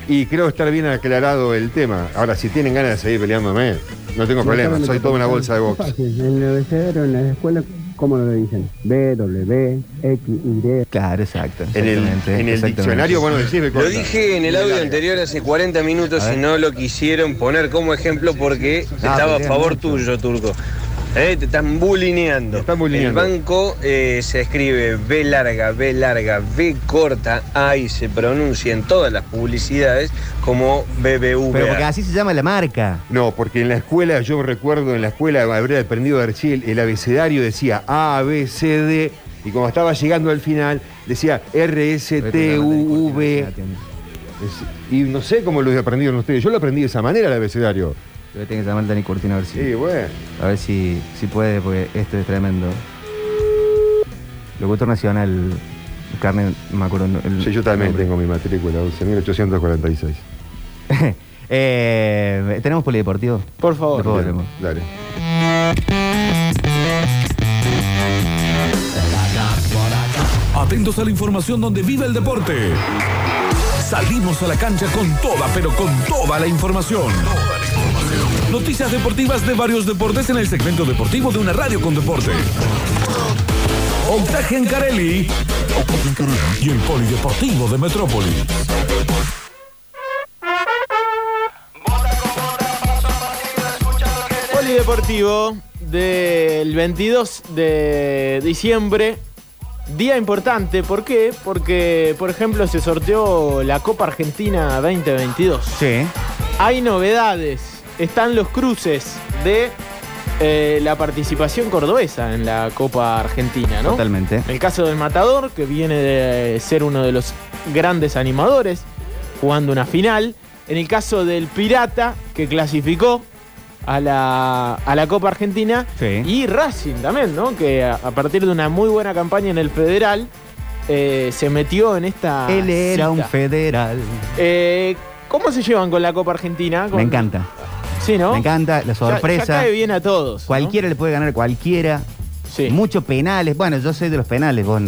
Y creo estar bien aclarado el tema. Ahora, si tienen ganas de seguir peleándome, no tengo problema. Soy toda una bolsa de box. En el abecedario, en la escuela, ¿cómo lo dicen? B, W, X, Y. Claro, exacto. En el, en el diccionario, bueno, decís B Lo dije en el audio anterior hace 40 minutos y no lo quisieron poner como ejemplo porque estaba a favor tuyo, Turco. Eh, te están bulineando. bulineando. El banco eh, se escribe B larga, B larga, B corta, A y se pronuncia en todas las publicidades como BBVA. Pero porque así se llama la marca. No, porque en la escuela, yo recuerdo en la escuela, habría aprendido de Archil, el abecedario decía A, B, C, D, y cuando estaba llegando al final, decía R, S, T, U, V. Y no sé cómo lo aprendieron ustedes. Yo lo aprendí de esa manera el abecedario. Voy a tener que llamar a Dani Curtino a ver si. Sí, bueno. A ver si, si puede, porque esto es tremendo. Locutor nacional, carne, no me acuerdo. el Sí, yo también tengo mi matrícula, 11.846. [LAUGHS] Eh, ¿Tenemos polideportivo? Por favor. Después volvemos. Dale. Atentos a la información donde vive el deporte. Salimos a la cancha con toda, pero con toda la información. Noticias deportivas de varios deportes en el segmento deportivo de una radio con deporte. Octaje en Carelli y el polideportivo de Metrópolis. Polideportivo del 22 de diciembre. Día importante, ¿por qué? Porque, por ejemplo, se sorteó la Copa Argentina 2022. Sí. Hay novedades. Están los cruces de eh, la participación cordobesa en la Copa Argentina, ¿no? Totalmente. El caso del Matador, que viene de ser uno de los grandes animadores, jugando una final. En el caso del Pirata, que clasificó a la, a la Copa Argentina. Y Racing también, ¿no? Que a, a partir de una muy buena campaña en el Federal, eh, se metió en esta. Él era un federal. Eh, ¿Cómo se llevan con la Copa Argentina? Con- Me encanta. Sí, ¿no? Me encanta la sorpresa. Ya, cae bien a todos. ¿no? Cualquiera le puede ganar a cualquiera. Muchos penales. Bueno, yo soy de los penales. Vos,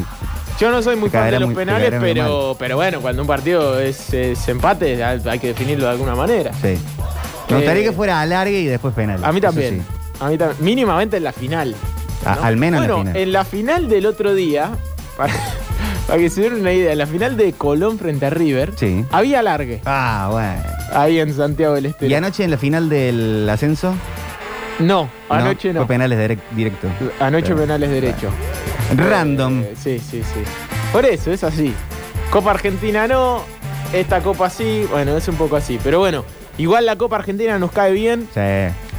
Yo no soy muy fan de los muy- penales, pero, pero bueno, cuando un partido es, es empate, hay que definirlo de alguna manera. sí. Me gustaría Eh, que fuera alargue y después penal. A mí también. sí. A mí también. Mínimamente en la final. Al menos en la bueno, final. en la final del otro día, para, para que se den una idea, en la final de Colón frente a River, Sí. había largue. Ah, bueno. Ahí en Santiago del Estero. ¿Y anoche en la final del ascenso? No, anoche no. Fue penales direct- directo. Anoche Pero- penales derecho. Random. Eh, sí, sí, sí. Por eso, es así. Copa Argentina no, esta Copa sí, bueno, es un poco así. Pero bueno, igual la Copa Argentina nos cae bien. Sí.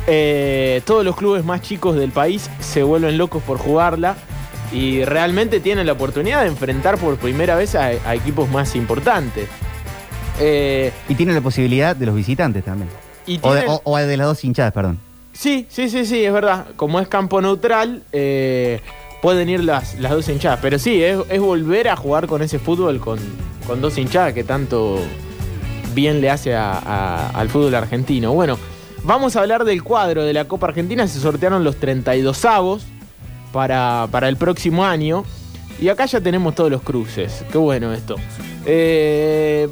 Eh, todos los clubes más chicos del país se vuelven locos por jugarla y realmente tienen la oportunidad de enfrentar por primera vez a, a equipos más importantes. Eh, Y tiene la posibilidad de los visitantes también. Y o, de, tiene- o- o de las dos hinchadas, perdón. Sí, sí, sí, sí, es verdad. Como es campo neutral, eh, pueden ir las, las dos hinchadas. Pero sí, es, es volver a jugar con ese fútbol con, con dos hinchadas que tanto bien le hace a- a- al fútbol argentino. Bueno, vamos a hablar del cuadro de la Copa Argentina. Se sortearon los 32 avos para, para el próximo año. Y acá ya tenemos todos los cruces. Qué bueno esto. Eh,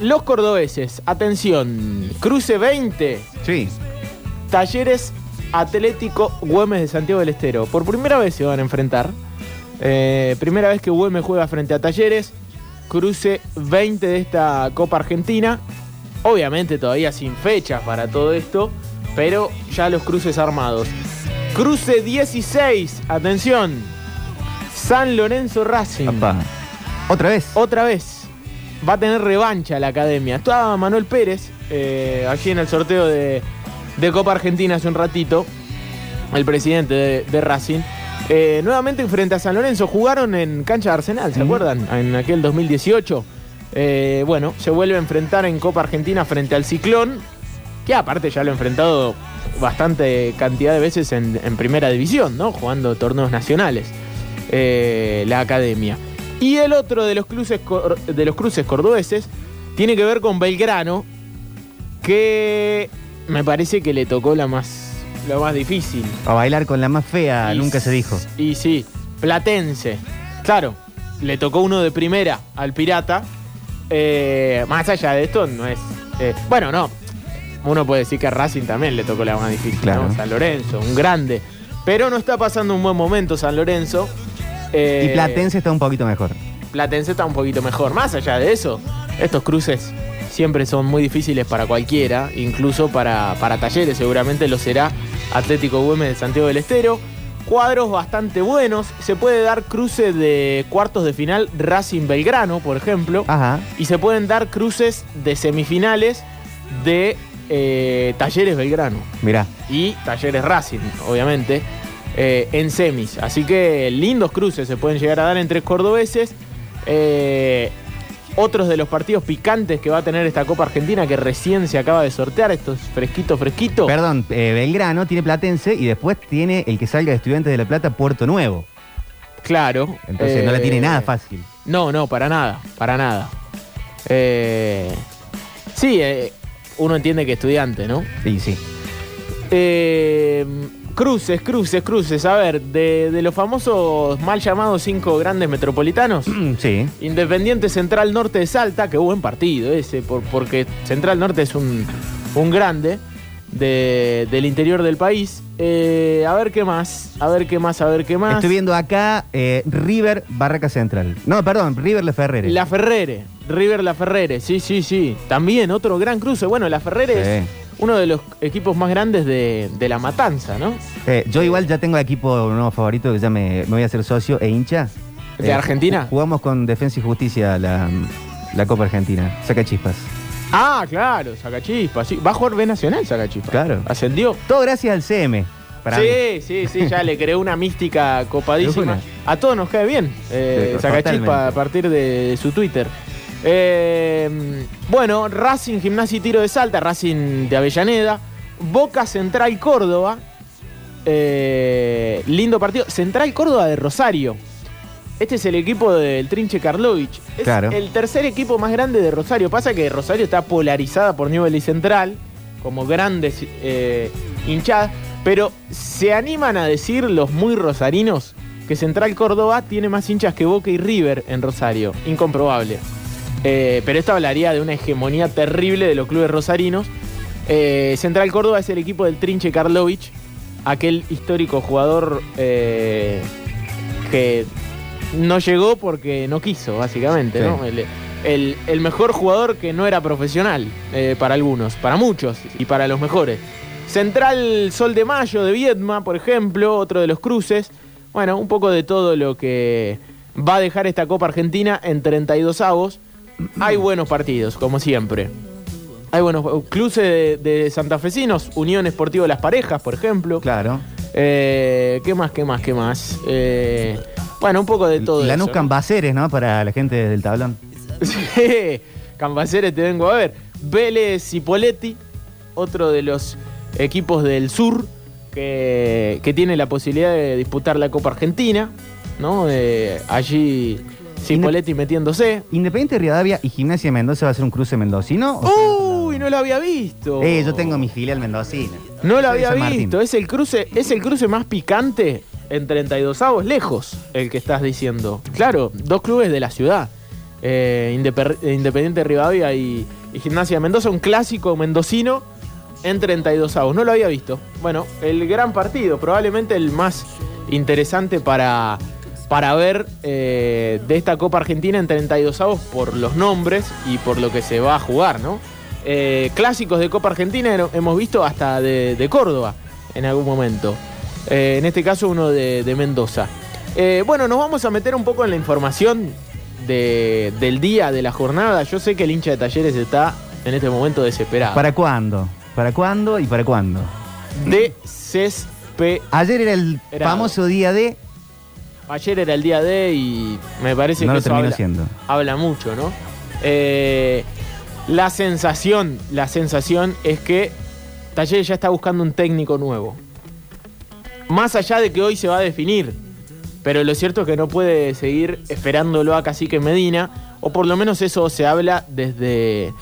los cordobeses, atención, cruce 20. Sí. Talleres Atlético Güemes de Santiago del Estero. Por primera vez se van a enfrentar. Eh, primera vez que Güemes juega frente a Talleres. Cruce 20 de esta Copa Argentina. Obviamente todavía sin fechas para todo esto. Pero ya los cruces armados. Cruce 16. Atención. San Lorenzo Racing. ¿Otra vez? Otra vez. Va a tener revancha la academia. Estaba Manuel Pérez eh, allí en el sorteo de, de Copa Argentina hace un ratito. El presidente de, de Racing. Eh, nuevamente frente a San Lorenzo. Jugaron en cancha de Arsenal, ¿se acuerdan? En aquel 2018. Eh, bueno, se vuelve a enfrentar en Copa Argentina frente al Ciclón. Que aparte ya lo ha enfrentado bastante cantidad de veces en, en primera división, ¿no? Jugando torneos nacionales, eh, la academia. Y el otro de los, cruces, de los cruces cordobeses tiene que ver con Belgrano, que me parece que le tocó la más, la más difícil. A bailar con la más fea, Y nunca se dijo. Y sí, Platense. Claro, le tocó uno de primera al Pirata. Eh, más allá de esto, no es. eh, bueno, no. Uno puede decir que a Racing también le tocó la más difícil. Claro. ¿no? San Lorenzo, un grande. Pero no está pasando un buen momento San Lorenzo. Eh, y Platense está un poquito mejor. Platense está un poquito mejor. Más allá de eso, estos cruces siempre son muy difíciles para cualquiera, incluso para, para talleres, seguramente lo será Atlético Güemes de Santiago del Estero. Cuadros bastante buenos. Se puede dar cruce de cuartos de final Racing Belgrano, por ejemplo. Ajá. Y se pueden dar cruces de semifinales de eh, Talleres Belgrano Mirá. y Talleres Racing, obviamente, eh, en semis. Así que lindos cruces se pueden llegar a dar entre cordobeses. Eh, otros de los partidos picantes que va a tener esta Copa Argentina que recién se acaba de sortear, estos fresquito, fresquito. Perdón, eh, Belgrano tiene Platense y después tiene el que salga de Estudiantes de La Plata, Puerto Nuevo. Claro. Entonces no la tiene nada fácil. No, no, para nada, para nada. Eh, sí, eh, uno entiende que estudiante, ¿no? Sí, sí. Eh, cruces, cruces, cruces. A ver, de, de los famosos mal llamados cinco grandes metropolitanos. [CLEARS THROAT] sí. Independiente Central Norte de Salta, que buen partido ese, por- porque Central Norte es un, un grande de- del interior del país. Eh, a ver qué más, a ver qué más, a ver qué más. Estoy viendo acá eh, River Barraca Central. No, perdón, River La Ferrere. La Ferrere, River La Ferrere, sí, sí, sí. También otro gran cruce. Bueno, La Ferrere es uno de los equipos más grandes de, de la matanza, ¿no? Eh, yo igual ya tengo equipo nuevo favorito que ya me, me voy a hacer socio e hincha. ¿De Argentina? Jugamos con Defensa y Justicia la, la Copa Argentina. Saca chispas. Ah, claro, Sacachispa, sí. Va a jugar B Nacional Sacachispa. Claro. Ascendió. Todo gracias al CM. Para mí. sí, sí, sí, ya le creó una mística copadísima. A todos nos cae bien. Eh, Sí, Sacachispa a partir de, su Twitter. Eh, bueno, Racing Gimnasia y Tiro de Salta, Racing de Avellaneda, Boca Central Córdoba. Eh, lindo partido. Central Córdoba de Rosario. Este es el equipo del Trinche Karlovich. Es Claro. el tercer equipo más grande de Rosario. Pasa que Rosario está polarizada por Newell y Central, como grandes eh, hinchadas. Pero se animan a decir los muy rosarinos que Central Córdoba tiene más hinchas que Boca y River en Rosario. Incomprobable. Eh, pero esto hablaría de una hegemonía terrible de los clubes rosarinos. Eh, Central Córdoba es el equipo del Trinche Karlovich, aquel histórico jugador eh, que no llegó porque no quiso, básicamente, Sí. ¿no? El, el- el mejor jugador que no era profesional eh, para algunos, para muchos y para los mejores. Central Sol de Mayo de Viedma, por ejemplo, otro de los cruces. Bueno, un poco de todo lo que va a dejar esta Copa Argentina en 32 avos. Hay buenos partidos, como siempre. Hay buenos cruces de, de santafesinos, Unión Esportivo Las Parejas, por ejemplo. Claro. Eh, ¿Qué más, qué más, qué más? Eh, bueno, un poco de todo Lanús. Cambaceres, ¿no? Para la gente del tablón. Sí, Cambaceres te vengo a ver. Vélez y Poletti, otro de los equipos del sur que, que tiene la posibilidad de disputar la Copa Argentina, ¿no? Eh, allí Cipoletti metiéndose. Independiente de Rivadavia y Gimnasia de Mendoza va a ser un cruce mendocino. ¿O Uy, no lo había visto. Eh, yo tengo mi filial mendocina. No lo había visto. Es el cruce, es el cruce más picante en 32 avos, lejos, el que estás diciendo. Claro, dos clubes de la ciudad. Eh, Independiente Rivadavia y, y Gimnasia Mendoza, un clásico mendocino en 32 avos. No lo había visto. Bueno, el gran partido, probablemente el más interesante para, para ver eh, de esta Copa Argentina en 32 avos por los nombres y por lo que se va a jugar, ¿no? Eh, clásicos de Copa Argentina hemos visto hasta de Córdoba en algún momento. Eh, en este caso uno de, de Mendoza. Eh, bueno, nos vamos a meter un poco en la información de- del día, de la jornada. Yo sé que el hincha de talleres está en este momento desesperado. ¿Para cuándo? ¿Para cuándo y para cuándo? Desesperado. Ayer era el famoso día de. Ayer era el día de y me parece No que lo eso habla, siendo. habla mucho, ¿no? Eh, la sensación, la sensación es que Talleres ya está buscando un técnico nuevo. Más allá de que hoy se va a definir, pero lo cierto es que no puede seguir esperándolo a Cacique Medina, o por lo menos eso se habla desde,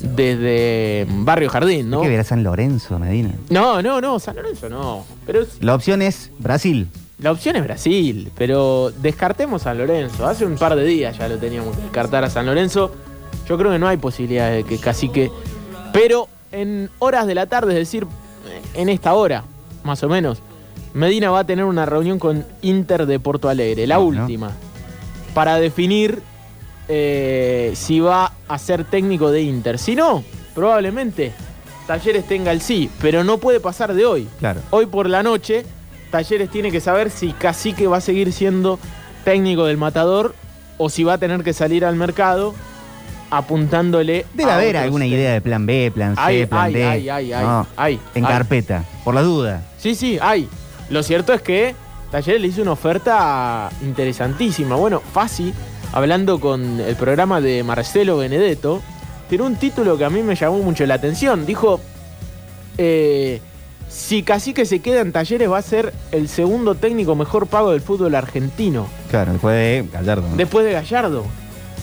desde Barrio Jardín, ¿no? Hay que ver a San Lorenzo, Medina. No, no, no, San Lorenzo no. Pero es- La opción es Brasil. la opción es Brasil, pero descartemos San Lorenzo. Hace un par de días ya lo teníamos que descartar a San Lorenzo. Yo creo que no hay posibilidad de que Cacique. Pero en horas de la tarde, es decir, en esta hora, más o menos, Medina va a tener una reunión con Inter de Porto Alegre, la última, para definir eh, si va a ser técnico de Inter. Si no, probablemente Talleres tenga el sí, pero no puede pasar de hoy. Claro. Hoy por la noche, Talleres tiene que saber si Cacique va a seguir siendo técnico del Matador o si va a tener que salir al mercado apuntándole. Debe haber alguna idea de plan B, plan C, Hay, plan hay, D. hay, No, hay, en carpeta, por la duda. Sí, sí, hay. Lo cierto es que Talleres le hizo una oferta interesantísima. Bueno, Fasi, hablando con el programa de Marcelo Benedetto, tiene un título que a mí me llamó mucho la atención. Dijo, eh, si Cacique se queda en Talleres va a ser el segundo técnico mejor pago del fútbol argentino, Claro, después de Gallardo. ¿no? después de Gallardo.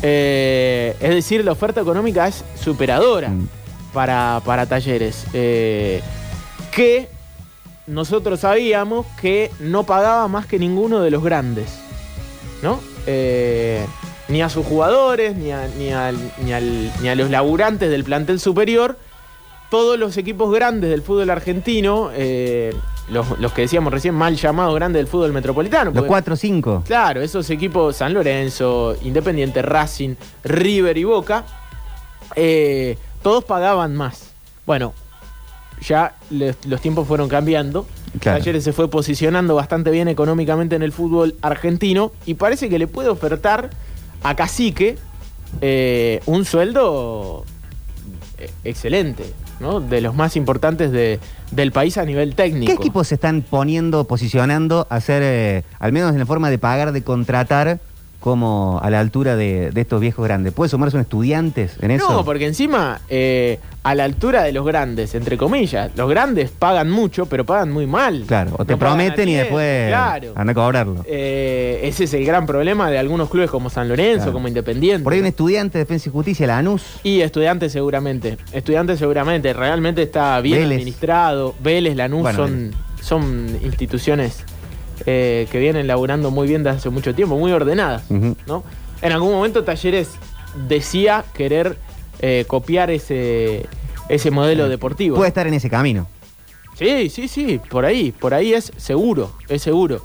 Eh, es decir, la oferta económica es superadora Mm. para, para Talleres. Eh, que nosotros sabíamos que no pagaba más que ninguno de los grandes. ¿No? Eh, ni a sus jugadores, ni a, ni, al- ni al- ni a los laburantes del plantel superior. Todos los equipos grandes del fútbol argentino, eh, los, los que decíamos recién mal llamados grandes del fútbol metropolitano. Los porque- 4 o 5. Claro, esos equipos, San Lorenzo, Independiente, Racing, River y Boca, eh, todos pagaban más. Bueno, ya les- los tiempos fueron cambiando. Claro. Talleres se fue posicionando bastante bien económicamente en el fútbol argentino y parece que le puede ofertar a Cacique eh, un sueldo eh, excelente, ¿no? De los más importantes de- del país a nivel técnico. ¿Qué equipos se están poniendo, posicionando a hacer, eh, al menos en la forma de pagar, de contratar, como a la altura de, de estos viejos grandes? ¿Puede sumarse un estudiantes en eso? No, porque encima, eh, a la altura de los grandes, entre comillas, los grandes pagan mucho, pero pagan muy mal. Claro, o te No prometen y después Claro. anda a cobrarlo. Eh, ese es el gran problema de algunos clubes como San Lorenzo, Claro. como Independiente. Por ahí un estudiante de Defensa y Justicia, Lanús. Y estudiantes seguramente. Estudiantes seguramente. Realmente está bien Vélez. administrado. Vélez, Lanús Bueno, son, son instituciones eh, que vienen laburando muy bien desde hace mucho tiempo, muy ordenadas. ¿no? En algún momento Talleres decía querer eh, copiar ese, ese modelo deportivo. Puede estar en ese camino. Sí, sí, sí, por ahí, por ahí es seguro, es seguro.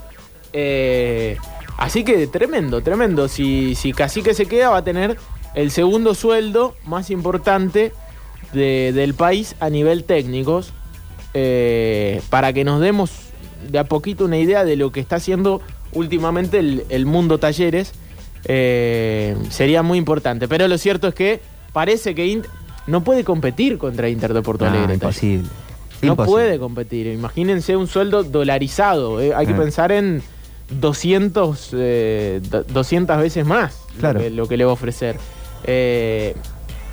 Eh, así que tremendo, tremendo. Si, si Cacique se queda, va a tener el segundo sueldo más importante de- del país a nivel técnicos. eh, para que nos demos de a poquito una idea de lo que está haciendo últimamente el, el mundo talleres, eh, sería muy importante. Pero lo cierto es que parece que Int- no puede competir contra Inter de Porto No, Alegre. imposible. No Imposible. puede competir. Imagínense un sueldo dolarizado. eh. Hay que Eh. pensar en 200, eh, do- 200 veces más Claro. lo, que, lo que le va a ofrecer.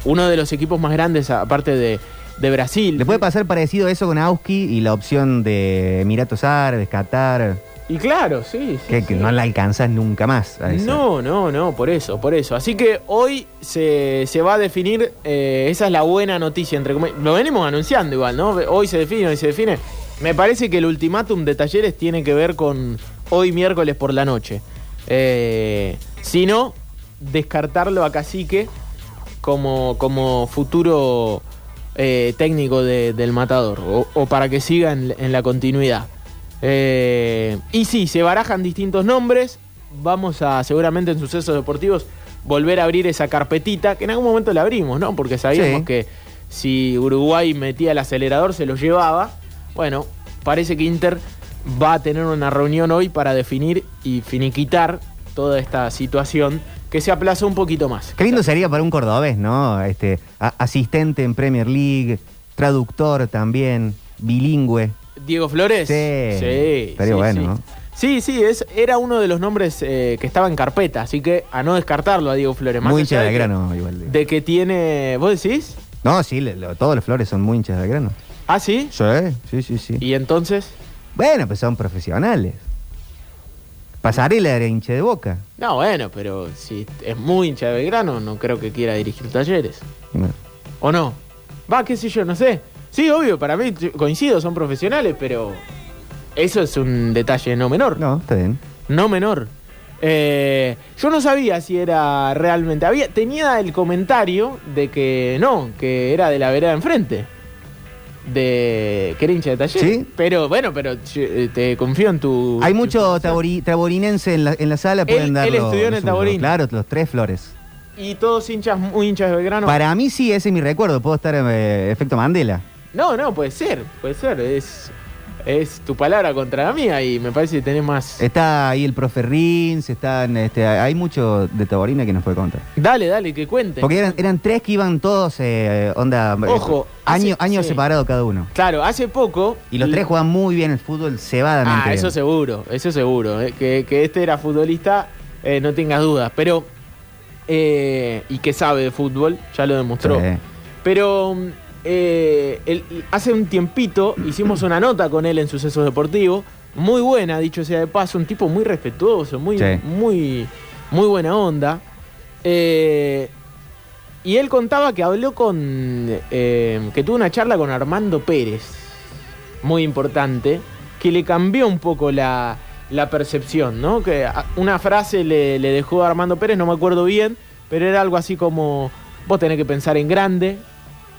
Uno de los equipos más grandes, aparte de, de Brasil. Le puede pasar parecido eso con Auski y la opción de Emiratos Árabes, Qatar, Y claro, sí. sí, que, que sí. no la alcanzas nunca más. a. No, no, no, por eso, por eso. Así que hoy se, se va a definir, eh, esa es la buena noticia, entre comillas. Lo venimos anunciando igual, ¿no? Hoy se define, hoy se define. Me parece que el ultimátum de talleres tiene que ver con hoy miércoles por la noche. Eh, si no, descartarlo a Cacique como, como futuro eh, técnico de- del matador o, o para que siga en, en la continuidad. Eh, y sí, se barajan distintos nombres. Vamos a seguramente en sucesos deportivos volver a abrir esa carpetita, que en algún momento la abrimos, ¿no? Porque sabíamos Sí. que si Uruguay metía el acelerador se lo llevaba. Bueno, parece que Inter va a tener una reunión hoy para definir y finiquitar toda esta situación que se aplazó un poquito más. Qué lindo sería para un cordobés, ¿no? Este, asistente en Premier League, traductor también, bilingüe. Diego Flores. Sí, sí. estaría sí, bueno, sí. ¿no? Sí, sí, es, era uno de los nombres eh, que estaba en carpeta, así que a no descartarlo a Diego Flores. Más Muy hincha de grano igual. De que tiene. ¿Vos decís? No, sí, le- lo- todos los flores son muy hinchas de grano. ¿Ah, sí? Sí, sí, sí, sí. ¿Y entonces? Bueno, pues son profesionales. Pasarela era hincha de boca. No, bueno, pero si es muy hincha de Belgrano, no creo que quiera dirigir talleres. ¿O no? Va, qué sé yo, no sé. Sí, obvio, para mí coincido, son profesionales, pero eso es un detalle no menor. No, está bien. No menor. Eh, yo no sabía si era realmente. Había, tenía el comentario de que no, que era de la vereda enfrente. De que era hincha de taller. ¿Sí? Pero bueno, pero eh, te confío en tu. Hay mucho tabori- taborinense en la, en la sala, pueden darlo. él estudió en el. Taborín. Claro, los tres flores. Y todos hinchas, muy hinchas de Belgrano. Para mí sí, ese es mi recuerdo. Puedo estar eh, efecto Mandela. No, no, puede ser, puede ser. Es, es tu palabra contra la mía y me parece que tenés más. Está ahí el profe Rins, están, este, hay mucho de Taborina que nos puede contar. Dale, dale, que cuente. Porque eran, eran tres que iban todos, eh, onda, eh, Ojo, año, hace- años sí. separados cada uno. Claro, hace poco. Y los tres juegan muy bien el fútbol cebadamente. Ah, eso bien. seguro, eso seguro. eh, Que, que este era futbolista, eh, no tengas dudas. Pero. y que sabe de fútbol, ya lo demostró. Sí. Pero. Eh, hace un tiempito hicimos una nota con él en Sucesos Deportivos. Muy buena, dicho sea de paso. Un tipo muy respetuoso, muy, Sí. muy, muy buena onda. Eh, y él contaba que habló con. eh, que tuvo una charla con Armando Pérez, muy importante, que le cambió un poco la, la percepción, ¿no? Que una frase le, le dejó a Armando Pérez, no me acuerdo bien, pero era algo así como: vos tenés que pensar en grande,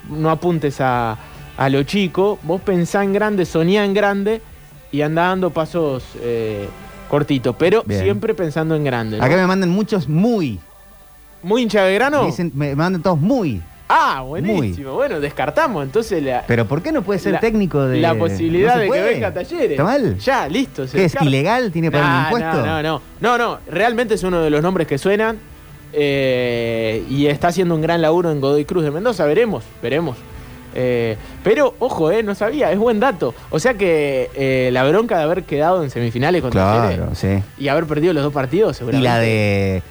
no apuntes a, a lo chico, vos pensá en grande, soñá en grande y andá dando pasos eh, cortitos, pero Bien. siempre pensando en grande. ¿no? Acá me mandan muchos muy. ¿Muy hincha de grano? Me, dicen- me mandan todos muy. Ah, buenísimo. Bueno, descartamos entonces la, Pero ¿por qué no puede ser La- técnico de.? la posibilidad No de que venga a talleres. ¿Está mal? Ya, listo. se ¿Qué es ilegal? ¿Tiene un Nah, impuesto? No, no, no. No, no. Realmente es uno de los nombres que suenan. Eh, y está haciendo un gran laburo en Godoy Cruz de Mendoza. Veremos, veremos. Eh, pero, ojo, eh, no sabía, es buen dato. O sea que eh, la bronca de haber quedado en semifinales contra Claro, sí. y haber perdido los dos partidos, Y seguramente. la de.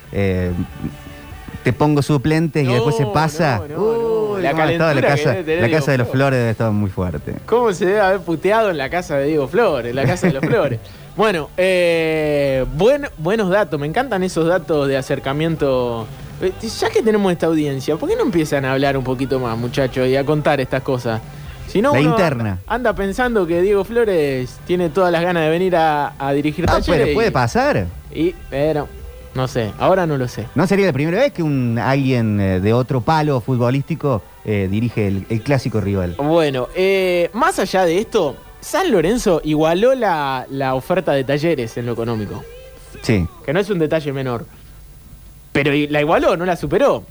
te pongo suplentes y después se pasa. Uy, La calentura casa, debe tener la Diego casa de los Flores. flores debe estar muy fuerte. ¿Cómo se debe haber puteado en la casa de Diego Flores? En la casa de los [LAUGHS] Flores. Bueno, eh, buen- buenos datos. Me encantan esos datos de acercamiento. Eh, Ya que tenemos esta audiencia, ¿por qué no empiezan a hablar un poquito más, muchachos, y a contar estas cosas? Si no, La uno interna. Anda pensando que Diego Flores tiene todas las ganas de venir a, a dirigir Ah, pero puede pasar. Y, pero, no sé, ahora no lo sé. No sería la primera vez que un alguien eh, de otro palo futbolístico eh, dirige el, el clásico rival. Bueno, eh, más allá de esto, San Lorenzo igualó la, la oferta de talleres en lo económico. Sí. Que no es un detalle menor. Pero la igualó, no la superó.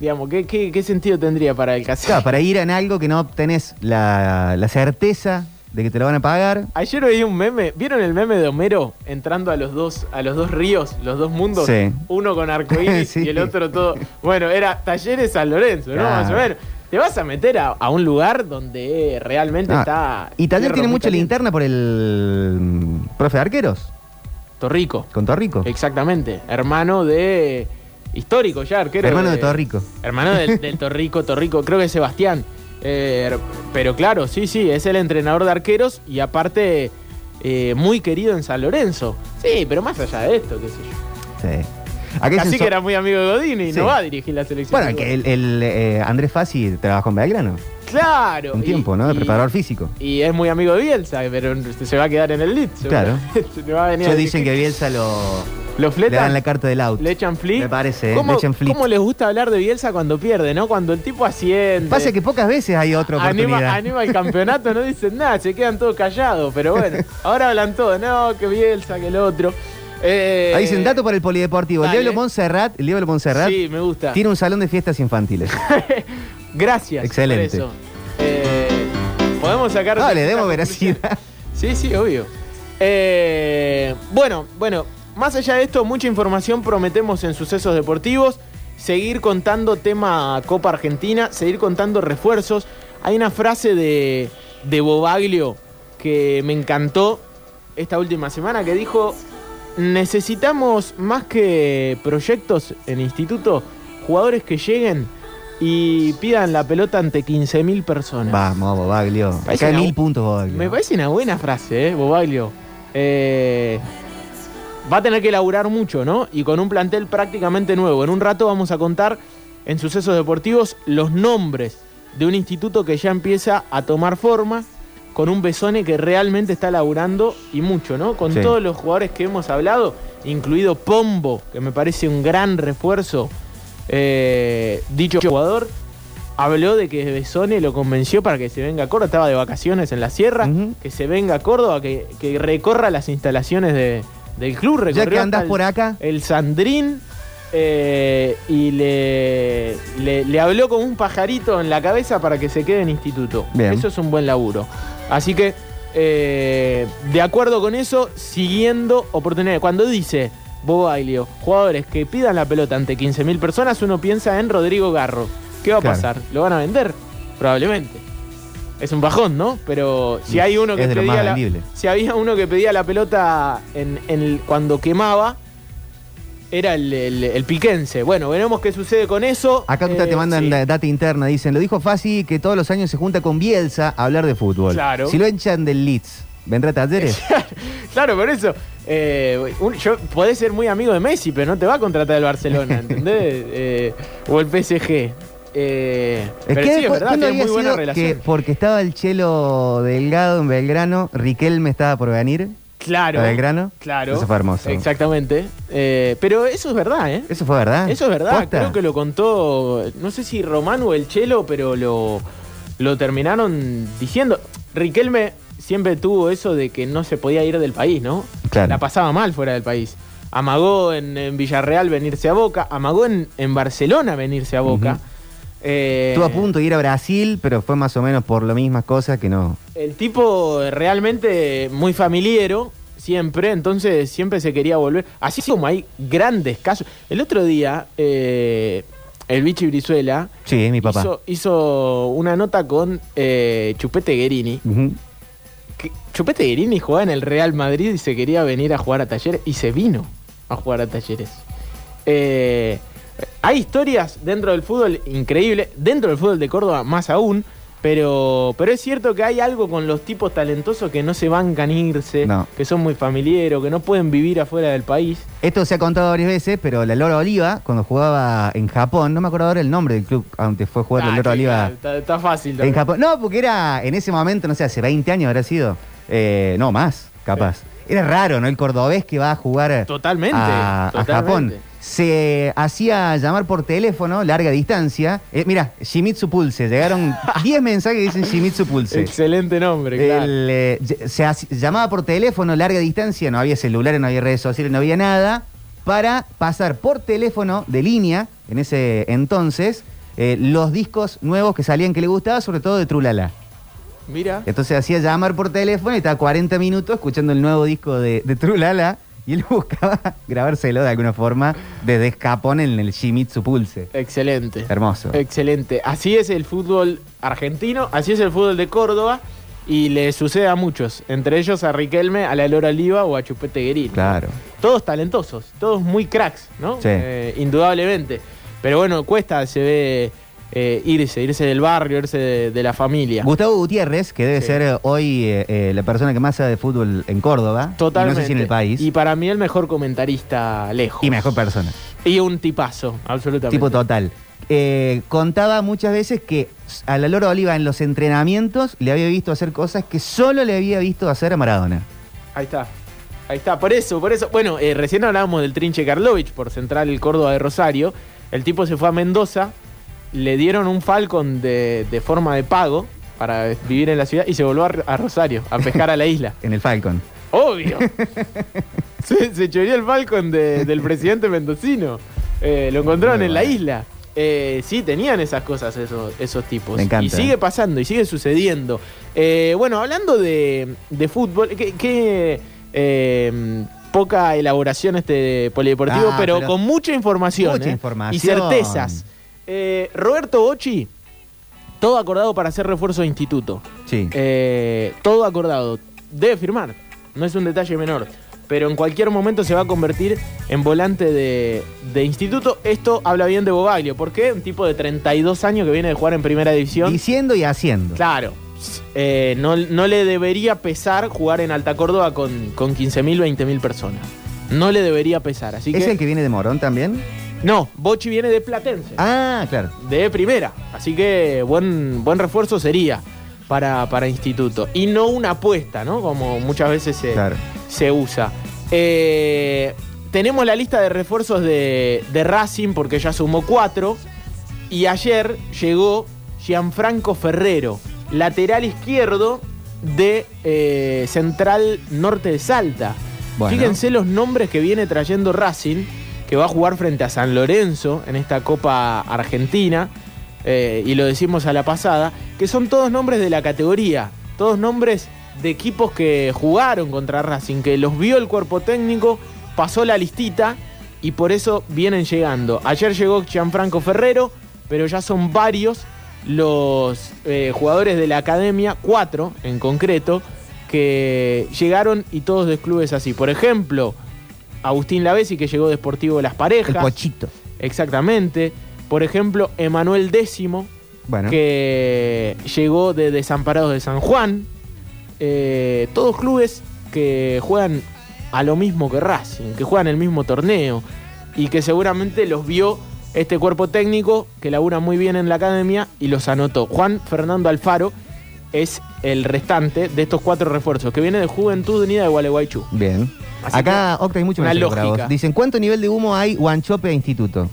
Digamos, ¿qué, qué, qué sentido tendría para el casino? Claro, para ir en algo que no tenés la, la certeza de que te lo van a pagar. Ayer veía un meme, ¿vieron el meme de Homero entrando a los dos, a los dos ríos, los dos mundos? Sí. Uno con arcoíris [LAUGHS] Sí. y el otro todo. Bueno, era Talleres San Lorenzo, ¿no? Claro. Más o menos. Te vas a meter a, a un lugar donde realmente Ah, está. y Taller tierra tiene mucha linterna por el mm, profe de arqueros. Torrico. Con Torrico. Exactamente. Hermano de. Histórico ya, arquero. Hermano de Torrico. Hermano del, del [LAUGHS] Torrico, Torrico, creo que es Sebastián. Eh, pero claro, sí, sí, es el entrenador de arqueros y aparte eh, muy querido en San Lorenzo. Sí, pero más allá de esto, qué sé yo. Sí. Así que era muy amigo de Godín y Sí. no va a dirigir la selección. Bueno, que el, el, eh, Andrés Fassi trabajó en Belgrano. Claro. Un y- tiempo, ¿no? De y- preparador físico. Y es muy amigo de Bielsa, pero se va a quedar en el Leeds. Claro. [LAUGHS] Se le va a venir a Ellos dicen dirigir. que Bielsa lo, ¿Lo le fletan? dan la carta del auto. ¿Le echan flit? Me parece, ¿eh? ¿Cómo, le echan flit. cómo les gusta hablar de Bielsa cuando pierde, no? Cuando el tipo asciende. Pasa que pocas veces hay otra oportunidad. Anima, anima el campeonato, no dicen nada, se quedan todos callados, pero bueno, [LAUGHS] ahora hablan todos, no, que Bielsa, que el otro. Eh, Ahí dicen dato para el polideportivo. El dale. Diablo Montserrat, el Diablo Montserrat Sí, me gusta. tiene un salón de fiestas infantiles. [LAUGHS] Gracias. Excelente. por eso. Eh, Podemos sacar. Dale, esta demos veracidad. [LAUGHS] Sí, sí, obvio. Eh, bueno, bueno, más allá de esto, mucha información prometemos en sucesos deportivos. Seguir contando tema Copa Argentina, seguir contando refuerzos. Hay una frase de, de Bobaglio que me encantó esta última semana que dijo: Necesitamos más que proyectos en instituto, jugadores que lleguen y pidan la pelota ante 15.000 personas. Vamos, Bobaglio. Parece Acá una- mil puntos, Bobaglio. Me parece una buena frase, ¿eh, Bobaglio? Eh, va a tener que laburar mucho, ¿no? Y con un plantel prácticamente nuevo. En un rato vamos a contar en Sucesos Deportivos los nombres de un instituto que ya empieza a tomar forma, con un Besone que realmente está laburando y mucho, ¿no? Con Sí. todos los jugadores que hemos hablado, incluido Pombo, que me parece un gran refuerzo. Eh, dicho jugador habló de que Besone lo convenció para que se venga a Córdoba, estaba de vacaciones en la sierra, que se venga a Córdoba, que, que recorra las instalaciones de- del club. Ya recorrió que hasta andás el- por acá. el Sandrín eh, y le, le, le habló como un pajarito en la cabeza para que se quede en instituto. Bien. Eso es un buen laburo. Así que, eh, de acuerdo con eso, siguiendo oportunidades. Cuando dice Bobaglio, jugadores que pidan la pelota ante 15.000 personas, uno piensa en Rodrigo Garro. ¿Qué va a Claro. pasar? ¿Lo van a vender? Probablemente. Es un bajón, ¿no? Pero si hay uno que pedía la, si había uno que pedía la pelota en, en el- cuando quemaba, era el, el- el piquense. Bueno, veremos qué sucede con eso. Acá Eh, te mandan sí. la data interna, dicen, lo dijo Fasi que todos los años se junta con Bielsa a hablar de fútbol. Claro. Si lo echan del Leeds, ¿vendrá a talleres? [LAUGHS] Claro, por eso. eh, un- yo podés ser muy amigo de Messi, pero no te va a contratar el Barcelona, [LAUGHS] ¿entendés? Eh, o el PSG. Eh, Es pero que sí, es verdad, ¿cuándo tiene muy buena relación. que porque estaba el Chelo Delgado en Belgrano, Riquelme estaba por venir? Claro. ¿A Belgrano? Claro. Eso fue hermoso. Exactamente. Eh, pero eso es verdad, ¿eh? Eso fue verdad. Eso es verdad. ¿Posta? Creo que lo contó, no sé si Román o el Chelo, pero lo, lo terminaron diciendo. Riquelme siempre tuvo eso de que no se podía ir del país, ¿no? Claro. La pasaba mal fuera del país. Amagó en, en Villarreal venirse a Boca, amagó en, en Barcelona venirse a Boca. Eh, Estuvo a punto de ir a Brasil, pero fue más o menos por las mismas cosas que no. El tipo realmente muy familiero, siempre, entonces siempre se quería volver. Así como hay grandes casos. El otro día, eh, el Vichy Brizuela Sí, mi papá. hizo, hizo una nota con eh, Chupete Guerini. Que Chupete Guerini jugaba en el Real Madrid y se quería venir a jugar a Talleres y se vino a jugar a Talleres. Eh, hay historias dentro del fútbol increíble, dentro del fútbol de Córdoba más aún, pero, pero es cierto que hay algo con los tipos talentosos que no se bancan irse, No. que son muy familiares, que no pueden vivir afuera del país. Esto se ha contado varias veces, pero la Lora Oliva, cuando jugaba en Japón, no me acuerdo ahora el nombre del club donde fue a jugar la Ah, Lora chica, Oliva Está, está fácil. en también. Japón. No, porque era en ese momento, no sé, hace 20 años habrá sido. Eh, no, más, capaz. Era raro, ¿no? El cordobés que va a jugar Totalmente, a, a totalmente. Japón. Se hacía llamar por teléfono, larga distancia. Eh, mira, Shimizu Pulse. Llegaron [LAUGHS] 10 mensajes que dicen Shimizu Pulse. Excelente nombre, claro. El, eh, se llamaba por teléfono, larga distancia, no había celulares, no había redes sociales, no había nada, para pasar por teléfono de línea, en ese entonces, eh, los discos nuevos que salían que le gustaba, sobre todo de Trulala. Mira. Entonces hacía llamar por teléfono y estaba 40 minutos escuchando el nuevo disco de, de Trulala y él [LAUGHS] buscaba grabárselo de alguna forma desde Japón en el Shimizu Pulse. Excelente. Hermoso. Excelente. Así es el fútbol argentino, así es el fútbol de Córdoba y le sucede a muchos, entre ellos a Riquelme, a la Lora Oliva o a Chupete Guerini. Claro. Todos talentosos, todos muy cracks, ¿no? Sí. Eh, indudablemente. Pero bueno, cuesta, se ve eh, irse, irse del barrio, irse de, de la familia. Gustavo Gutiérrez, que debe ser eh, hoy eh, la persona que más sabe de fútbol en Córdoba. y Totalmente. no sé si en el país. Y para mí el mejor comentarista lejos. Y mejor persona. Y un tipazo, absolutamente. Tipo total. Eh, contaba muchas veces que a la Lora Oliva en los entrenamientos le había visto hacer cosas que solo le había visto hacer a Maradona. Ahí está. Ahí está, por eso, por eso. Bueno, recién hablábamos del Trinche Karlovich por Central el Córdoba de Rosario. El tipo se fue a Mendoza, le dieron un Falcon de, de forma de pago para vivir en la ciudad y se volvió a, a Rosario, a pescar a la isla. [LAUGHS] En el Falcon. Obvio. [LAUGHS] se, se choreó el Falcon de- del presidente mendocino. Eh, lo encontraron en la isla. Eh, sí, tenían esas cosas esos, esos tipos. Me encanta. Y sigue pasando y sigue sucediendo. Eh, bueno, hablando de, de fútbol, qué, eh, poca elaboración este polideportivo, Ah, pero, pero con mucha información. mucha información. Y certezas. Eh, Roberto Bocci, todo acordado para hacer refuerzo de instituto. Sí. Eh, todo acordado. Debe firmar. No es un detalle menor. pero en cualquier momento se va a convertir en volante de, de instituto. Esto habla bien de Bobaglio, porque un tipo de 32 años que viene de jugar en primera división. Diciendo y haciendo. Claro. eh, no, no le debería pesar jugar en Alta Córdoba con, con 15.000, 20.000 personas. No le debería pesar. Así ¿Es que, el que viene de Morón también? No, Bochi viene de Platense. Ah, claro. De primera. Así que buen, buen refuerzo sería para, para Instituto. Y no una apuesta, ¿no? Como muchas veces se, Claro. se usa. Eh, tenemos la lista de refuerzos de, de Racing porque ya sumó cuatro. Y ayer llegó Gianfranco Ferrero, lateral izquierdo de eh, Central Norte de Salta. Bueno. Fíjense los nombres que viene trayendo Racing, que va a jugar frente a San Lorenzo en esta Copa Argentina, eh, y lo decimos a la pasada, que son todos nombres de la categoría, todos nombres de equipos que jugaron contra Racing, que los vio el cuerpo técnico, pasó la listita y por eso vienen llegando. Ayer llegó Gianfranco Ferrero, pero ya son varios los eh, jugadores de la academia, cuatro en concreto, que llegaron y todos de clubes así. Por ejemplo, Agustín Lavesi, que llegó de Sportivo Las Parejas. El Pochito. Exactamente. Por ejemplo, Emanuel Décimo, Bueno. que llegó de Desamparados de San Juan. Eh, todos clubes que juegan a lo mismo que Racing, que juegan el mismo torneo y que seguramente los vio este cuerpo técnico que labura muy bien en la academia y los anotó. Juan Fernando Alfaro es el restante de estos cuatro refuerzos que viene de Juventud Unida de Gualeguaychú. Bien. Así Acá, que, Octa, hay mucho una lógica. Dicen, ¿cuánto nivel de humo hay Guanchope a Instituto?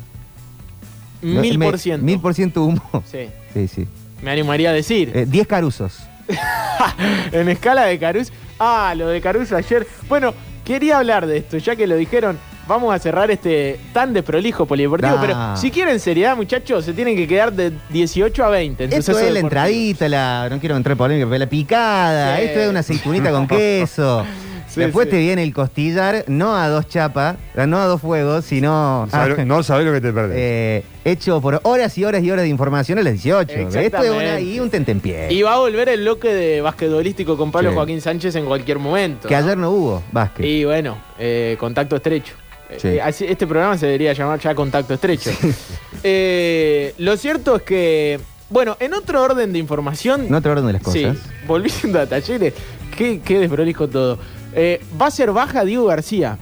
Mil por ciento. Mil por ciento humo. Sí, Sí, sí. me animaría a decir. Eh, Diez caruzos. [LAUGHS] en escala de Caruso. Ah, lo de Caruso ayer. Bueno, quería hablar de esto, ya que lo dijeron. Vamos a cerrar este tan desprolijo polideportivo. Nah. Pero si quieren seriedad, muchachos, se tienen que quedar de 18 a 20. Entonces, Esto eso es la deportivo. entradita, la, no quiero entrar en polémica, pero la picada. Sí. Esto es una aceitunita con [LAUGHS] queso. Sí, Después sí. te viene el costillar, no a dos chapas, no a dos fuegos, sino Sabés lo- no sabés lo que te perdés. eh, hecho por horas y horas y horas de información a las 18. Esto es una, y un tentempié. Y va a volver el bloque de basquetbolístico con Pablo Sí. Joaquín Sánchez en cualquier momento. Que ¿no? ayer no hubo básquet. Y bueno, eh, contacto estrecho. Eh, Sí. eh, así- este programa se debería llamar ya contacto estrecho. [LAUGHS] Eh, lo cierto es que, bueno, en otro orden de información. En otro orden de las cosas. Sí, volviendo a talleres, qué, qué desprolijo todo. Eh, va a ser baja Diego García,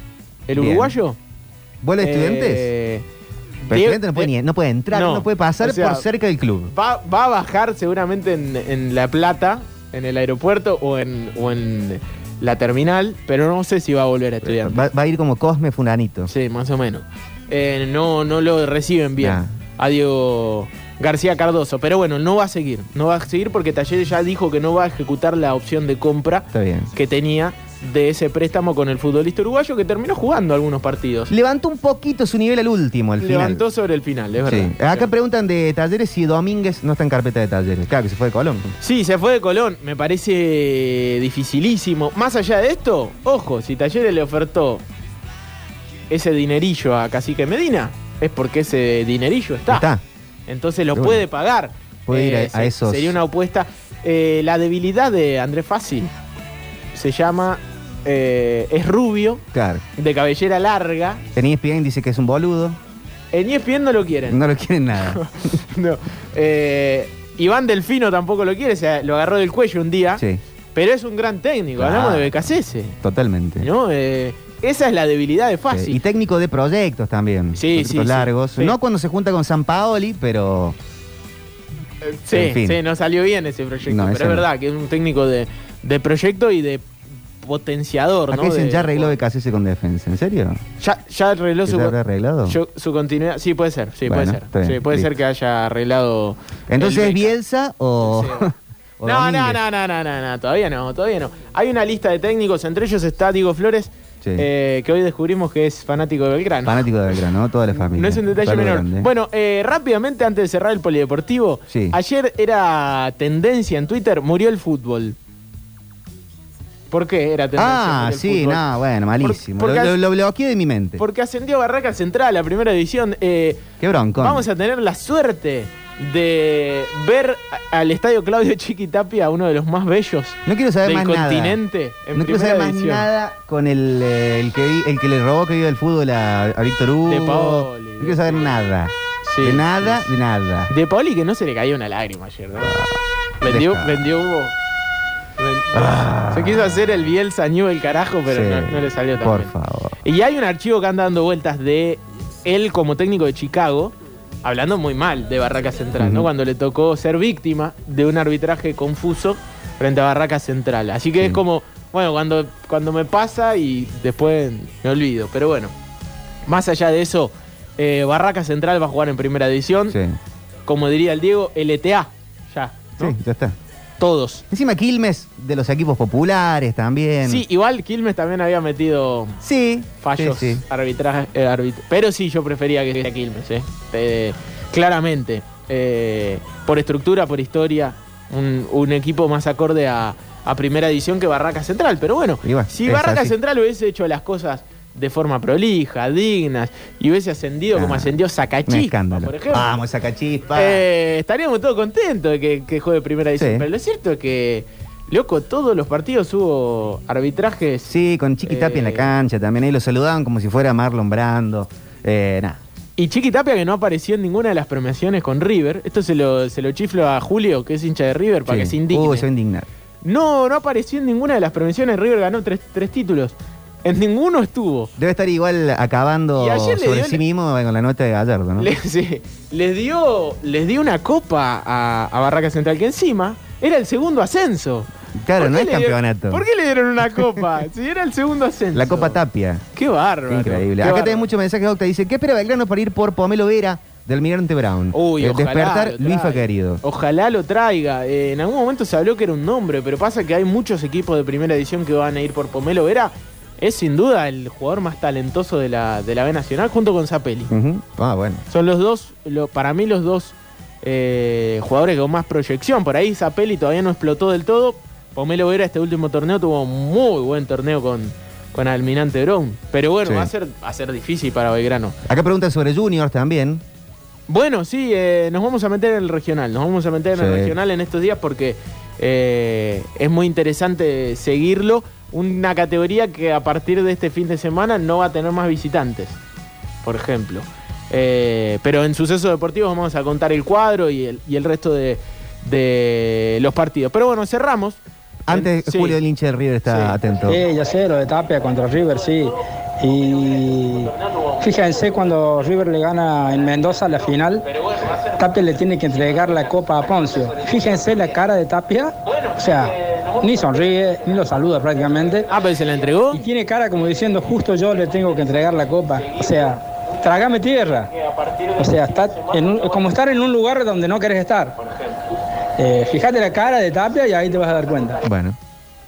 el Bien. uruguayo. ¿Vuelve estudiantes? Eh, Pero Diego- estudiante no puede, ni- no puede entrar, No. no, puede pasar O sea, por cerca del club. Va, va a bajar seguramente en, en La Plata, en el aeropuerto o en, o en la terminal, pero no sé si va a volver a estudiar. Va, va a ir como Cosme Funanito. Sí, más o menos. Eh, no, no lo reciben bien Nah. a Diego García Cardoso. Pero bueno, no va a seguir. No va a seguir porque Talleres ya dijo que no va a ejecutar la opción de compra Está bien. que tenía de ese préstamo con el futbolista uruguayo que terminó jugando algunos partidos. Levantó un poquito su nivel al último, al final. Levantó sobre el final, es verdad. Sí. Acá preguntan de talleres si Domínguez no está en carpeta de talleres. Claro que se fue de Colón. Sí, se fue de Colón. Me parece dificilísimo. Más allá de esto, ojo, si Talleres le ofertó ese dinerillo a Cacique Medina, es porque ese dinerillo está. Está. Entonces lo Bueno. puede pagar. Puede ir a- Eh, a esos- Sería una apuesta. Eh, la debilidad de Andrés Fassi se llama. Eh, es rubio, Claro. de cabellera larga. En ESPN dice que es un boludo. En ESPN no lo quieren. No lo quieren nada. [LAUGHS] No. Eh, Iván Delfino tampoco lo quiere, se lo agarró del cuello un día. Sí, Pero es un gran técnico, Claro. hablamos de Becasese. totalmente. ¿no? Eh, esa es la debilidad de. Sí, Y técnico de proyectos también. Sí, proyectos sí, sí. largos. Sí. No cuando se junta con San Paoli, pero. sí, en fin. sí, no salió bien ese proyecto. No, pero ese es no. verdad que es un técnico de, de proyecto y de potenciador, Acá ¿no? dicen De- ya arregló de Casese con defensa. ¿En serio? Ya, ya arregló ¿Que su, arreglado? yo- su continuidad. Sí, puede ser, sí, Bueno, puede ser. bien, Sí, puede listo. ser que haya arreglado. Entonces es. Bielsa o. [LAUGHS] o No, no, no, no, no, no, no, todavía no, todavía no. Hay una lista de técnicos, entre ellos está Diego Flores, Sí. eh, que hoy descubrimos que es fanático de Belgrano. Fanático de Belgrano, ¿no? Toda la [LAUGHS] familia. No es un detalle menor. grande. Bueno, eh, rápidamente antes de cerrar el polideportivo, Sí. ayer era tendencia en Twitter, murió el fútbol. ¿Por qué era tendencia? Ah, el sí, fútbol? no, bueno, malísimo. Por- porque lo, lo- lo bloqueé de mi mente. Porque ascendió Barraca Central, la primera división. Eh, Qué broncón. vamos a tener la suerte de ver al estadio Claudio Chiquitapia, uno de los más bellos No quiero saber del más nada. continente. En no quiero saber más nada con el, eh, el, que, vi- el que le robó que vive del fútbol a, a Víctor Hugo. De Paoli, No quiero saber nada. Sí, de nada, de nada. De Pauli que no se le cayó una lágrima ayer, ¿no? vendió, deja. vendió Hugo. Ven- Se quiso hacer el Bielsa New el carajo, pero Ah. Sí, no, no le salió tan Por bien. favor. Y hay un archivo que anda dando vueltas de él como técnico de Chicago, hablando muy mal de Barraca Central, ¿no? Cuando le tocó ser víctima de un arbitraje confuso frente a Barraca Central. Así que es como, bueno, cuando, cuando me pasa y después me olvido. Pero bueno, más allá de eso, eh, Barraca Central va a jugar en primera división. Sí. Como diría el Diego, LTA. Ya. ¿no? Sí, ya está. Todos. Encima Quilmes de los equipos populares también. Sí, igual Quilmes también había metido Sí. fallos sí, sí. arbitraje, eh, arbit- pero sí yo prefería que sea Quilmes, eh. Eh, claramente. Eh, por estructura, por historia, un, un equipo más acorde a, a primera edición que Barraca Central. Pero bueno, si Barraca así. Central hubiese hecho las cosas de forma prolija, dignas, y hubiese ascendido como Ah, ascendió Sacachispa, por ejemplo. Vamos, Sacachispa. Eh, estaríamos todos contentos de que, que juegue primera edición. Sí. Pero lo cierto es que, loco, todos los partidos hubo arbitrajes. Sí, con Chiqui Tapia en la Eh, cancha también. Ahí lo saludaban como si fuera Marlon Brando. Eh, nada. Y Chiqui Tapia que no apareció en ninguna de las premiaciones con River. Esto se lo, se lo chiflo a Julio, que es hincha de River, para Sí. que se indigne. Uy, se va a indignar. No, no apareció en ninguna de las premiaciones. River ganó tres, tres títulos. En ninguno estuvo. Debe estar igual acabando sobre dio sí mismo con la nota de Gallardo, ¿no? Le- sí, les, dio, les dio una copa a, a Barraca Central, que encima era el segundo ascenso. Claro, ¿Por no es dieron- campeonato. ¿Por qué le dieron una copa? [LAUGHS] si era el segundo ascenso. La Copa Tapia. Qué bárbaro. Increíble. qué Acá bárbaro. tenés muchos mensajes, Octa. Dice, ¿qué espera Belgrano para ir por Pomelo Vera del Almirante Brown? Uy, Eh, ojalá despertar lo Luis traiga. querido. Ojalá lo traiga. Eh, en algún momento se habló que era un nombre, pero pasa que hay muchos equipos de primera edición que van a ir por Pomelo Vera. Es sin duda el jugador más talentoso de la, de la B Nacional junto con Zapelli. Ah, bueno. Son los dos, lo- para mí los dos eh, jugadores con más proyección. Por ahí Zapelli todavía no explotó del todo. Pomelo Vera este último torneo tuvo un muy buen torneo con, con Almirante Brown. Pero bueno, Sí. va, a ser, va a ser difícil para Belgrano. Acá preguntan sobre Juniors también. Bueno, sí, eh, nos vamos a meter en el regional. Nos vamos a meter en el regional en estos días porque eh, es muy interesante seguirlo. Una categoría que a partir de este fin de semana no va a tener más visitantes, por ejemplo. Eh, pero en sucesos deportivos vamos a contar el cuadro y el, y el resto de, de los partidos. Pero bueno, cerramos. Antes, Sí. Julio, el hincha de River está atento. Sí, ya sé, lo de Tapia contra River, sí. Y fíjense cuando River le gana en Mendoza la final, Tapia le tiene que entregar la copa a Poncio. Fíjense la cara de Tapia, o sea, ni sonríe, ni lo saluda prácticamente. Ah, pero se la entregó. Y tiene cara como diciendo, justo yo le tengo que entregar la copa. O sea, trágame tierra. O sea, está en un- como estar en un lugar donde no querés estar. Eh, fíjate la cara de Tapia y ahí te vas a dar cuenta. Bueno.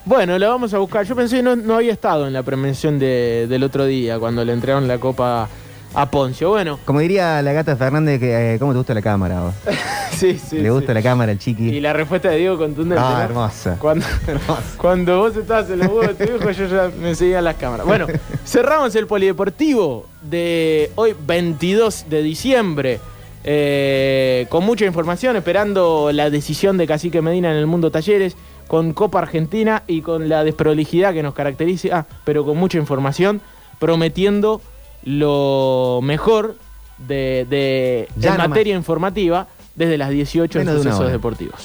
Bueno, lo vamos a buscar. Yo pensé que no, no había estado en la prevención de- del otro día cuando le entregaron la copa a Poncio. Bueno, Como diría la gata Fernández, que, eh, ¿cómo te gusta la cámara? vos? [LAUGHS] sí, sí. Le gusta sí. la cámara al chiqui. Y la respuesta de Diego contundente. Ah, ¿no? hermosa. Cuando, [LAUGHS] cuando vos estabas en los huevos de tu hijo, yo ya me seguía las cámaras. Bueno, [LAUGHS] cerramos el polideportivo de hoy, 22 de diciembre. eh, con mucha información, esperando la decisión de Cacique Medina en el mundo talleres, con Copa Argentina y con la desprolijidad que nos caracteriza, pero con mucha información, prometiendo lo mejor de, de- en nomás. materia informativa desde las 18 en de sucesos hora. deportivos.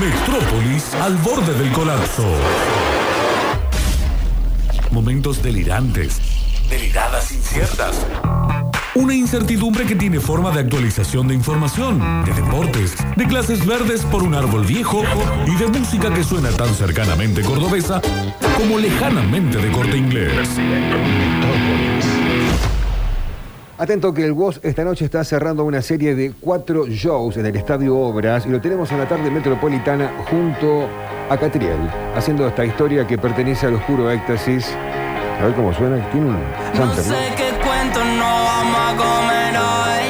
Metrópolis al borde del colapso. Momentos delirantes, deliradas inciertas. Una incertidumbre que tiene forma de actualización de información, de deportes, de clases verdes por un árbol viejo y de música que suena tan cercanamente cordobesa como lejanamente de corte inglés. Atento que el WOS esta noche está cerrando una serie de cuatro shows en el Estadio Obras y lo tenemos en la tarde metropolitana junto a Catriel, haciendo esta historia que pertenece al oscuro éxtasis. A ver cómo suena, tiene un ¿no? qué cuento no vamos a comer hoy.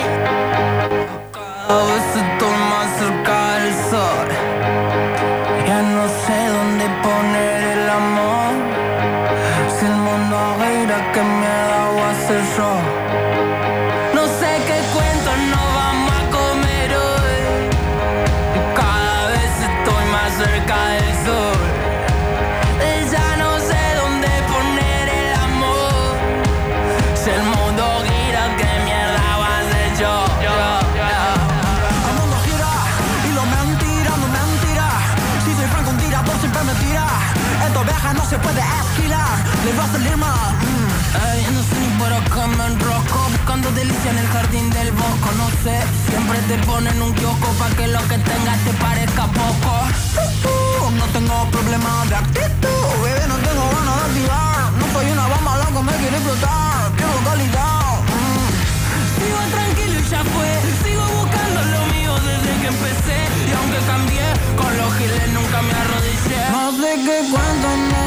Conocer. Siempre te ponen un kiosco pa' que lo que tengas te parezca poco. No tengo problemas de actitud, bebé, no tengo ganas de activar. No soy una bomba loco, me quiere explotar. Quiero calidad. Mm. Sigo tranquilo y ya fue. Sigo buscando lo mío desde que empecé. Y aunque cambié, con los giles nunca me arrodillé. No sé qué cuento no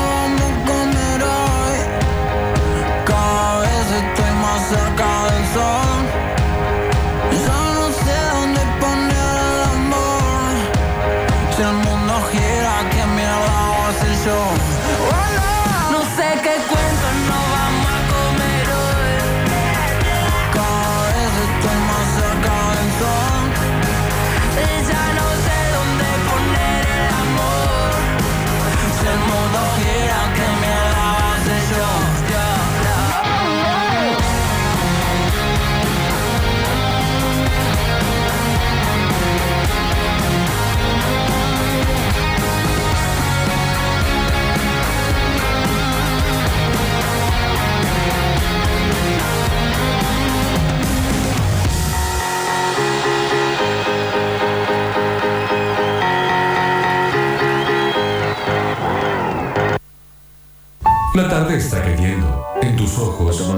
La tarde está cayendo. En tus ojos. Un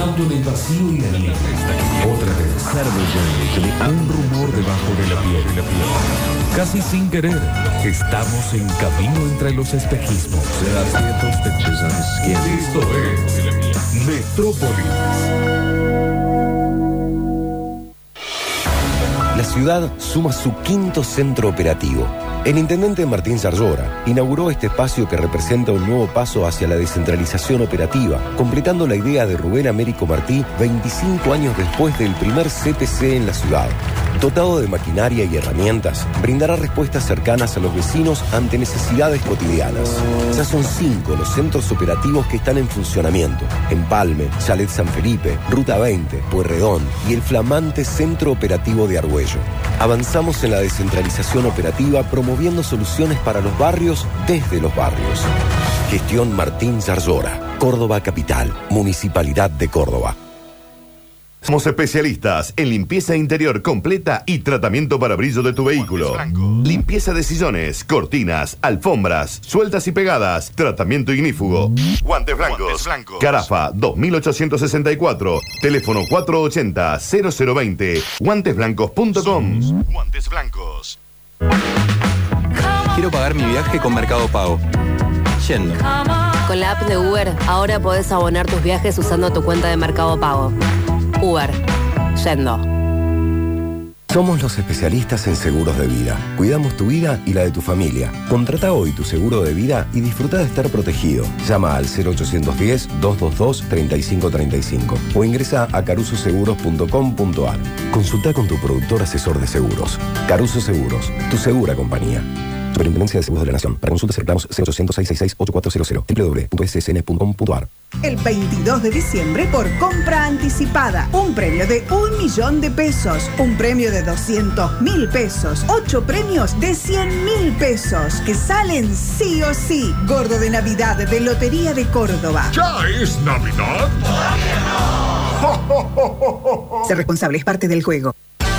auto en el vacío y la nieve. Otra vez. Un rumor debajo de la piel. Casi sin querer, estamos en camino entre los espejismos. Esto es Metrópolis. La ciudad suma su quinto centro operativo. El intendente Martín Zarzora inauguró este espacio que representa un nuevo paso hacia la descentralización operativa, completando la idea de Rubén Américo Martí 25 años después del primer CPC en la ciudad. Dotado de maquinaria y herramientas, brindará respuestas cercanas a los vecinos ante necesidades cotidianas. Ya son cinco los centros operativos que están en funcionamiento. Empalme, Chalet San Felipe, Ruta 20, Pueyrredón y el flamante Centro Operativo de Argüello. Avanzamos en la descentralización operativa promoviendo soluciones para los barrios desde los barrios. Gestión Martín Zarzora, Córdoba Capital, Municipalidad de Córdoba. Somos especialistas en limpieza interior completa y tratamiento para brillo de tu vehículo. Limpieza de sillones, cortinas, alfombras, sueltas y pegadas, tratamiento ignífugo. Guantes blancos. Carafa 2864, teléfono 480-0020, guantesblancos.com. Guantes blancos. Quiero pagar mi viaje con Mercado Pago. Yendo. Con la app de Uber, ahora podés abonar tus viajes usando tu cuenta de Mercado Pago. Uber. Yendo. Somos los especialistas en seguros de vida. Cuidamos tu vida y la de tu familia. Contrata hoy tu seguro de vida y disfruta de estar protegido. Llama al 0810-222-3535 o ingresa a carusoseguros.com.ar. Consulta con tu productor asesor de seguros. Caruso Seguros, tu segura compañía. Superintendencia de Seguros de la Nación. Para consultas y reclamos 0800 666 8400 www.ssn.com.ar. El 22 de diciembre por compra anticipada. Un premio de un millón de pesos. Un premio de 200 mil pesos. Ocho premios de 100 mil pesos. Que salen sí o sí. Gordo de Navidad de Lotería de Córdoba. ¿Ya es Navidad? Ser responsable es parte del juego.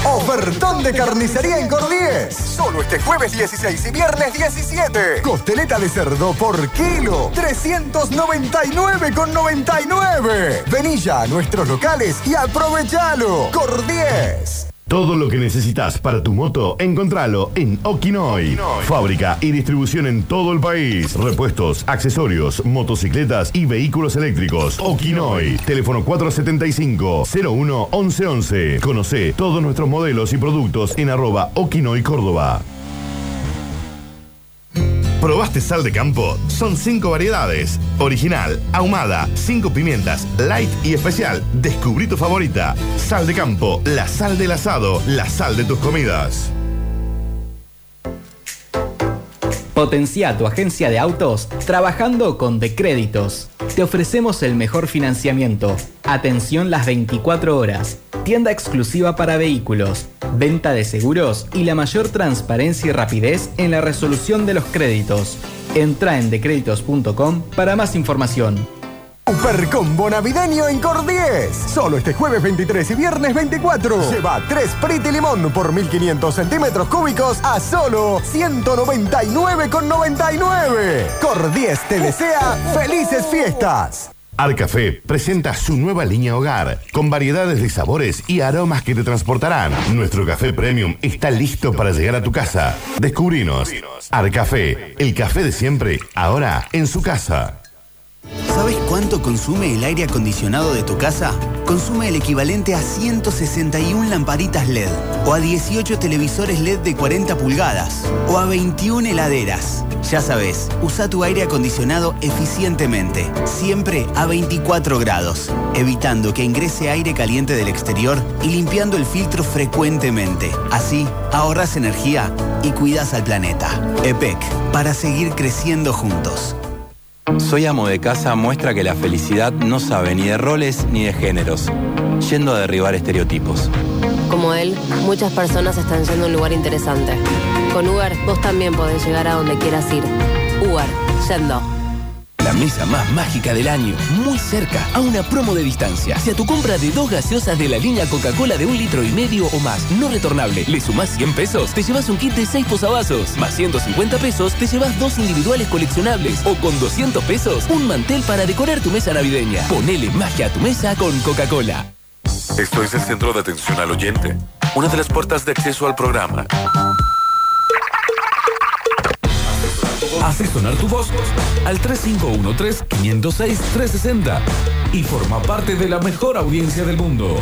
Ofertón de carnicería en Cordies. Solo este jueves 16 y viernes 17. Costeleta de cerdo por kilo. 399,99. Vení ya a nuestros locales y aprovechalo. Cordies. Todo lo que necesitas para tu moto, encontralo en Okinoy. Fábrica y distribución en todo el país. Repuestos, accesorios, motocicletas y vehículos eléctricos. Okinoy. Teléfono 475-01-1111. Conoce todos nuestros modelos y productos en arroba Okinoy Córdoba. ¿Probaste sal de campo? Son cinco variedades. Original, ahumada, cinco pimientas, light y especial. Descubrí tu favorita. Sal de campo, la sal del asado, la sal de tus comidas. Potencia tu agencia de autos trabajando con Decréditos. Te ofrecemos el mejor financiamiento, atención las 24 horas, tienda exclusiva para vehículos, venta de seguros y la mayor transparencia y rapidez en la resolución de los créditos. Entra en decréditos.com para más información. Super combo navideño en Cordies. Solo este jueves 23 y viernes 24. Lleva 3 Pretty Limón por 1500 centímetros cúbicos a solo 199,99. Cordies te desea felices fiestas. Arcafé presenta su nueva línea hogar, con variedades de sabores y aromas que te transportarán. Nuestro café premium está listo para llegar a tu casa. Descubrinos. Arcafé, el café de siempre, ahora en su casa. ¿Sabes cuánto consume el aire acondicionado de tu casa? Consume el equivalente a 161 lamparitas LED, o a 18 televisores LED de 40 pulgadas, o a 21 heladeras. Ya sabes, usa tu aire acondicionado eficientemente, siempre a 24 grados, evitando que ingrese aire caliente del exterior y limpiando el filtro frecuentemente. Así, ahorras energía y cuidas al planeta. EPEC, para seguir creciendo juntos. Soy amo de casa muestra que la felicidad no sabe ni de roles ni de géneros, yendo a derribar estereotipos. Como él, muchas personas están yendo a un lugar interesante. Con Uber, vos también podés llegar a donde quieras ir. Uber, yendo. La mesa más mágica del año, muy cerca, a una promo de distancia. Si a tu compra de dos gaseosas de la línea Coca-Cola de un litro y medio o más, no retornable, le sumás 100 pesos, te llevas un kit de 6 posavasos. Más 150 pesos, te llevas dos individuales coleccionables. O con 200 pesos, un mantel para decorar tu mesa navideña. Ponele magia a tu mesa con Coca-Cola. Esto es el centro de atención al oyente, una de las puertas de acceso al programa. Hace sonar tu voz al 3513-506-360 y forma parte de la mejor audiencia del mundo.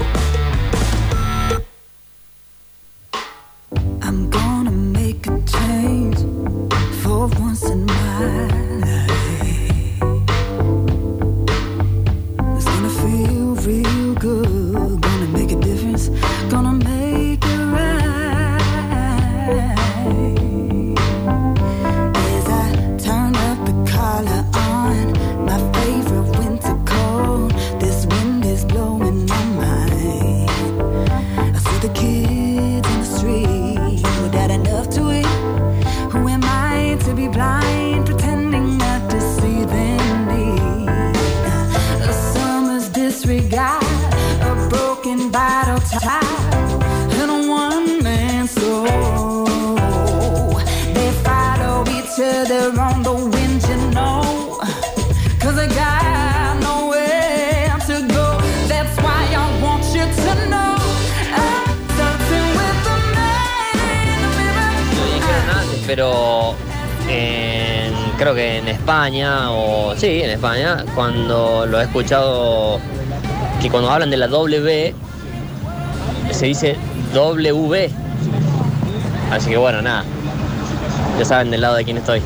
España, o sí, en España, cuando lo he escuchado, que cuando hablan de la W, se dice W. Así que bueno, nada, ya saben del lado de quién estoy.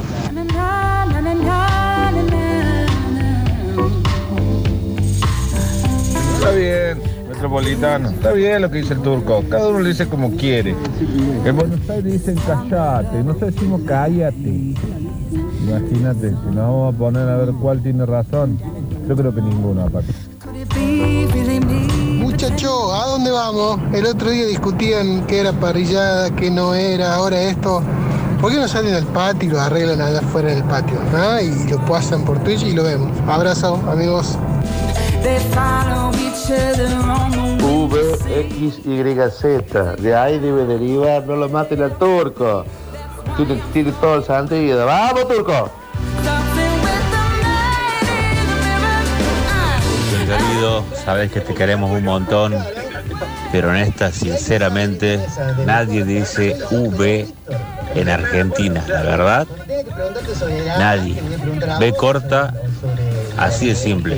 Está bien, metropolitano. Está bien lo que dice el turco. Cada uno lo dice como quiere. En Buenos Aires dicen callate, no decimos cállate. Imagínate, si nos vamos a poner a ver cuál tiene razón. Yo creo que ninguno, aparte. Muchacho, ¿a dónde vamos? El otro día discutían qué era parrillada, qué no era, ahora esto. ¿Por qué no salen al patio y lo arreglan allá afuera en el patio? ah? Y lo pasan por Twitch y lo vemos. Abrazo, amigos. VXYZ. De ahí debe derivar, no lo maten al turco. Tiene, tiene todo el sentido. ¡Vamos, turco! Querido, sabes que te queremos un montón, pero en esta, sinceramente, nadie dice V en Argentina, la verdad. Nadie. B corta, así de simple.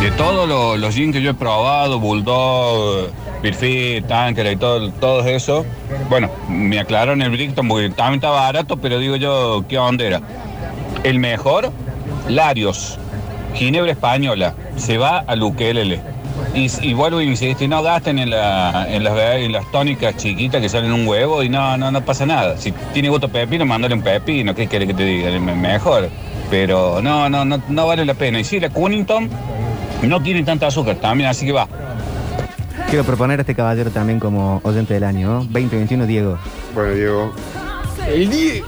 De todos los, los jeans que yo he probado, Bulldog, Birfit, Tanker y todo, todo eso, bueno, me aclararon el Brickton porque también está barato, pero digo yo, ¿qué onda era? El mejor, Larios, Ginebra Española, se va a Luquelele. Y, y vuelvo y insisto, no gasten en, la- en las, en tónicas chiquitas que salen un huevo y no, no, no pasa nada. Si tiene gusto pepino, mándale un pepino, ¿qué quiere que te diga? Mejor. Pero no, no, no, no vale la pena. Y sí, la Cunnington no tiene tanta azúcar también, así que va. Quiero proponer a este caballero también como oyente del año, ¿no? 2021, Diego. Bueno, Diego. El Diego.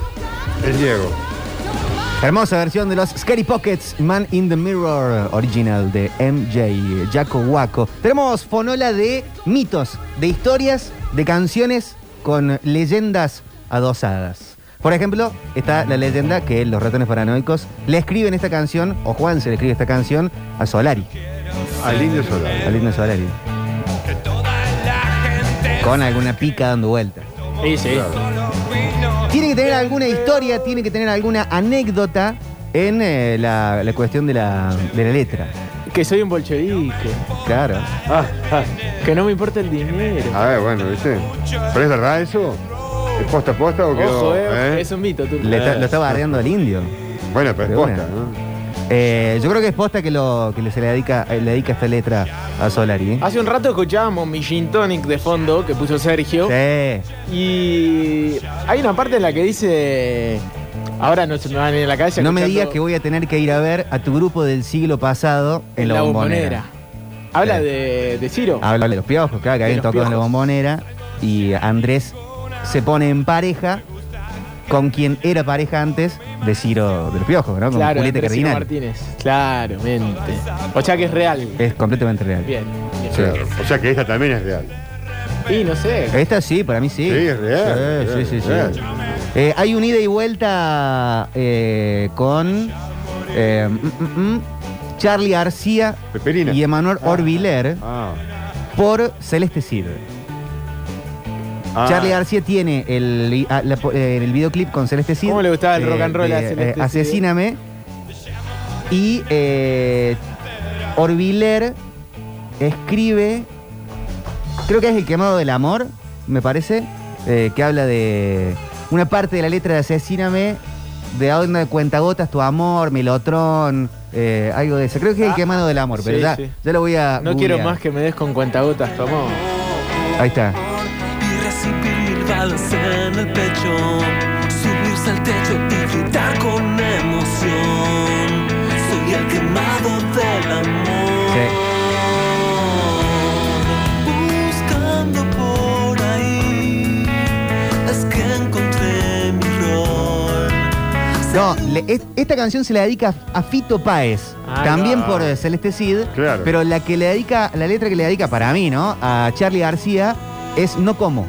El Diego. Hermosa versión de los Scary Pockets, Man in the Mirror, original de MJ, Jaco Waco. Tenemos fonola de mitos, de historias, de canciones con leyendas adosadas. Por ejemplo, está la leyenda que los ratones paranoicos le escriben esta canción, o Juan se le escribe esta canción, a Solari. Al indio Solari. Al indio Solari. Con alguna pica dando vuelta. Sí, sí. Tiene que tener alguna historia, tiene que tener alguna anécdota en eh, la, la cuestión de la, de la letra. Que soy un bolchevique. Claro. Ah, ah. Que no me importa el dinero. A ver, bueno, ¿viste? ¿Pero es verdad eso? ¿Es posta posta o quedó? Ojo, eh, eh? es un mito. Tú. Le está- lo está bardeando al indio. Bueno, pero es posta. ¿no? Eh, yo creo que es posta que, lo, que se le dedica, eh, le dedica esta letra a Solari. ¿eh? Hace un rato escuchábamos mi gin tonic de fondo que puso Sergio. Sí. Y hay una parte en la que dice. Ahora no se me va a venir a la cabeza. No me digas que voy a tener que ir a ver a tu grupo del siglo pasado en, la, bombonera. Habla Sí. de, de Ciro. Habla de los piojos, claro, que habían tocado en la bombonera. Y Andrés se pone en pareja con quien era pareja antes de Ciro de los piojos, ¿no? Con Claro, Julieta Cardinal. Martínez. Claramente. O sea que es real. Es completamente real. Bien. bien. Claro. O sea que esta también es real. Y no sé. Esta sí, para mí sí. Sí, es real, Sí, sí, sí, real, sí. Eh, hay un ida y vuelta eh, con eh, mm, mm, mm, Charlie García Peperina. y Emanuel Orbiler Ah. por Celeste Cid. Ah. Charlie García tiene el, ah, la- eh, el videoclip con Celeste Cid. ¿Cómo le gustaba el rock and roll a de, Celeste eh, Cid? Asesíname. Y eh, Orbiler escribe, creo que es El quemado del amor, me parece, eh, que habla de una parte de la letra de Asesíname, de onda de cuentagotas, tu amor, Melotrón, eh, algo de eso. Creo que es El Ah, quemado del amor, pero sí, ya, sí. ya lo voy a. No quiero googlear. más que me des con cuentagotas, tomó. Ahí está. Pecho, subirse al techo y gritar con emoción. Soy el quemado del amor. Buscando por ahí, es que encontré mi rol. No, le- es- esta canción se la dedica a Fito Páez, Ahí también por eh, Celeste Cid, Claro. pero la que le dedica, la letra que le dedica para mí, ¿no? A Charlie García es No como.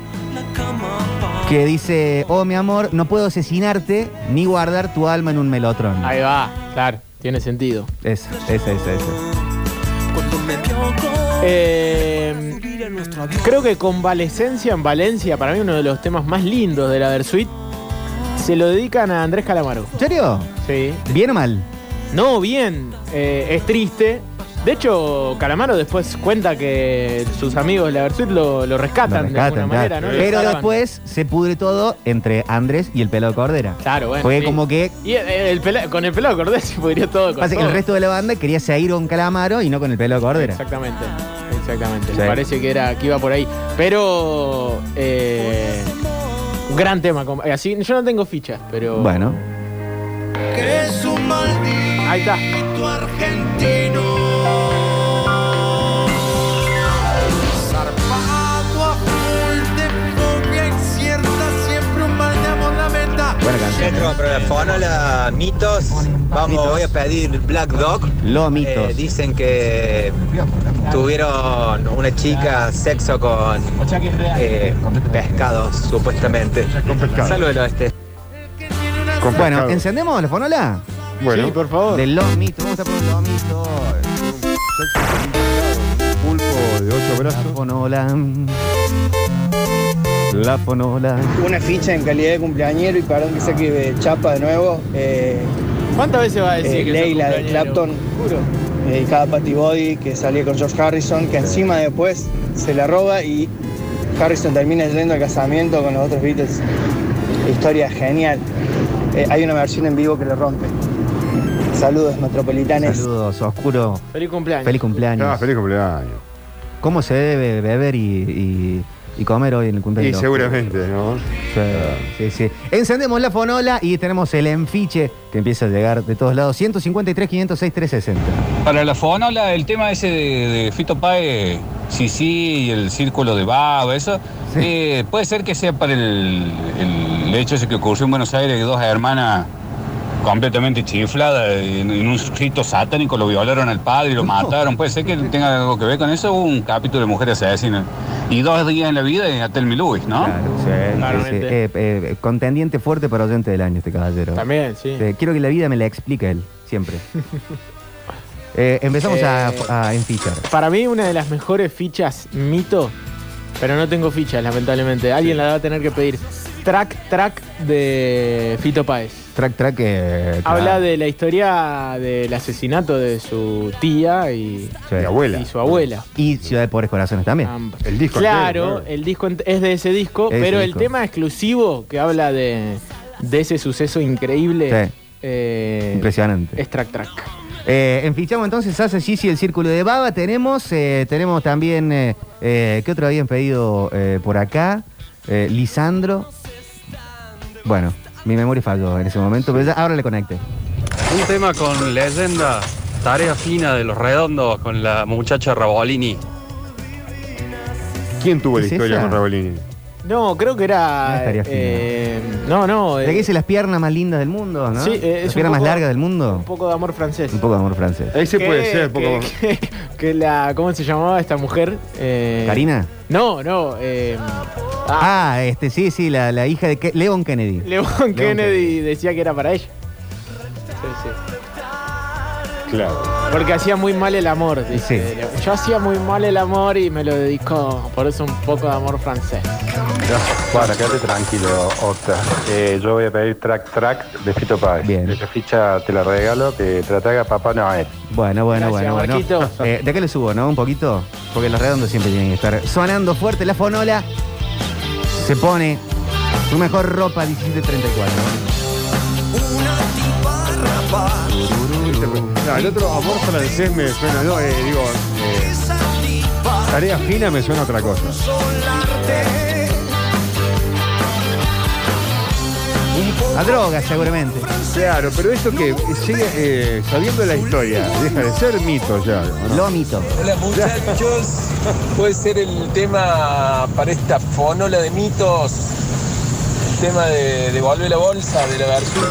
Que dice, oh mi amor, no puedo asesinarte ni guardar tu alma en un melotrón. Ahí va, claro, tiene sentido. Esa, esa, esa, esa. Eh, creo que Convalescencia en Valencia, para mí uno de los temas más lindos de la Versuit, se lo dedican a Andrés Calamaro. ¿En serio? Sí. ¿Bien o mal? No, bien. eh, es triste. De hecho, Calamaro después cuenta que sus amigos de la Versuit lo, lo rescatan, Lo rescatan, de alguna manera, claro. ¿no? Pero salvan. después se pudre todo entre Andrés y el pelo de Cordera. Claro, bueno. Fue sí. como que Y el- el pela- con el pelado cordés [LAUGHS] se podría todo. Con pasa que todo. el resto de la banda quería seguir con Calamaro y no con el pelo de Cordera. Exactamente, exactamente. Sí. Me parece que era que iba por ahí. Pero eh, un gran tema. com- eh, Así, yo no tengo fichas, pero. Bueno. que es un maldito Ahí está. argentino. Buena canción. Centro para la fonola, mitos. Vamos, voy a pedir Black Dog. Los mitos. Eh, dicen que tuvieron una chica sexo con eh, pescados, supuestamente. Saludos del oeste. Con Bueno, pescado. ¿encendemos la fonola? Bueno. Sí, por favor. De los mitos. Vamos a poner los mitos. Pulpo de ocho La brazos. fonola. La fonola. Una ficha en calidad de cumpleañero y perdón que saque de chapa de nuevo. eh, ¿Cuántas veces va a decir eh, que Leila de? Clapton, Juro. dedicada a Patty Body, que salía con George Harrison, que encima después se la roba y Harrison termina yendo al casamiento con los otros Beatles. Historia genial. Eh, hay una versión en vivo que lo rompe. Saludos, metropolitanes. Saludos, oscuro. Feliz cumpleaños. Feliz cumpleaños. Ah, feliz cumpleaños. ¿Cómo se debe beber y, y- y comer hoy en el Y cumpleaños? seguramente, ¿no? Sí, sí, sí. Encendemos la fonola y tenemos el enfiche que empieza a llegar de todos lados. 153, 506, 360. Para la fonola, el tema ese de, de Fito Páez, sí, sí, y el círculo de Babo, eso, eh, puede ser que sea para el, el hecho ese que ocurrió en Buenos Aires, que dos hermanas completamente chiflada, en, en un rito satánico lo violaron al padre y lo mataron. Puede ser que tenga algo que ver con eso, Hubo un capítulo de mujeres asesinas. Y dos días en la vida y a Telmi Lewis, ¿no? Claro, sí, sí, sí. Claramente. Eh, eh, contendiente fuerte para oyente del año este caballero. También, sí. Eh, quiero que la vida me la explique él, siempre. [LAUGHS] Eh, empezamos a, Eh, a enfichar. Para mí, una de las mejores fichas mito, pero no tengo fichas, lamentablemente. Alguien la va a tener que pedir. Track, track de Fito Páez. Track, track. eh, claro. Habla de la historia del asesinato de su tía y, Sí. y su abuela. Y Ciudad de Pobres Corazones también. Ambas. El disco Claro, entero, el disco es de ese disco, pero disco. el tema exclusivo que habla de, de ese suceso increíble Sí. eh, Impresionante. es Track Track. Eh, enfichamos entonces Sasa Gigi el Círculo de Baba. Tenemos, eh, tenemos también, eh, eh, ¿qué otro habían pedido eh, por acá? Eh, Lisandro. Bueno, mi memoria falló en ese momento, pero ya ahora le conecté. Un tema con leyenda, tarea fina de los redondos con la muchacha Rabolini. ¿Quién tuvo la ¿Es historia esa? con Rabolini? No, creo que No era. estaría fino. eh, no, no. ¿De eh, qué dice las piernas más lindas del mundo, no? Sí, eh, es las un piernas más poco- largas del mundo. un poco de amor francés. Un poco de amor francés. Ese Que- puede ser, poco. que, que- que la. ¿Cómo se llamaba esta mujer? Eh, ¿Karina? No, no. eh, Ah, este, sí, sí, la, la hija de Ke- Leon Kennedy. Leon Kennedy decía que era para ella. Sí, sí. Claro. Porque hacía muy mal el amor, dice. Yo hacía muy mal el amor y me lo dedicó. Por eso un poco de amor francés. Bueno, quédate tranquilo, Octa. Eh, yo voy a pedir track track de Fito Páez. Bien. Esa ficha te la regalo, que te la traiga Papá Noel. Bueno, bueno, Gracias, bueno, bueno. [LAUGHS] Eh, de acá le subo, ¿no? Un poquito. Porque los redondos siempre tienen que estar sonando fuerte. La fonola se pone su mejor ropa 1734. No, el otro amor francés me suena, no, eh, digo, eh, tarea fina me suena otra cosa. A droga, seguramente. Claro, pero esto que sigue eh, sabiendo la historia, deja de ser mito ya. ¿o no? Lo mito. Hola muchachos, puede ser el tema para esta fonola de mitos, el tema de devolver la bolsa de la versión.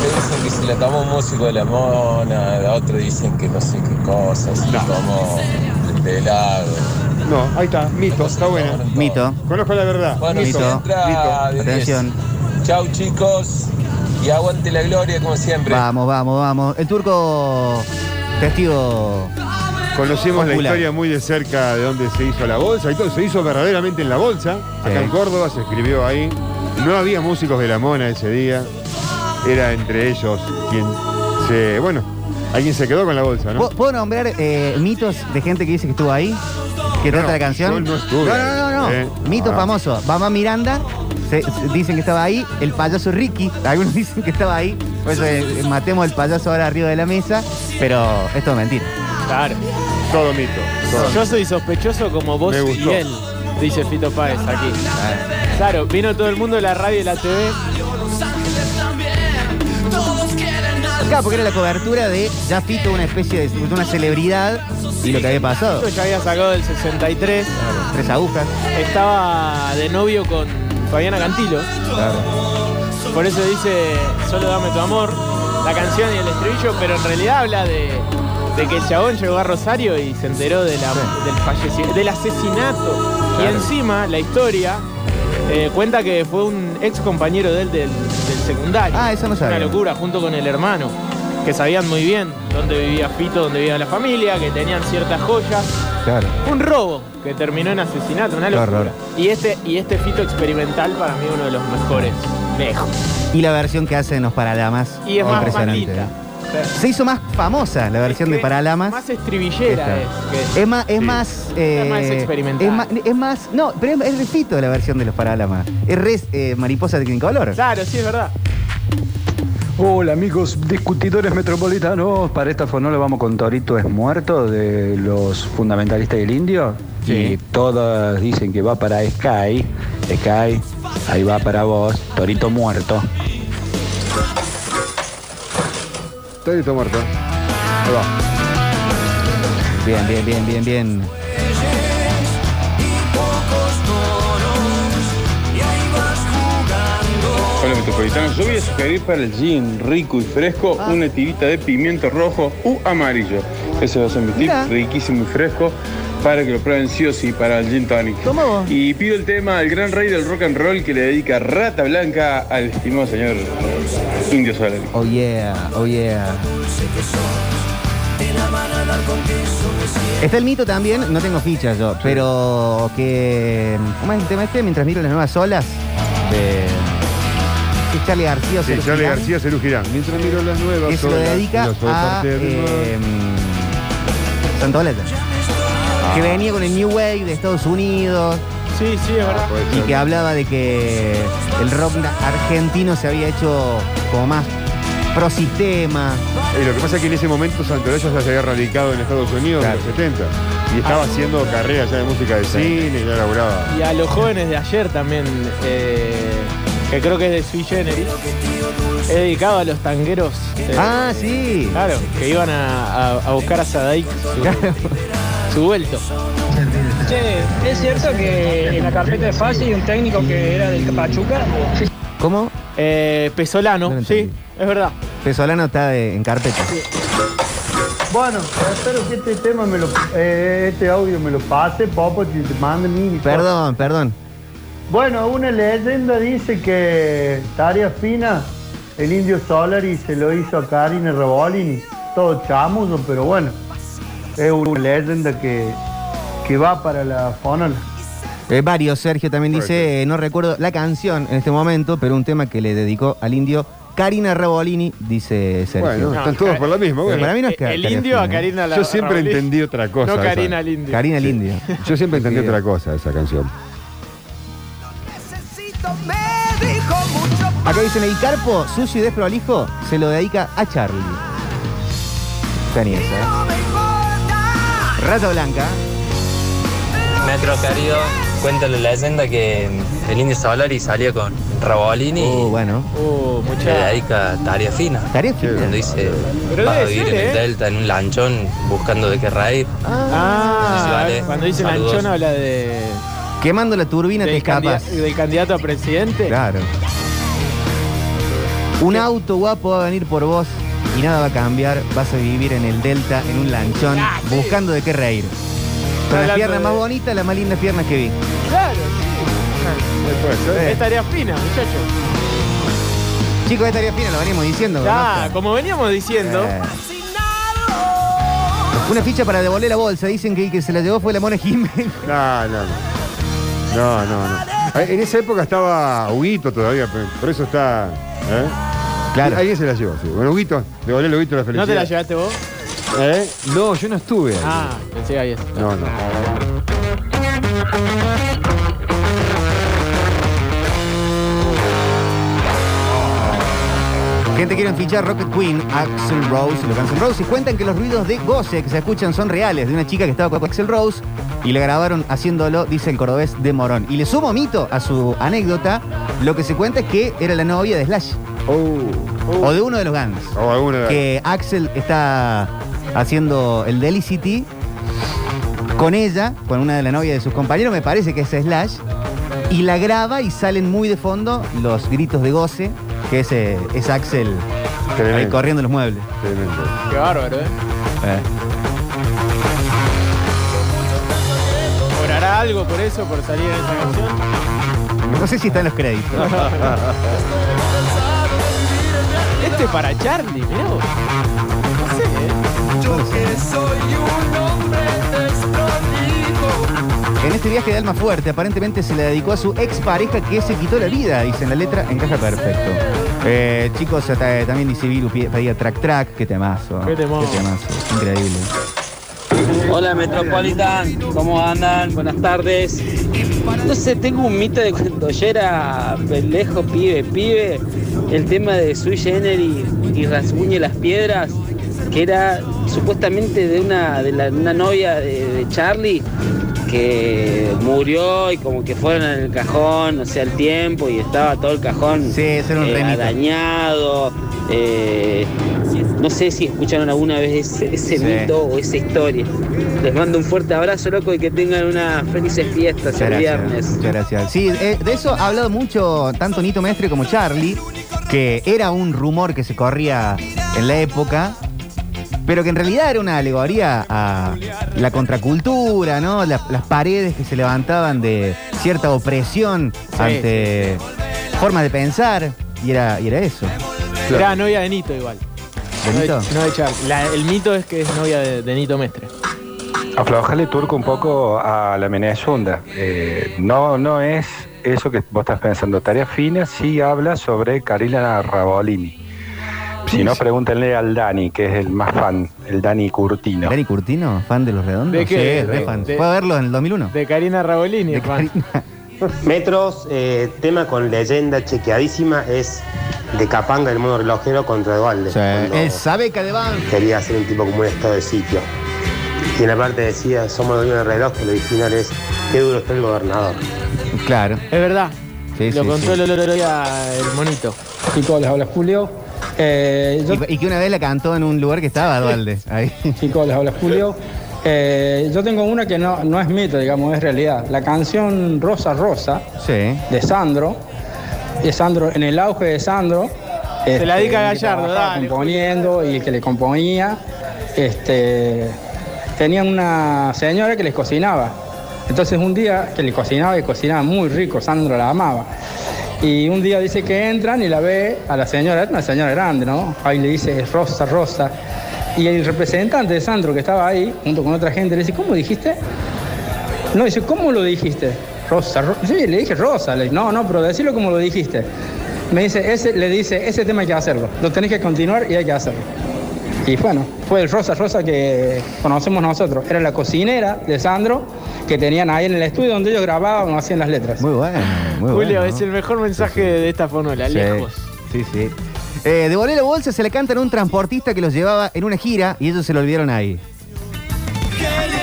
Que dicen que se la tomó un músico de la mona, la otra dicen que no sé qué cosas, se la tomó el pelado. No, ahí está, mito, está bueno. Mito. Conozco la verdad. Bueno, mito. mito. de Atención. 10. Chau chicos y aguante la gloria como siempre. Vamos, vamos, vamos. El turco testigo. Conocimos la Popular. historia muy de cerca de dónde se hizo la bolsa y todo. Se hizo verdaderamente en la bolsa. Acá en Córdoba se escribió ahí. No había músicos de la mona ese día. Era entre ellos quien se. Bueno, alguien se quedó con la bolsa, ¿no? ¿Puedo, nombrar eh, mitos de gente que dice que estuvo ahí? ¿Que trata la canción? yo no estuve No, no, no, no. ¿eh? Mito Ah. famoso. Mamá Miranda. Se- se- dicen que estaba ahí. El payaso Ricky. Algunos [LAUGHS] dicen que estaba ahí. Por eso eh, matemos al payaso ahora arriba de la mesa. Pero esto es mentira. Claro. Todo mito. todo. Yo soy sospechoso como vos Me y gustó. él, dice Fito Páez aquí. Claro, vino todo el mundo de la radio y la TV. Claro, porque era la cobertura de ya Fito, una especie de, de una celebridad y lo que había pasado. Fito ya había sacado del 63. Tres agujas. Estaba de novio con Fabiana Cantilo. Por eso dice Solo dame tu amor, la canción y el estribillo, pero en realidad habla de, de que el chabón llegó a Rosario y se enteró de la- del fallecimiento, del asesinato. Y Claro. encima la historia eh, cuenta que fue un ex compañero de él del, del secundario. Ah, eso no sabía. Una locura, junto con el hermano, que sabían muy bien dónde vivía Fito, dónde vivía la familia, que tenían ciertas joyas. Claro. Un robo que terminó en asesinato, una Qué locura. horror. Y este, y este fito experimental para mí uno de los mejores. Lejos. Y la versión que hacen los Paralamas. Y es más impresionante. maldita. ¿eh? Se hizo más famosa la versión de Paralamas. Más estribillera es. que- Es más, es más. Es más eh, experimental. Es más, es más- no, pero es, es de Fito la versión de los Paralamas. Es re eh, mariposa de Technicolor. Claro, sí, es verdad. Hola amigos discutidores metropolitanos, para esta fonola vamos con Torito es muerto de los fundamentalistas del indio y todas dicen que va para Sky, Sky, ahí va para vos, Torito muerto. Torito muerto. Ahí va. Bien, bien, bien, bien, bien. Metropolitanos. Yo voy a sugerir para el gin rico y fresco Ah. una tirita de pimiento rojo u amarillo. Ese va a ser mi tip, riquísimo y fresco, para que lo prueben sí o sí para el gin tonic. Toma vos. Y pido el tema al gran rey del rock and roll que le dedica Rata Blanca al estimado señor Indio Solari. Oh yeah, oh yeah. Está el mito también, no tengo fichas yo, pero que. ¿Cómo es el tema este? Mientras miro las nuevas olas de. Que es Charlie García Sí, Celu Charlie Girán, García, Cerú Girán. Mientras miro las nuevas Que se lo dedica a. eh, Santoleta. Que venía con el New Wave de Estados Unidos. Sí, sí, es verdad. Y que hablaba de que el rock argentino se había hecho como más pro sistema. Y lo que pasa es que en ese momento Santolaya ya se había radicado en Estados Unidos Claro. en los 70 y estaba Ah. haciendo carrera ya de música de cine y ya laburaba. Y a los jóvenes de ayer también, eh, que creo que es de Sui Generis, he dedicado a los tangueros. eh, Ah, sí. Claro, que iban a, a- a buscar a Sadaik su, su vuelto. Che, ¿es cierto que en la carpeta de fase hay un técnico que era del Pachuca? ¿Cómo? Eh, Pesolano, No lo sí, entendí. es verdad. Pesolano está de- en carpeta. Bueno, espero que este tema me lo, eh, este audio me lo pase, Popo, y te mande mi. Perdón, perdón. Bueno, una leyenda dice que Tarea Fina, el indio Solari, se lo hizo a Karina Rebolini. Todo chamuzo, pero bueno, es una leyenda que, que va para la fonola. Eh, varios, Sergio también dice, eh, no recuerdo la canción en este momento, pero un tema que le dedicó al indio Karina Rebolini, dice Sergio. Bueno, están todos por la misma. Pero Bueno. para mí no es Eh, el indio a ¿eh? Karina la Yo siempre entendí otra cosa. No esa. Karina al indio. Karina el indio. Yo siempre entendí otra cosa esa canción. Acá dicen, el carpo sucio y desprolijo se lo dedica a Charlie. Está ni esa, ¿eh? Rata Blanca. Metro querido, cuenta la leyenda que el indio Solari salió con Rabolini Oh, bueno. Uh, y le mucha. dedica tarea fina. Tarea fina. Cuando dice, Pero vas a vivir ser, en el ¿eh? Delta en un lanchón buscando de qué reír. Ah, Sí, vale. cuando dice Saludos. Lanchón habla de, Quemando la turbina te del, escapas. del candidato a presidente. Claro. Un auto guapo va a venir por vos y nada va a cambiar. Vas a vivir en el Delta, en un lanchón, Ah, sí. buscando de qué reír. Con las Hablando piernas de- más bonitas, las más lindas piernas que vi. Claro, Puede sí. ser. Es tarea fina, muchachos. Chicos, esta tarea fina lo venimos diciendo. Ya, ¿no? como veníamos diciendo, Eh. Una ficha para devolver la bolsa. Dicen que el que se la llevó fue la Mona Jiménez. [LAUGHS] No, no, no. No, no, no. Eh, En esa época estaba Huguito todavía, pero por eso está. ¿Eh? Claro. Alguien se la llevó, sí. Bueno, Huguito, devolverle a Huguito la felicidad. ¿no te la llevaste vos? ¿Eh? No, yo no estuve ahí. Ah, pensé había No, no. Gente quieren fichar Rocket Queen, Axel Rose y los Guns N' Roses. Y cuentan que los ruidos de goce que se escuchan son reales, de una chica que estaba con Axel Rose y le grabaron haciéndolo, dice el cordobés de Morón. Y le sumo mito a su anécdota, lo que se cuenta es que era la novia de Slash. O de uno de los Guns. O de Que Axel está haciendo el Delicity con ella, con una de las novias de sus compañeros, me parece que es Slash, y la graba y salen muy de fondo los gritos de goce, que es, eh, es Axel ahí corriendo los muebles. Tremendo. Qué bárbaro, ¿eh? Eh. ¿Cobrará algo por eso, por salir en esa canción? No sé si está en los créditos. [LAUGHS] [LAUGHS] Este es para Charlie, mirá vos. No sé, ¿eh? Yo que soy un hombre. En este viaje de alma fuerte, aparentemente se le dedicó a su expareja que se quitó la vida, dice en la letra, encaja perfecto. Eh, chicos, hasta- también dice Viru, pedía track track, qué temazo. Qué temón. temazo, increíble. Hola Metropolitan, ¿cómo andan? Buenas tardes. No sé, tengo un mito de cuando yo era pendejo, pibe, pibe, el tema de Sui Generis y Rasguñe las Piedras, que era supuestamente de una, de la- una novia de, de Charlie que murió y como que fueron en el cajón, o sea, el tiempo y estaba todo el cajón Sí, era un eh, dañado. eh, No sé si escucharon alguna vez ese, ese Sí. mito o esa historia. Les mando un fuerte abrazo, loco, y que tengan unas felices fiestas el viernes. Muchas gracias. Sí, eh, de eso ha hablado mucho tanto Nito Mestre como Charlie, que era un rumor que se corría en la época, pero que en realidad era una alegoría a la contracultura, ¿no? La- las paredes que se levantaban de cierta opresión Sí, ante formas de pensar, y era, y era eso. Era novia de Nito igual. ¿De No Nito? no de Charlie. La- el mito es que es novia de, de Nito Mestre. Aflojale turco un poco a la Menezunda. Eh, no, no es eso que vos estás pensando. Tarea fina sí habla sobre Carila Rabolini. Si no, pregúntenle al Dani, que es el más fan, el Dani Curtino. ¿Dani Curtino, fan de los redondos? ¿De qué? Sí, De- fan. de- ¿Fue a verlo en el 2001? De Karina Rabolini, fan. [LAUGHS] Metros, eh, tema con leyenda chequeadísima es de Capanga el modo relojero contra Dualde. cuando El Sabeca de Ban. Quería hacer un tipo como un estado de sitio. Y en la parte decía, somos dueños del reloj, que el original es, qué duro está el gobernador. Claro. Es verdad. Sí, Lo sí, contó sí. el día el monito. Chicos, les habla Julio. Eh, yo- Y, y que una vez la cantó en un lugar que estaba Dualde. Ahí. Chicos, les habla Julio. Eh, yo tengo una que no, no es mito, digamos, es realidad. La canción Rosa Rosa Sí. de Sandro. De Sandro, en el auge de Sandro. Se la dedica a que Gallardo, dale, componiendo y el que le componía. Este, tenían una señora que les cocinaba. Entonces un día que le cocinaba y cocinaba muy rico, Sandro la amaba. Y un día dice que entran y la ve a la señora, una señora grande, ¿no? Ahí le dice Rosa, Rosa. Y el representante de Sandro que estaba ahí, junto con otra gente, le dice, ¿cómo dijiste? No, dice, ¿cómo lo dijiste? Rosa, Ro- sí, le dije Rosa. Le, no, no, pero decirlo como lo dijiste. Me dice, ese, le dice, ese tema hay que hacerlo. Lo tenés que continuar y hay que hacerlo. Y bueno, fue el Rosa Rosa que conocemos nosotros. Era la cocinera de Sandro que tenían ahí en el estudio donde ellos grababan o hacían las letras. Muy bueno, muy Julio, bueno. es el mejor mensaje de esta fonola, Sí, lejos. Sí, sí. Eh, devolver la bolsa se le cantan a un transportista que los llevaba en una gira y ellos se lo olvidaron ahí.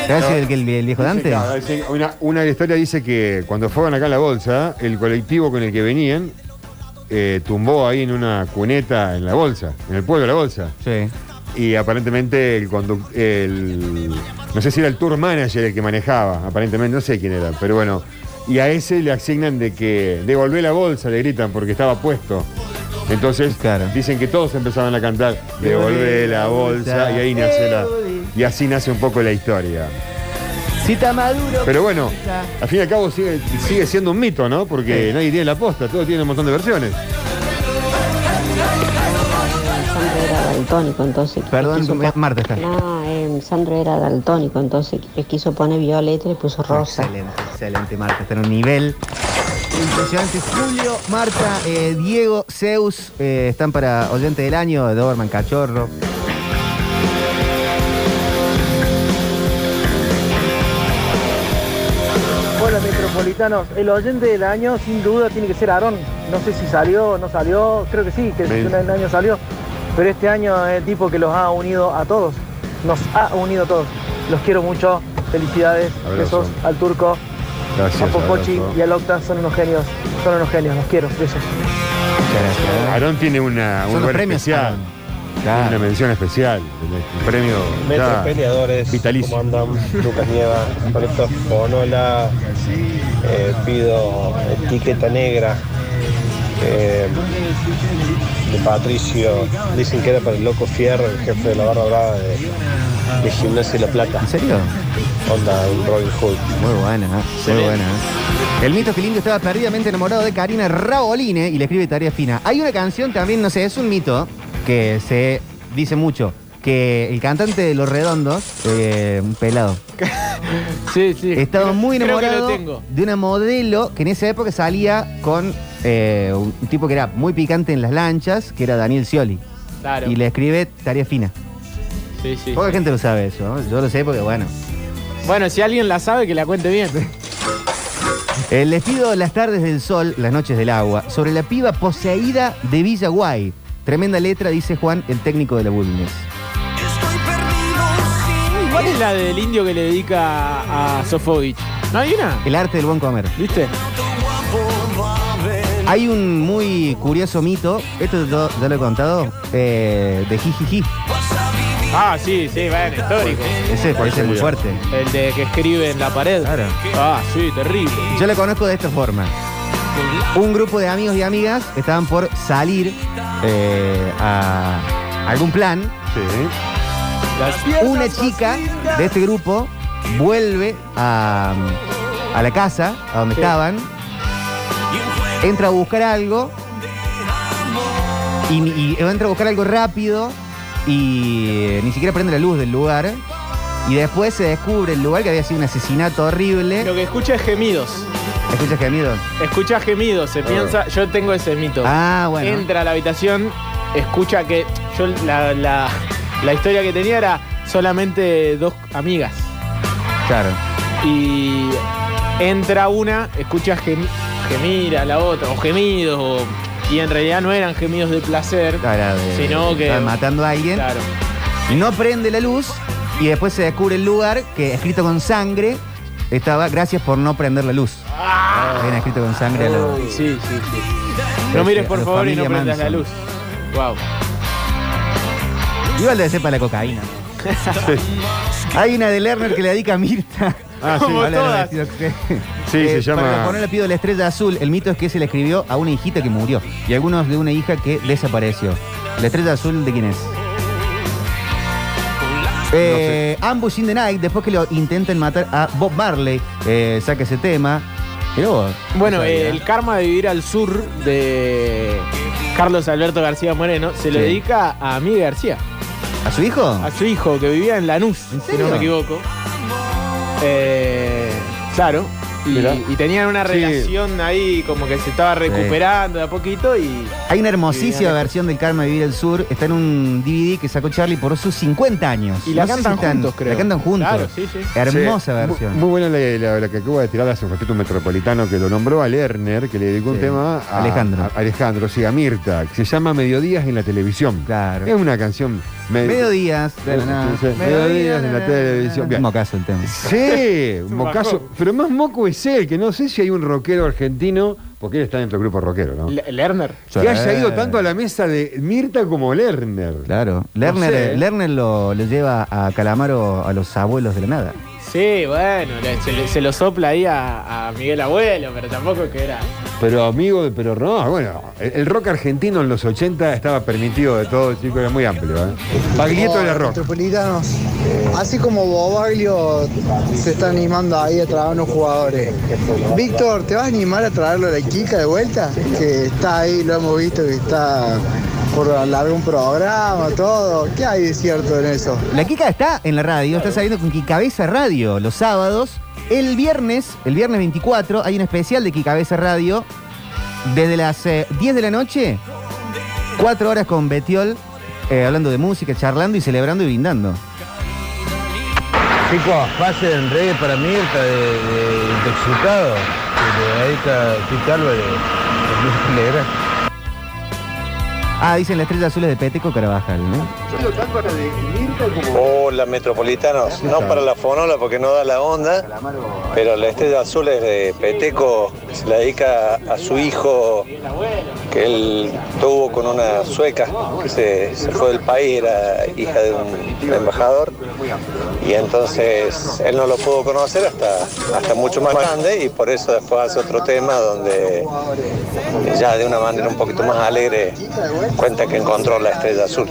Gracias el, el, el viejo Dante. Dice- Una, una historia dice que cuando fueron acá a la bolsa, el colectivo con el que venían eh, tumbó ahí en una cuneta en la bolsa, en el pueblo de la bolsa. Sí. Y aparentemente el el no sé si era el tour manager el que manejaba, aparentemente no sé quién era, pero bueno, y a ese le asignan de que devolvé la bolsa, le gritan porque estaba puesto. Entonces dicen que todos empezaban a cantar devolvé la bolsa y ahí nace la y así nace un poco la historia. Está maduro. Pero bueno, al fin y al cabo sigue, sigue siendo un mito, ¿no? Porque nadie tiene la posta, todo tiene un montón de versiones. Daltónico, entonces. Perdón, Marta está. No, eh, Sandro era daltónico, entonces le quiso poner violeta y le puso rosa. Excelente, excelente, Marta. Está en un nivel impresionante. Julio, Marta, eh, Diego, Zeus eh, están para oyente del año, Doberman Cachorro. Hola metropolitanos, el oyente del año sin duda tiene que ser Aarón. No sé si salió o no salió, creo que sí, que un año salió. Pero este año es el tipo que los ha unido a todos. Nos ha unido a todos. Los quiero mucho. Felicidades. Abrazo. Besos al turco, Gracias. a Popochi abrazo. y al Octa. Son unos genios. Son unos genios. Los quiero. Besos. Aarón tiene una, Son un lugar especial. Una mención especial. Un premio Metro ya peleadores, vitalicio. ¿cómo andan? Lucas Nieva, Fonola, eh, pido etiqueta negra eh, de Patricio, dicen que era para el Loco Fierro, el jefe de la barra brava de, de Gimnasia de La Plata. ¿En serio? Onda, un Robin Hood. Muy buena, ¿eh? muy buena. ¿eh? El mito que lindo estaba perdidamente enamorado de Karina Raoline y le escribe tarea fina. Hay una canción también, no sé, es un mito que se dice mucho. Que el cantante de Los Redondos, eh, un pelado, [LAUGHS] Sí, sí. estaba muy enamorado de una modelo que en esa época salía con eh, un tipo que era muy picante en las lanchas, que era Daniel Scioli. Claro. Y le escribe tarea fina. Sí, sí. Poca gente lo sabe eso, ¿no? Yo lo sé porque, bueno. Bueno, si alguien la sabe, que la cuente bien. [LAUGHS] Eh, les pido las tardes del sol, las noches del agua, sobre la piba poseída de Villa Guay. Tremenda letra, dice Juan, el técnico de la Bulnes. ¿Cuál es la del indio que le dedica a Sofovich? ¿No hay una? El arte del buen comer. ¿Viste? Hay un muy curioso mito, esto yo ya lo he contado, eh, de Jijiji. Ah, sí, sí, bueno, histórico. Ese parece muy fuerte. El de que escribe en la pared. Claro. Ah, sí, terrible. Yo la conozco de esta forma. Un grupo de amigos y amigas estaban por salir eh, a algún plan. Una chica de este grupo vuelve a, a la casa, a donde Sí. estaban, entra a buscar algo y, y entra a buscar algo rápido y eh, ni siquiera prende la luz del lugar. Y después se descubre el lugar que había sido un asesinato horrible. Lo que escucha es gemidos. ¿Escuchas gemidos? Escucha gemidos, se piensa. Yo tengo ese mito. Ah, bueno. Entra a la habitación, escucha que. Yo la, la, la historia que tenía era solamente dos amigas. Claro. Y entra una, escucha gem- gemir a la otra, o gemidos, o- y en realidad no eran gemidos de placer, de- sino que. matando a alguien. Claro. No prende la luz y después se descubre el lugar que escrito con sangre estaba gracias por no prender la luz. Habían escrito con sangre a la- Uy, sí, sí, sí. No mires, por la favor, y no familia prendas la Manson. luz. Wow. Igual debe ser para la cocaína. [LAUGHS] Hay una de Lerner que le dedica a Mirta. Ah, sí. Habla de todas. vestido que- [LAUGHS] Sí, Eh, se llama- Para poner le pido la estrella azul. El mito es que se le escribió a una hijita que murió y algunos de una hija que desapareció. ¿La estrella azul de quién es? Eh, Ambush in the Night, después que lo intenten matar a Bob Marley, eh, saca ese tema. Pero vos, Bueno, no el karma de vivir al sur de Carlos Alberto García Moreno se lo Sí. dedica a Miguel García, ¿A su hijo? a su hijo que vivía en Lanús, si serio? no me equivoco. Eh, claro. Y, tenían una Sí. relación ahí como que se estaba recuperando de a poquito y. Hay una hermosísima versión del Karma de Vivir el Sur. Está en un DVD que sacó Charlie por sus 50 años. Y la No sé si cantan están- juntos, creo. La cantan juntos. Claro, sí, sí. Hermosa Sí, versión. Muy, muy buena la, la- la que acabo de tirar hace un ratito un metropolitano que lo nombró a Lerner, que le dedicó un tema a Alejandro. a- Alejandro, sí, a Mirta, que se llama Mediodías en la televisión. Claro. Es una canción. me- Mediodías. Mediodías en la televisión. Un mocazo el tema. Sí, un mocazo. Pero más moco es él, que no sé si hay un rockero argentino, porque él está dentro del grupo rockero, ¿no? Le- Lerner. Que haya ido tanto a la mesa de Mirta como Lerner. Claro. Lerner, sé, ¿eh? Lerner lo, lo lleva a Calamaro a los abuelos de la nada. Sí, bueno, se lo sopla ahí a, a Miguel Abuelo, pero tampoco que era. Pero amigo, de- pero no, bueno, el, el rock argentino en los 80 estaba permitido de todo, chicos, era muy amplio. ¿eh? Baglietto era rock. Metropolitanos. Así como Bobaglio se está animando ahí a traer unos jugadores. Víctor, ¿te vas a animar a traerlo a la Kika de vuelta? Que está ahí, lo hemos visto que está por algún programa, todo. ¿Qué hay de cierto en eso? La Kika está en la radio, está saliendo con Kikabeza Radio los sábados. El viernes, el viernes 24, hay un especial de Kikabeza Radio desde las eh, 10 de la noche, 4 horas con Betiol, eh, hablando de música, charlando y celebrando y brindando. Chicos, pasen reggae para Mirta de, de intoxicado, que le dedica Álvarez, de negra. Ah, dicen la estrella azul es de Peteco Carabajal, ¿no? Hola metropolitanos, no para la fonola porque no da la onda, pero la estrella azul es de Peteco, se la dedica a su hijo que él tuvo con una sueca que se, se fue del país, era hija de un embajador. Y entonces él no lo pudo conocer hasta, hasta mucho más grande y por eso después hace otro tema donde ya de una manera un poquito más alegre cuenta que encontró la estrella azul.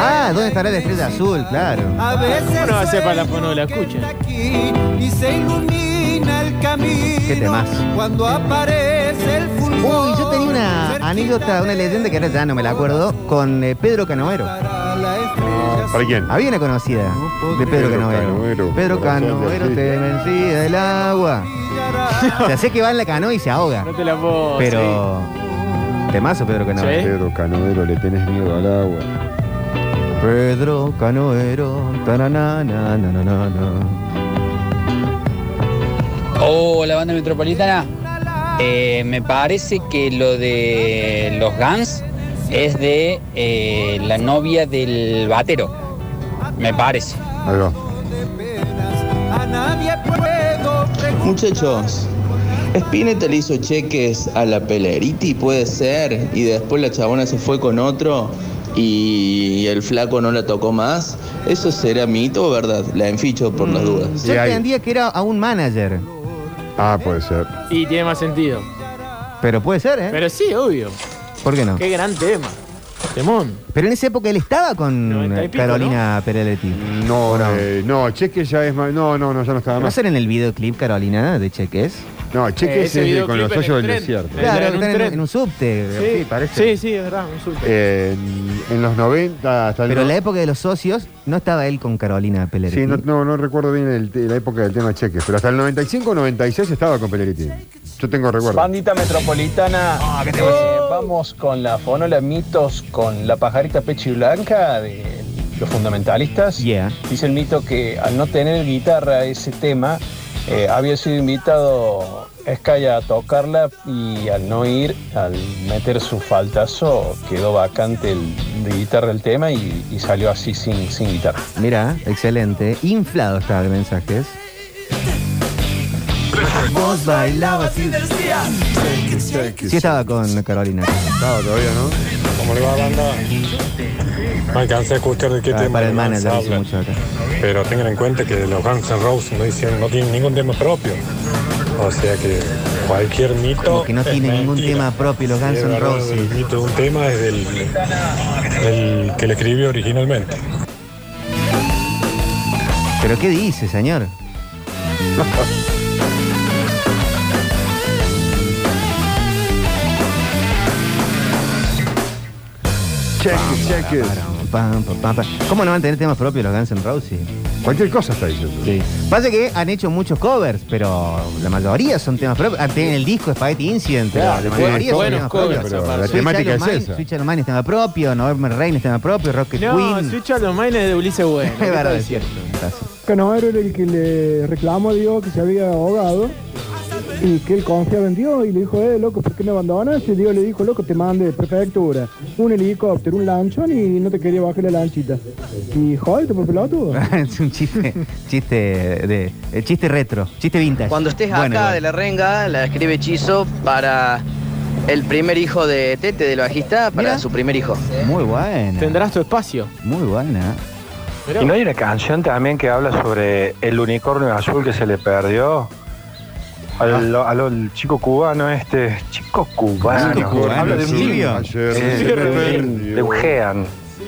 Ah, ¿dónde estará la estrella azul? Claro. ¿Cómo no va a ser para la fono la escucha? y se ilumina el camino Qué temas. cuando aparece el fulgor. Uy, yo tenía una anécdota, una leyenda que ahora ya no me la acuerdo, con eh, Pedro Canoero. ¿Para quién? Había una conocida de Pedro, Pedro Canoero. Canoero, Pedro artista. te vencía el agua. [LAUGHS] o sea, sé que va en la canoa y se ahoga. No te la puedo. Pero. Temazo, Pedro Canoero. Pedro Canoero, le tenés miedo al agua. Pedro Canoero. taranana, na, na, na, na. Hola, banda metropolitana. Eh, me parece que lo de los Guns es de eh, la novia del batero. Me parece. Muchachos, Spinetta le hizo cheques a la Peleriti, puede ser, y después la chabona se fue con otro y el flaco no la tocó más, ¿eso será mito o verdad? La enficho por las dudas. Yo entendía que era a un manager. Ah, puede ser. Y tiene más sentido. Pero puede ser, ¿eh? Pero sí, obvio. ¿Por qué no? Qué gran tema. Temón. Pero en esa época él estaba con Noventa y pico, Carolina Pereletti. No, ¿O no? eh, no, Cheque ya es más. No, no, no, ya no estaba ¿No más. ser en el videoclip Carolina de Cheques? No, Cheque Eh, es ese el de videoclip con los hoyos el del tren. desierto. Claro, en que un están en, tren. en un subte, Sí, sí, parece. Sí, sí, es verdad, un súper. Eh, en, en los 90 hasta el Pero en no- la época de los socios no estaba él con Carolina Pellegrino. Sí, no, no, no recuerdo bien el- la época del tema Cheques, pero hasta el 95 96 estaba con Pelleriti. Yo tengo recuerdo. Bandita metropolitana, Ah, eh, vamos con la fonola mitos con la pajarita pechi blanca de los fundamentalistas. Yeah. Dice el mito que al no tener guitarra ese tema, eh, había sido invitado Escaya a tocarla y al no ir, al meter su faltazo, quedó vacante el, de guitarra el tema y, y salió así sin, sin guitarra. Mira, excelente. Inflado está de mensajes. Vos bailabas y Sí estaba con Carolina. Estaba todavía, ¿no? ¿Cómo le va banda? No alcancé a escuchar de qué Ah, tema para el los manager hablan. mucho acá. Pero tengan en cuenta que los Guns N' Roses no, hicieron, no tienen ningún tema propio. O sea que cualquier mito. Como que no tiene ningún tema propio los Guns N' Roses. El mito de un tema es del, del que le escribió originalmente. ¿Pero qué dice, señor? Cheques, cheques. Pam, pam, pam, pam. ¿Cómo no van a tener temas propios los Guns N' Roses? Cualquier cosa está diciendo. Sí. Pasa que han hecho muchos covers, pero la mayoría son temas propios. Ah, Tienen el disco Spaghetti Incident, pero Claro, la mayoría son buenos temas covers, propios. pero la Sweet temática es of Mine- esa. Sweet Child of Mine es tema propio, Norman Reign es tema propio, Rocket No, Queen. Switch a los Mines de Ulises Bueno. [LAUGHS] Es verdad, es cierto. Canavero era el que le reclamó a Dios que se había ahogado y que él confiaba en Dios y le dijo, eh, loco, ¿por qué me abandonaste? Y Dios le dijo, loco, te mandé de prefectura, un helicóptero, un lanchón y no te quería bajar la lanchita. Y jodete por pelotudo. [LAUGHS] es un chiste, chiste de, eh, chiste retro, chiste vintage. Cuando estés Bueno, acá de la renga, la escribe Hechizo para el primer hijo de Tete, del bajista, para Mira. su primer hijo. Muy buena. Tendrás tu espacio. Muy buena. ¿Y no hay una canción también que habla sobre el unicornio azul que se le perdió? Al, Ah. al- al chico cubano este, chico cubano, Chico cubano, habla de un Silvio. Eh, de un gean.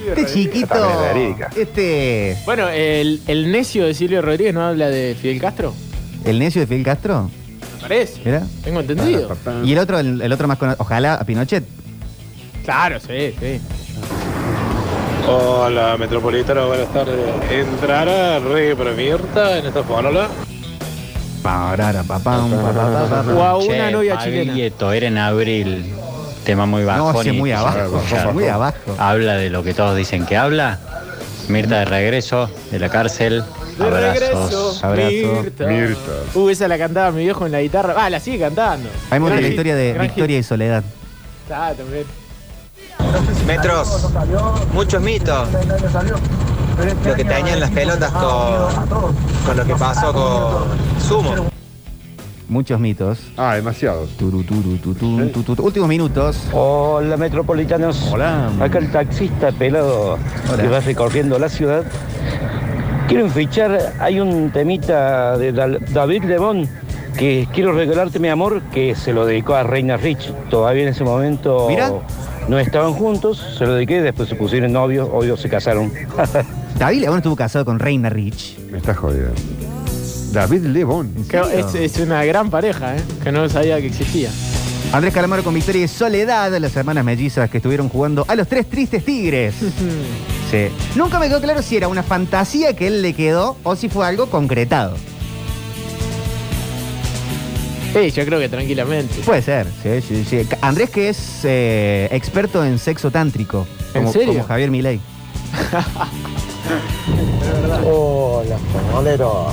Este chiquito, este, Bueno, el, el necio de Silvio Rodríguez no habla de Fidel Castro. el necio de Fidel Castro, Me parece. ¿era? Tengo entendido. Y el otro, el, el otro más conocido, ojalá a Pinochet. Claro, sí, sí. Hola, Metropolitana, buenas tardes. ¿Entrará Rey Mirta en esta fórmula? Parara, papam, pa, pa, pa, pa, pa. O a una Che, novia chilena. Era en abril. Tema muy bajo. No, ese muy abajo, muy abajo. Habla de lo que todos dicen que habla. Mirta de regreso de la cárcel. De Abrazos. regreso, Abrazo. Mirta. Mirta. Uh, esa la cantaba mi viejo en la guitarra. Ah, la sigue cantando. Hay mucha la historia de Victoria y Soledad. Ah, también. Metros, muchos mitos. Lo que tenían las pelotas con, con lo que pasó con Sumo. Muchos mitos. Ah, demasiados. Turu, turu, tu, tu, tu, tu. Últimos minutos. Hola metropolitanos. Hola. Acá el taxista pelado Hola. que va recorriendo la ciudad. Quieren fichar, hay un temita de David Lebón que quiero regalarte mi amor que se lo dedicó a Reina Rich. Todavía en ese momento Mira. no estaban juntos, se lo dediqué, después se pusieron novios, hoy se casaron. [LAUGHS] David León estuvo casado con Reina Rich. Me estás jodiendo. David Lebón. Que Es, es una gran pareja, ¿eh? Que no sabía que existía. Andrés Calamaro con Victoria y Soledad, las hermanas mellizas que estuvieron jugando a los tres tristes tigres. [LAUGHS] Sí. Nunca me quedó claro si era una fantasía que él le quedó o si fue algo concretado. Sí, yo creo que tranquilamente. Puede ser, sí, sí, sí. Andrés que es eh, experto en sexo tántrico. ¿En como, serio? Como Javier Milei. [LAUGHS] Hola, fonolero.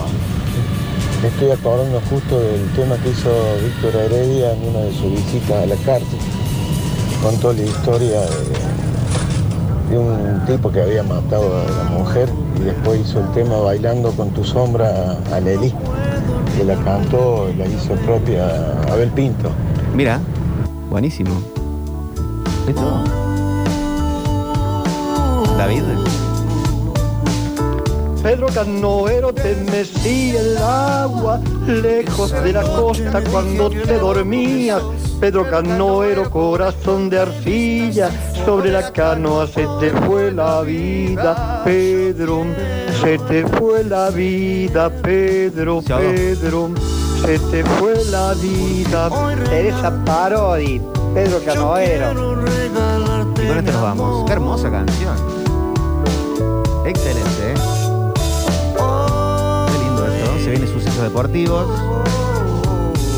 Me estoy acordando justo del tema que hizo Víctor Heredia en una de sus visitas a la cárcel. Contó la historia de, un tipo que había matado a la mujer y después hizo el tema Bailando con tu sombra a Leli, que la cantó, la hizo propia Abel Pinto. Mira, buenísimo. ¿Esto? David. Pedro Canoero te mecía el agua lejos de la costa cuando te dormías. Pedro Canoero, corazón de arcilla, sobre la canoa se te fue la vida. Pedro, se te fue la vida, Pedro, Pedro, se te fue la vida. Teresa Parodi, Pedro Canoero. Y con esto nos vamos. Qué hermosa canción. Excelente, sucesos deportivos.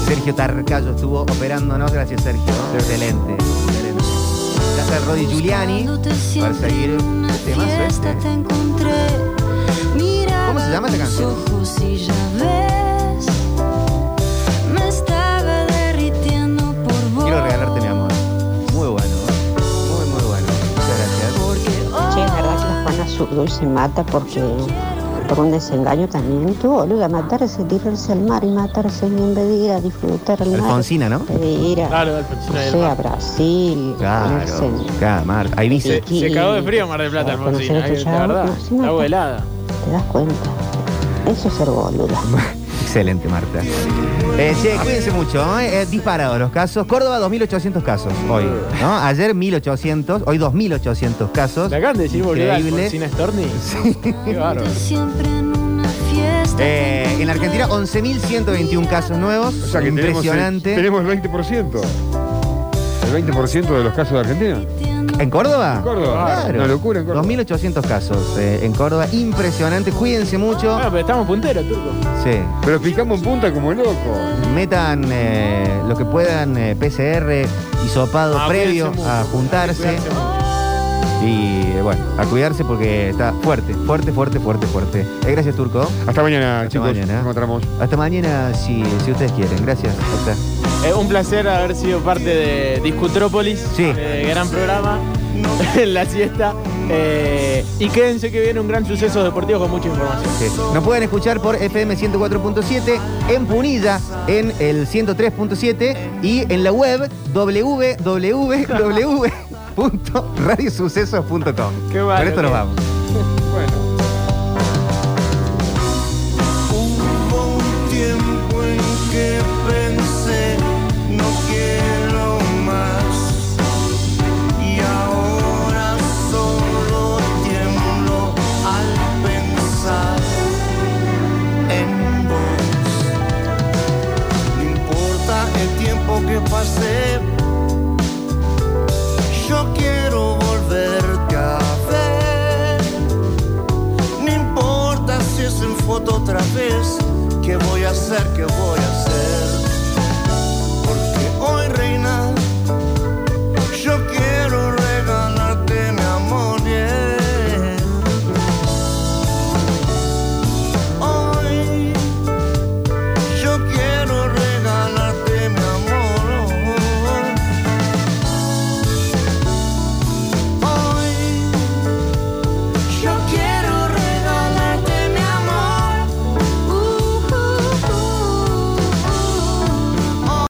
Sergio Tarcayo estuvo operándonos. Gracias, Sergio. Excelente. Excelente. Gracias, Rodi Giuliani. Para seguir el tema este. ¿Cómo se llama esta canción? Quiero regalarte mi amor. Muy bueno. Muy, muy bueno. Muchas gracias. Che, es verdad que la Juana Zurduy se mata porque por un desengaño también. Tú, boluda, matarse, tirarse al mar y matarse en vez de ir a disfrutar mar. Alfonsina, ¿no? De ir a, Claro, Alfonsina no del sé, Mar. a Brasil. Claro. Claro, Mar. Ahí dice. Se, se cagó de frío Mar del Plata, Alfonsina. ahí, chavo, verdad. no, no, Está helada. ¿Te das cuenta? Eso es ser boluda. [LAUGHS] Excelente, Marta. Eh, che, cuídense mucho. ¿eh? Eh, disparados los casos. Córdoba, 2.800 casos hoy. ¿no? Ayer, 1.800. Hoy, 2.800 casos. ¿Me acaban de decir Increíble. Alfonsina Storni? Qué bárbaro. Siempre en una fiesta. Eh, en Argentina, 11.121 casos nuevos. O sea que Impresionante. Tenemos el, tenemos el 20%. El 20% de los casos de Argentina. ¿En Córdoba? En Córdoba. Claro. Una locura en Córdoba. 2.800 casos eh, en Córdoba. Impresionante. Cuídense mucho. Bueno, pero estamos punteros, turco. Sí. Pero picamos en punta como loco. Metan eh, lo que puedan, eh, PCR, hisopado Ah, previo cuídense a juntarse. Cuídense mucho. Y bueno, a cuidarse porque está fuerte, fuerte, fuerte, fuerte, fuerte. Eh, gracias, Turco. Hasta mañana, Hasta chicos. mañana. Nos encontramos. Hasta mañana, si, si ustedes quieren. Gracias, doctor. Eh, un placer haber sido parte de Discutrópolis. Sí. eh, gran programa. [LAUGHS] en la siesta. Eh, y quédense que viene un gran suceso deportivo con mucha información. Sí. Nos pueden escuchar por FM 104.7, en Punilla, en el 103.7 y en la web [LAUGHS] www.radiosucesos.com. Qué Con esto nos vamos. [LAUGHS] Hubo un tiempo en que pensé, otra vez. ¿Qué voy a hacer? ¿Qué voy a hacer?